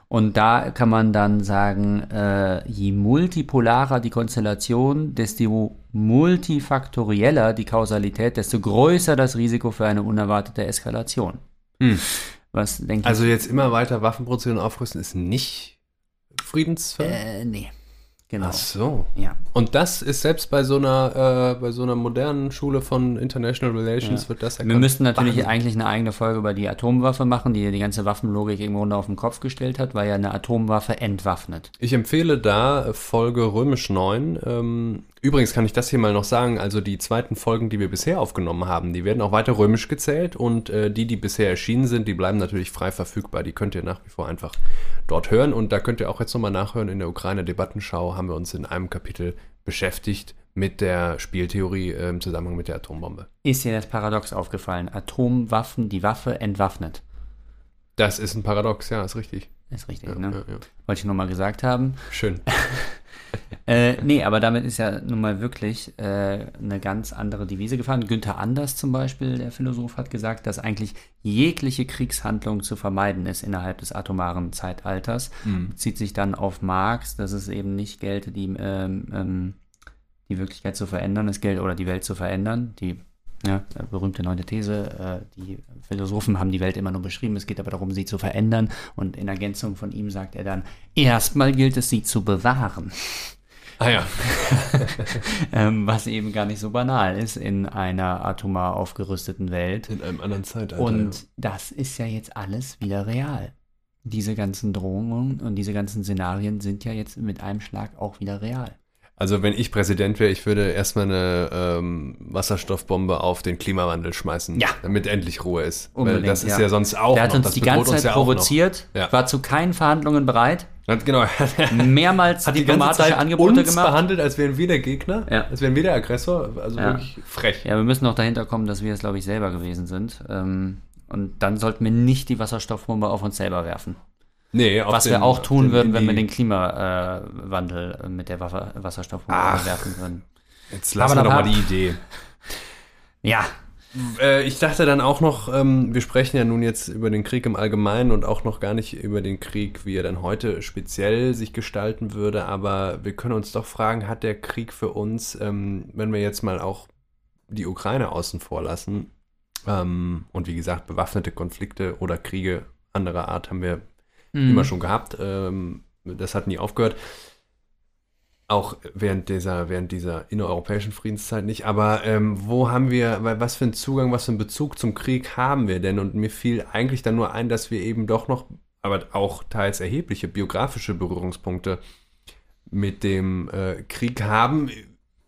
Und da kann man dann sagen, äh, je multipolarer die Konstellation, desto multifaktorieller die Kausalität, desto größer das Risiko für eine unerwartete Eskalation. Mhm. Was denke Also jetzt immer weiter Waffen produzieren und aufrüsten ist nicht friedensfähig? Äh, nee. Genau. Ach so. Ja. Und das ist selbst bei so einer, äh, bei so einer modernen Schule von International Relations ja. wird das erkannt. Wir müssten natürlich Wahnsinn. eigentlich eine eigene Folge über die Atomwaffe machen, die die ganze Waffenlogik im Grunde auf den Kopf gestellt hat, weil ja eine Atomwaffe entwaffnet. Ich empfehle da Folge Römisch 9. Ähm, Übrigens kann ich das hier mal noch sagen, also die zweiten Folgen, die wir bisher aufgenommen haben, die werden auch weiter römisch gezählt und äh, die, die bisher erschienen sind, die bleiben natürlich frei verfügbar. Die könnt ihr nach wie vor einfach dort hören und da könnt ihr auch jetzt nochmal nachhören. In der Ukraine-Debattenschau haben wir uns in einem Kapitel beschäftigt mit der Spieltheorie äh, im Zusammenhang mit der Atombombe. Ist dir das Paradox aufgefallen? Atomwaffen, die Waffe entwaffnet. Das ist ein Paradox, ja, ist richtig. Ist richtig, ja, ne? Ja, ja. Wollte ich nur mal gesagt haben. Schön. [LAUGHS] [LAUGHS] äh, nee, aber damit ist ja nun mal wirklich äh, eine ganz andere Devise gefahren. Günther Anders zum Beispiel, der Philosoph, hat gesagt, dass eigentlich jegliche Kriegshandlung zu vermeiden ist innerhalb des atomaren Zeitalters. Mhm. Zieht sich dann auf Marx, dass es eben nicht gelte, die, ähm, ähm, die Wirklichkeit zu verändern, es gilt oder die Welt zu verändern. Die ja, berühmte neunte These. Äh, die Philosophen haben die Welt immer nur beschrieben, es geht aber darum, sie zu verändern. Und in Ergänzung von ihm sagt er dann, erstmal gilt es, sie zu bewahren. Ah ja. [LAUGHS] ähm, was eben gar nicht so banal ist in einer atomar aufgerüsteten Welt. In einem anderen Zeitalter. Und ja. das ist ja jetzt alles wieder real. Diese ganzen Drohungen und diese ganzen Szenarien sind ja jetzt mit einem Schlag auch wieder real. Also wenn ich Präsident wäre, ich würde erstmal eine ähm, Wasserstoffbombe auf den Klimawandel schmeißen, ja. damit endlich Ruhe ist. Unbedingt, Weil das ist ja, ja sonst auch Der hat noch, uns die ganze Zeit provoziert, ja. war zu keinen Verhandlungen bereit. Genau. [LAUGHS] Mehrmals hat diplomatische Angebote uns gemacht. behandelt, als wären wir der Gegner, ja. als wären wir der Aggressor. Also wirklich frech. Ja, wir müssen noch dahinter kommen, dass wir es, glaube ich, selber gewesen sind. Ähm, und dann sollten wir nicht die Wasserstoffbombe auf uns selber werfen. Nee, Was den, wir auch tun würden, wenn wir den Klimawandel äh, mit der Waffe, Wasserstoffbombe werfen würden. Jetzt lassen wir doch mal die Idee. [LAUGHS] Ja. Äh, ich dachte dann auch noch, ähm, wir sprechen ja nun jetzt über den Krieg im Allgemeinen und auch noch gar nicht über den Krieg, wie er dann heute speziell sich gestalten würde, aber wir können uns doch fragen, hat der Krieg für uns, ähm, wenn wir jetzt mal auch die Ukraine außen vor lassen, ähm, und wie gesagt, bewaffnete Konflikte oder Kriege anderer Art haben wir mhm. immer schon gehabt. Ähm, das hat nie aufgehört. Auch während dieser, während dieser innereuropäischen Friedenszeit nicht. Aber ähm, wo haben wir, was für einen Zugang, was für einen Bezug zum Krieg haben wir denn? Und mir fiel eigentlich dann nur ein, dass wir eben doch noch, aber auch teils erhebliche biografische Berührungspunkte mit dem äh, Krieg haben,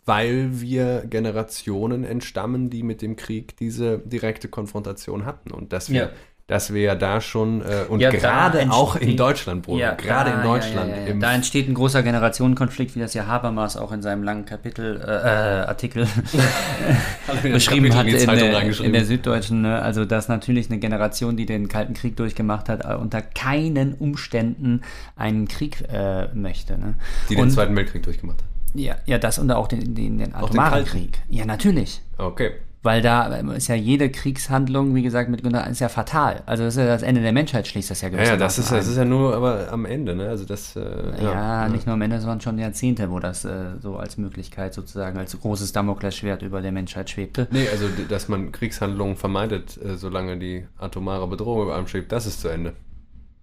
weil wir Generationen entstammen, die mit dem Krieg diese direkte Konfrontation hatten. Und dass wir ja dass wir ja da schon äh, und Ja, gerade auch in Deutschland, Bruder, gerade da- in Deutschland. Ja, ja, ja, ja. Da entsteht ein großer Generationenkonflikt, wie das ja Habermas auch in seinem langen Kapitel, äh, äh, Artikel [LAUGHS] [LAUGHS] beschrieben hat in in, in der Süddeutschen. Ne? Also, dass natürlich eine Generation, die den Kalten Krieg durchgemacht hat, äh, unter keinen Umständen einen Krieg äh, möchte. Ne? die den Und- Zweiten Weltkrieg durchgemacht hat. Ja, ja, das und auch den, den, den atomaren? Krieg. Ja, natürlich. Okay. Weil da ist ja jede Kriegshandlung, wie gesagt, mit Günther, ist ja fatal. Also das ist ja das Ende der Menschheit, schließt das ja Ja, ja, das ist, das ist ja nur aber am Ende, ne? Also das, äh, Ja, ja, nicht nur am Ende, sondern schon Jahrzehnte, wo das äh, so als Möglichkeit sozusagen, als großes Damoklesschwert über der Menschheit schwebte. Nee, also dass man Kriegshandlungen vermeidet, äh, solange die atomare Bedrohung über einem schwebt, das ist zu Ende.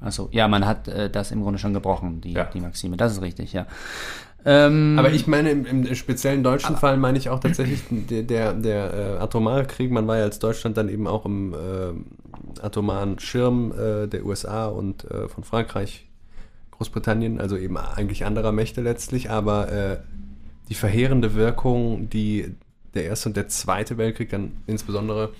Achso, ja, man hat äh, das im Grunde schon gebrochen, die, Ja. die Maxime. Das ist richtig, ja. Ähm, Aber ich meine, im, im speziellen deutschen Fall meine ich auch tatsächlich der, der, der äh, atomare Krieg. Man war ja als Deutschland dann eben auch im äh, atomaren Schirm äh, der USA und äh, von Frankreich, Großbritannien, also eben eigentlich anderer Mächte letztlich. Aber äh, die verheerende Wirkung, die der Erste und der Zweite Weltkrieg dann insbesondere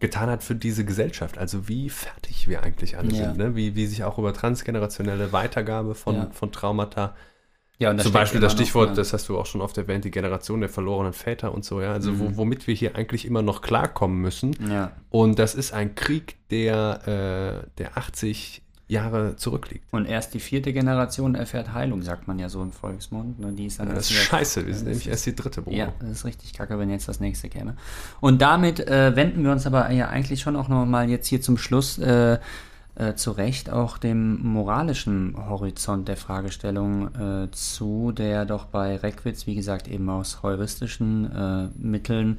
getan hat für diese Gesellschaft. Also wie fertig wir eigentlich alle Ja. sind, ne? wie, wie sich auch über transgenerationelle Weitergabe von, Ja. von Traumata ja, und zum Beispiel das noch, Stichwort, ja. das hast du auch schon oft erwähnt, die Generation der verlorenen Väter und so, ja. Also Mhm. wo, womit wir hier eigentlich immer noch klarkommen müssen. Ja. Und das ist ein Krieg, der, äh, der 80 Jahre zurückliegt. Und erst die vierte Generation erfährt Heilung, sagt man ja so im Volksmund. Ne? Die ist dann Das ist scheiße, wir sind nämlich erst die dritte, Bruder. Ja, das ist richtig kacke, wenn jetzt das nächste käme. Und damit äh, wenden wir uns aber ja eigentlich schon auch nochmal jetzt hier zum Schluss äh, äh, zu Recht auch dem moralischen Horizont der Fragestellung äh, zu, der doch bei Reckwitz, wie gesagt, eben aus heuristischen äh, Mitteln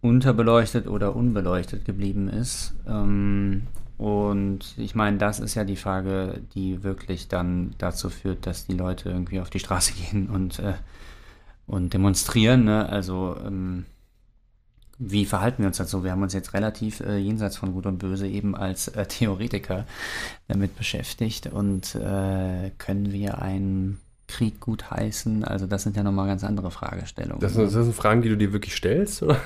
unterbeleuchtet oder unbeleuchtet geblieben ist. Ähm, und ich meine, das ist ja die Frage, die wirklich dann dazu führt, dass die Leute irgendwie auf die Straße [LAUGHS] gehen und, äh, und demonstrieren. Ne? Also ähm, wie verhalten wir uns dazu? Wir haben uns jetzt relativ äh, jenseits von Gut und Böse eben als äh, Theoretiker damit beschäftigt und äh, können wir einen Krieg gut heißen? Also das sind ja nochmal ganz andere Fragestellungen. Das, sind- das sind Fragen, die du dir wirklich stellst, oder?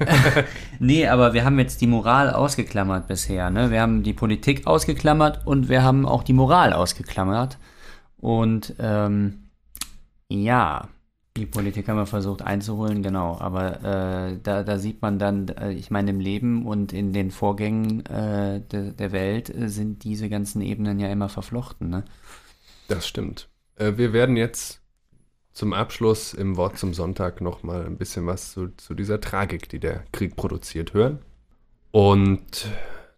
[LAUGHS] Nee, aber wir haben jetzt die Moral ausgeklammert bisher. Ne? Wir haben die Politik ausgeklammert und wir haben auch die Moral ausgeklammert. Und ähm, ja, die Politik haben wir versucht einzuholen, genau. Aber äh, da, da sieht man dann, äh, ich meine, im Leben und in den Vorgängen äh, de, der Welt äh, sind diese ganzen Ebenen ja immer verflochten. Ne? Das stimmt. Äh, wir werden jetzt zum Abschluss im Wort zum Sonntag nochmal ein bisschen was zu, zu dieser Tragik, die der Krieg produziert, hören. Und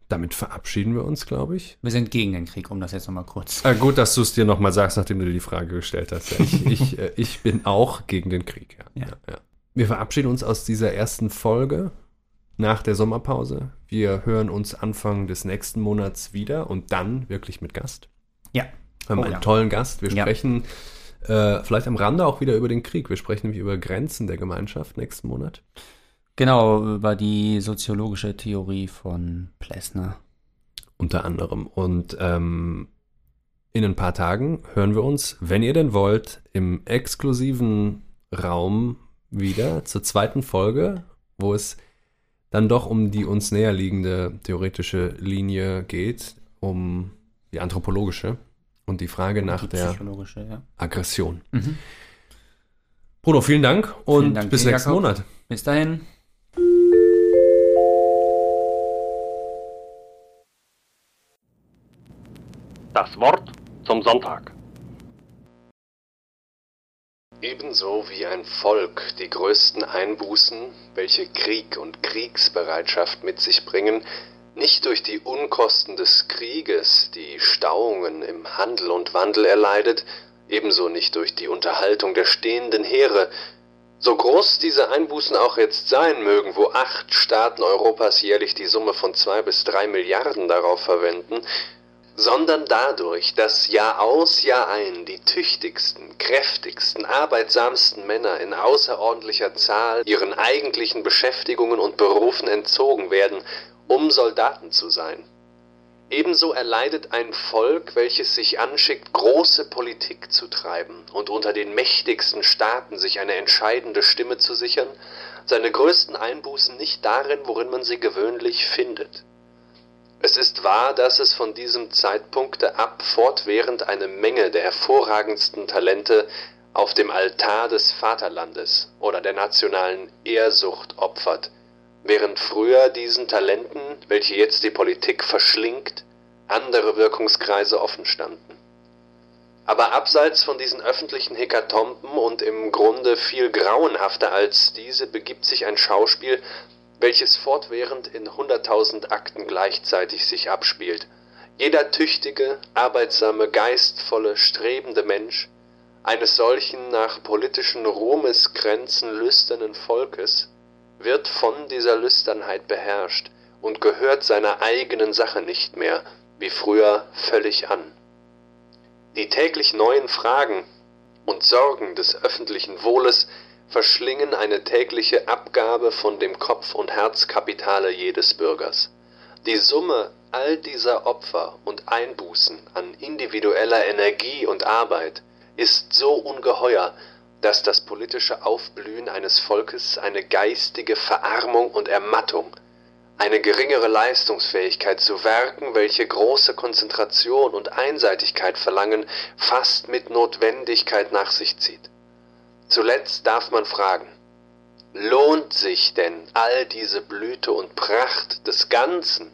damit verabschieden wir uns, glaube ich. Wir sind gegen den Krieg, um das jetzt nochmal kurz. Ah, gut, dass du es dir nochmal sagst, nachdem du dir die Frage gestellt hast. Ja, ich, [LAUGHS] ich, äh, ich bin auch gegen den Krieg. Ja. Ja. Ja. Wir verabschieden uns aus dieser ersten Folge nach der Sommerpause. Wir hören uns Anfang des nächsten Monats wieder und dann wirklich mit Gast. Ja. Wir haben Oh, einen tollen Gast. Wir sprechen äh, vielleicht am Rande auch wieder über den Krieg. Wir sprechen nämlich über Grenzen der Gemeinschaft nächsten Monat. Genau, über die soziologische Theorie von Plessner. Unter anderem. Und ähm, in ein paar Tagen hören wir uns, wenn ihr denn wollt, im exklusiven Raum wieder zur zweiten Folge, wo es dann doch um die uns näher liegende theoretische Linie geht, um die anthropologische und die Frage nach die der ja. Aggression. Mhm. Bruno, vielen Dank und Vielen Dank bis nächsten Jakob. Monat. Bis dahin. Das Wort zum Sonntag. Ebenso wie ein Volk die größten Einbußen, welche Krieg und Kriegsbereitschaft mit sich bringen, nicht durch die Unkosten des Krieges, die Stauungen im Handel und Wandel erleidet, ebenso nicht durch die Unterhaltung der stehenden Heere, so groß diese Einbußen auch jetzt sein mögen, wo acht Staaten Europas jährlich die Summe von zwei bis drei Milliarden darauf verwenden, sondern dadurch, dass Jahr aus, Jahr ein die tüchtigsten, kräftigsten, arbeitsamsten Männer in außerordentlicher Zahl ihren eigentlichen Beschäftigungen und Berufen entzogen werden, um Soldaten zu sein. Ebenso erleidet ein Volk, welches sich anschickt, große Politik zu treiben und unter den mächtigsten Staaten sich eine entscheidende Stimme zu sichern, seine größten Einbußen nicht darin, worin man sie gewöhnlich findet. Es ist wahr, dass es von diesem Zeitpunkte ab fortwährend eine Menge der hervorragendsten Talente auf dem Altar des Vaterlandes oder der nationalen Ehrsucht opfert, während früher diesen Talenten, welche jetzt die Politik verschlingt, andere Wirkungskreise offen standen. Aber abseits von diesen öffentlichen Hekatomben und im Grunde viel grauenhafter als diese begibt sich ein Schauspiel, welches fortwährend in hunderttausend Akten gleichzeitig sich abspielt. Jeder tüchtige, arbeitsame, geistvolle, strebende Mensch eines solchen nach politischen Ruhmesgrenzen lüsternen Volkes wird von dieser Lüsternheit beherrscht und gehört seiner eigenen Sache nicht mehr, wie früher, völlig an. Die täglich neuen Fragen und Sorgen des öffentlichen Wohles verschlingen eine tägliche Abgabe von dem Kopf- und Herzkapitale jedes Bürgers. Die Summe all dieser Opfer und Einbußen an individueller Energie und Arbeit ist so ungeheuer, dass das politische Aufblühen eines Volkes eine geistige Verarmung und Ermattung, eine geringere Leistungsfähigkeit zu Werken, welche große Konzentration und Einseitigkeit verlangen, fast mit Notwendigkeit nach sich zieht. Zuletzt darf man fragen, lohnt sich denn all diese Blüte und Pracht des Ganzen,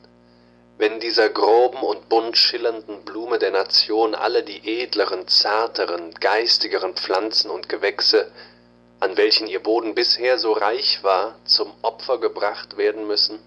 wenn dieser groben und bunt schillernden Blume der Nation alle die edleren, zarteren, geistigeren Pflanzen und Gewächse, an welchen ihr Boden bisher so reich war, zum Opfer gebracht werden müssen?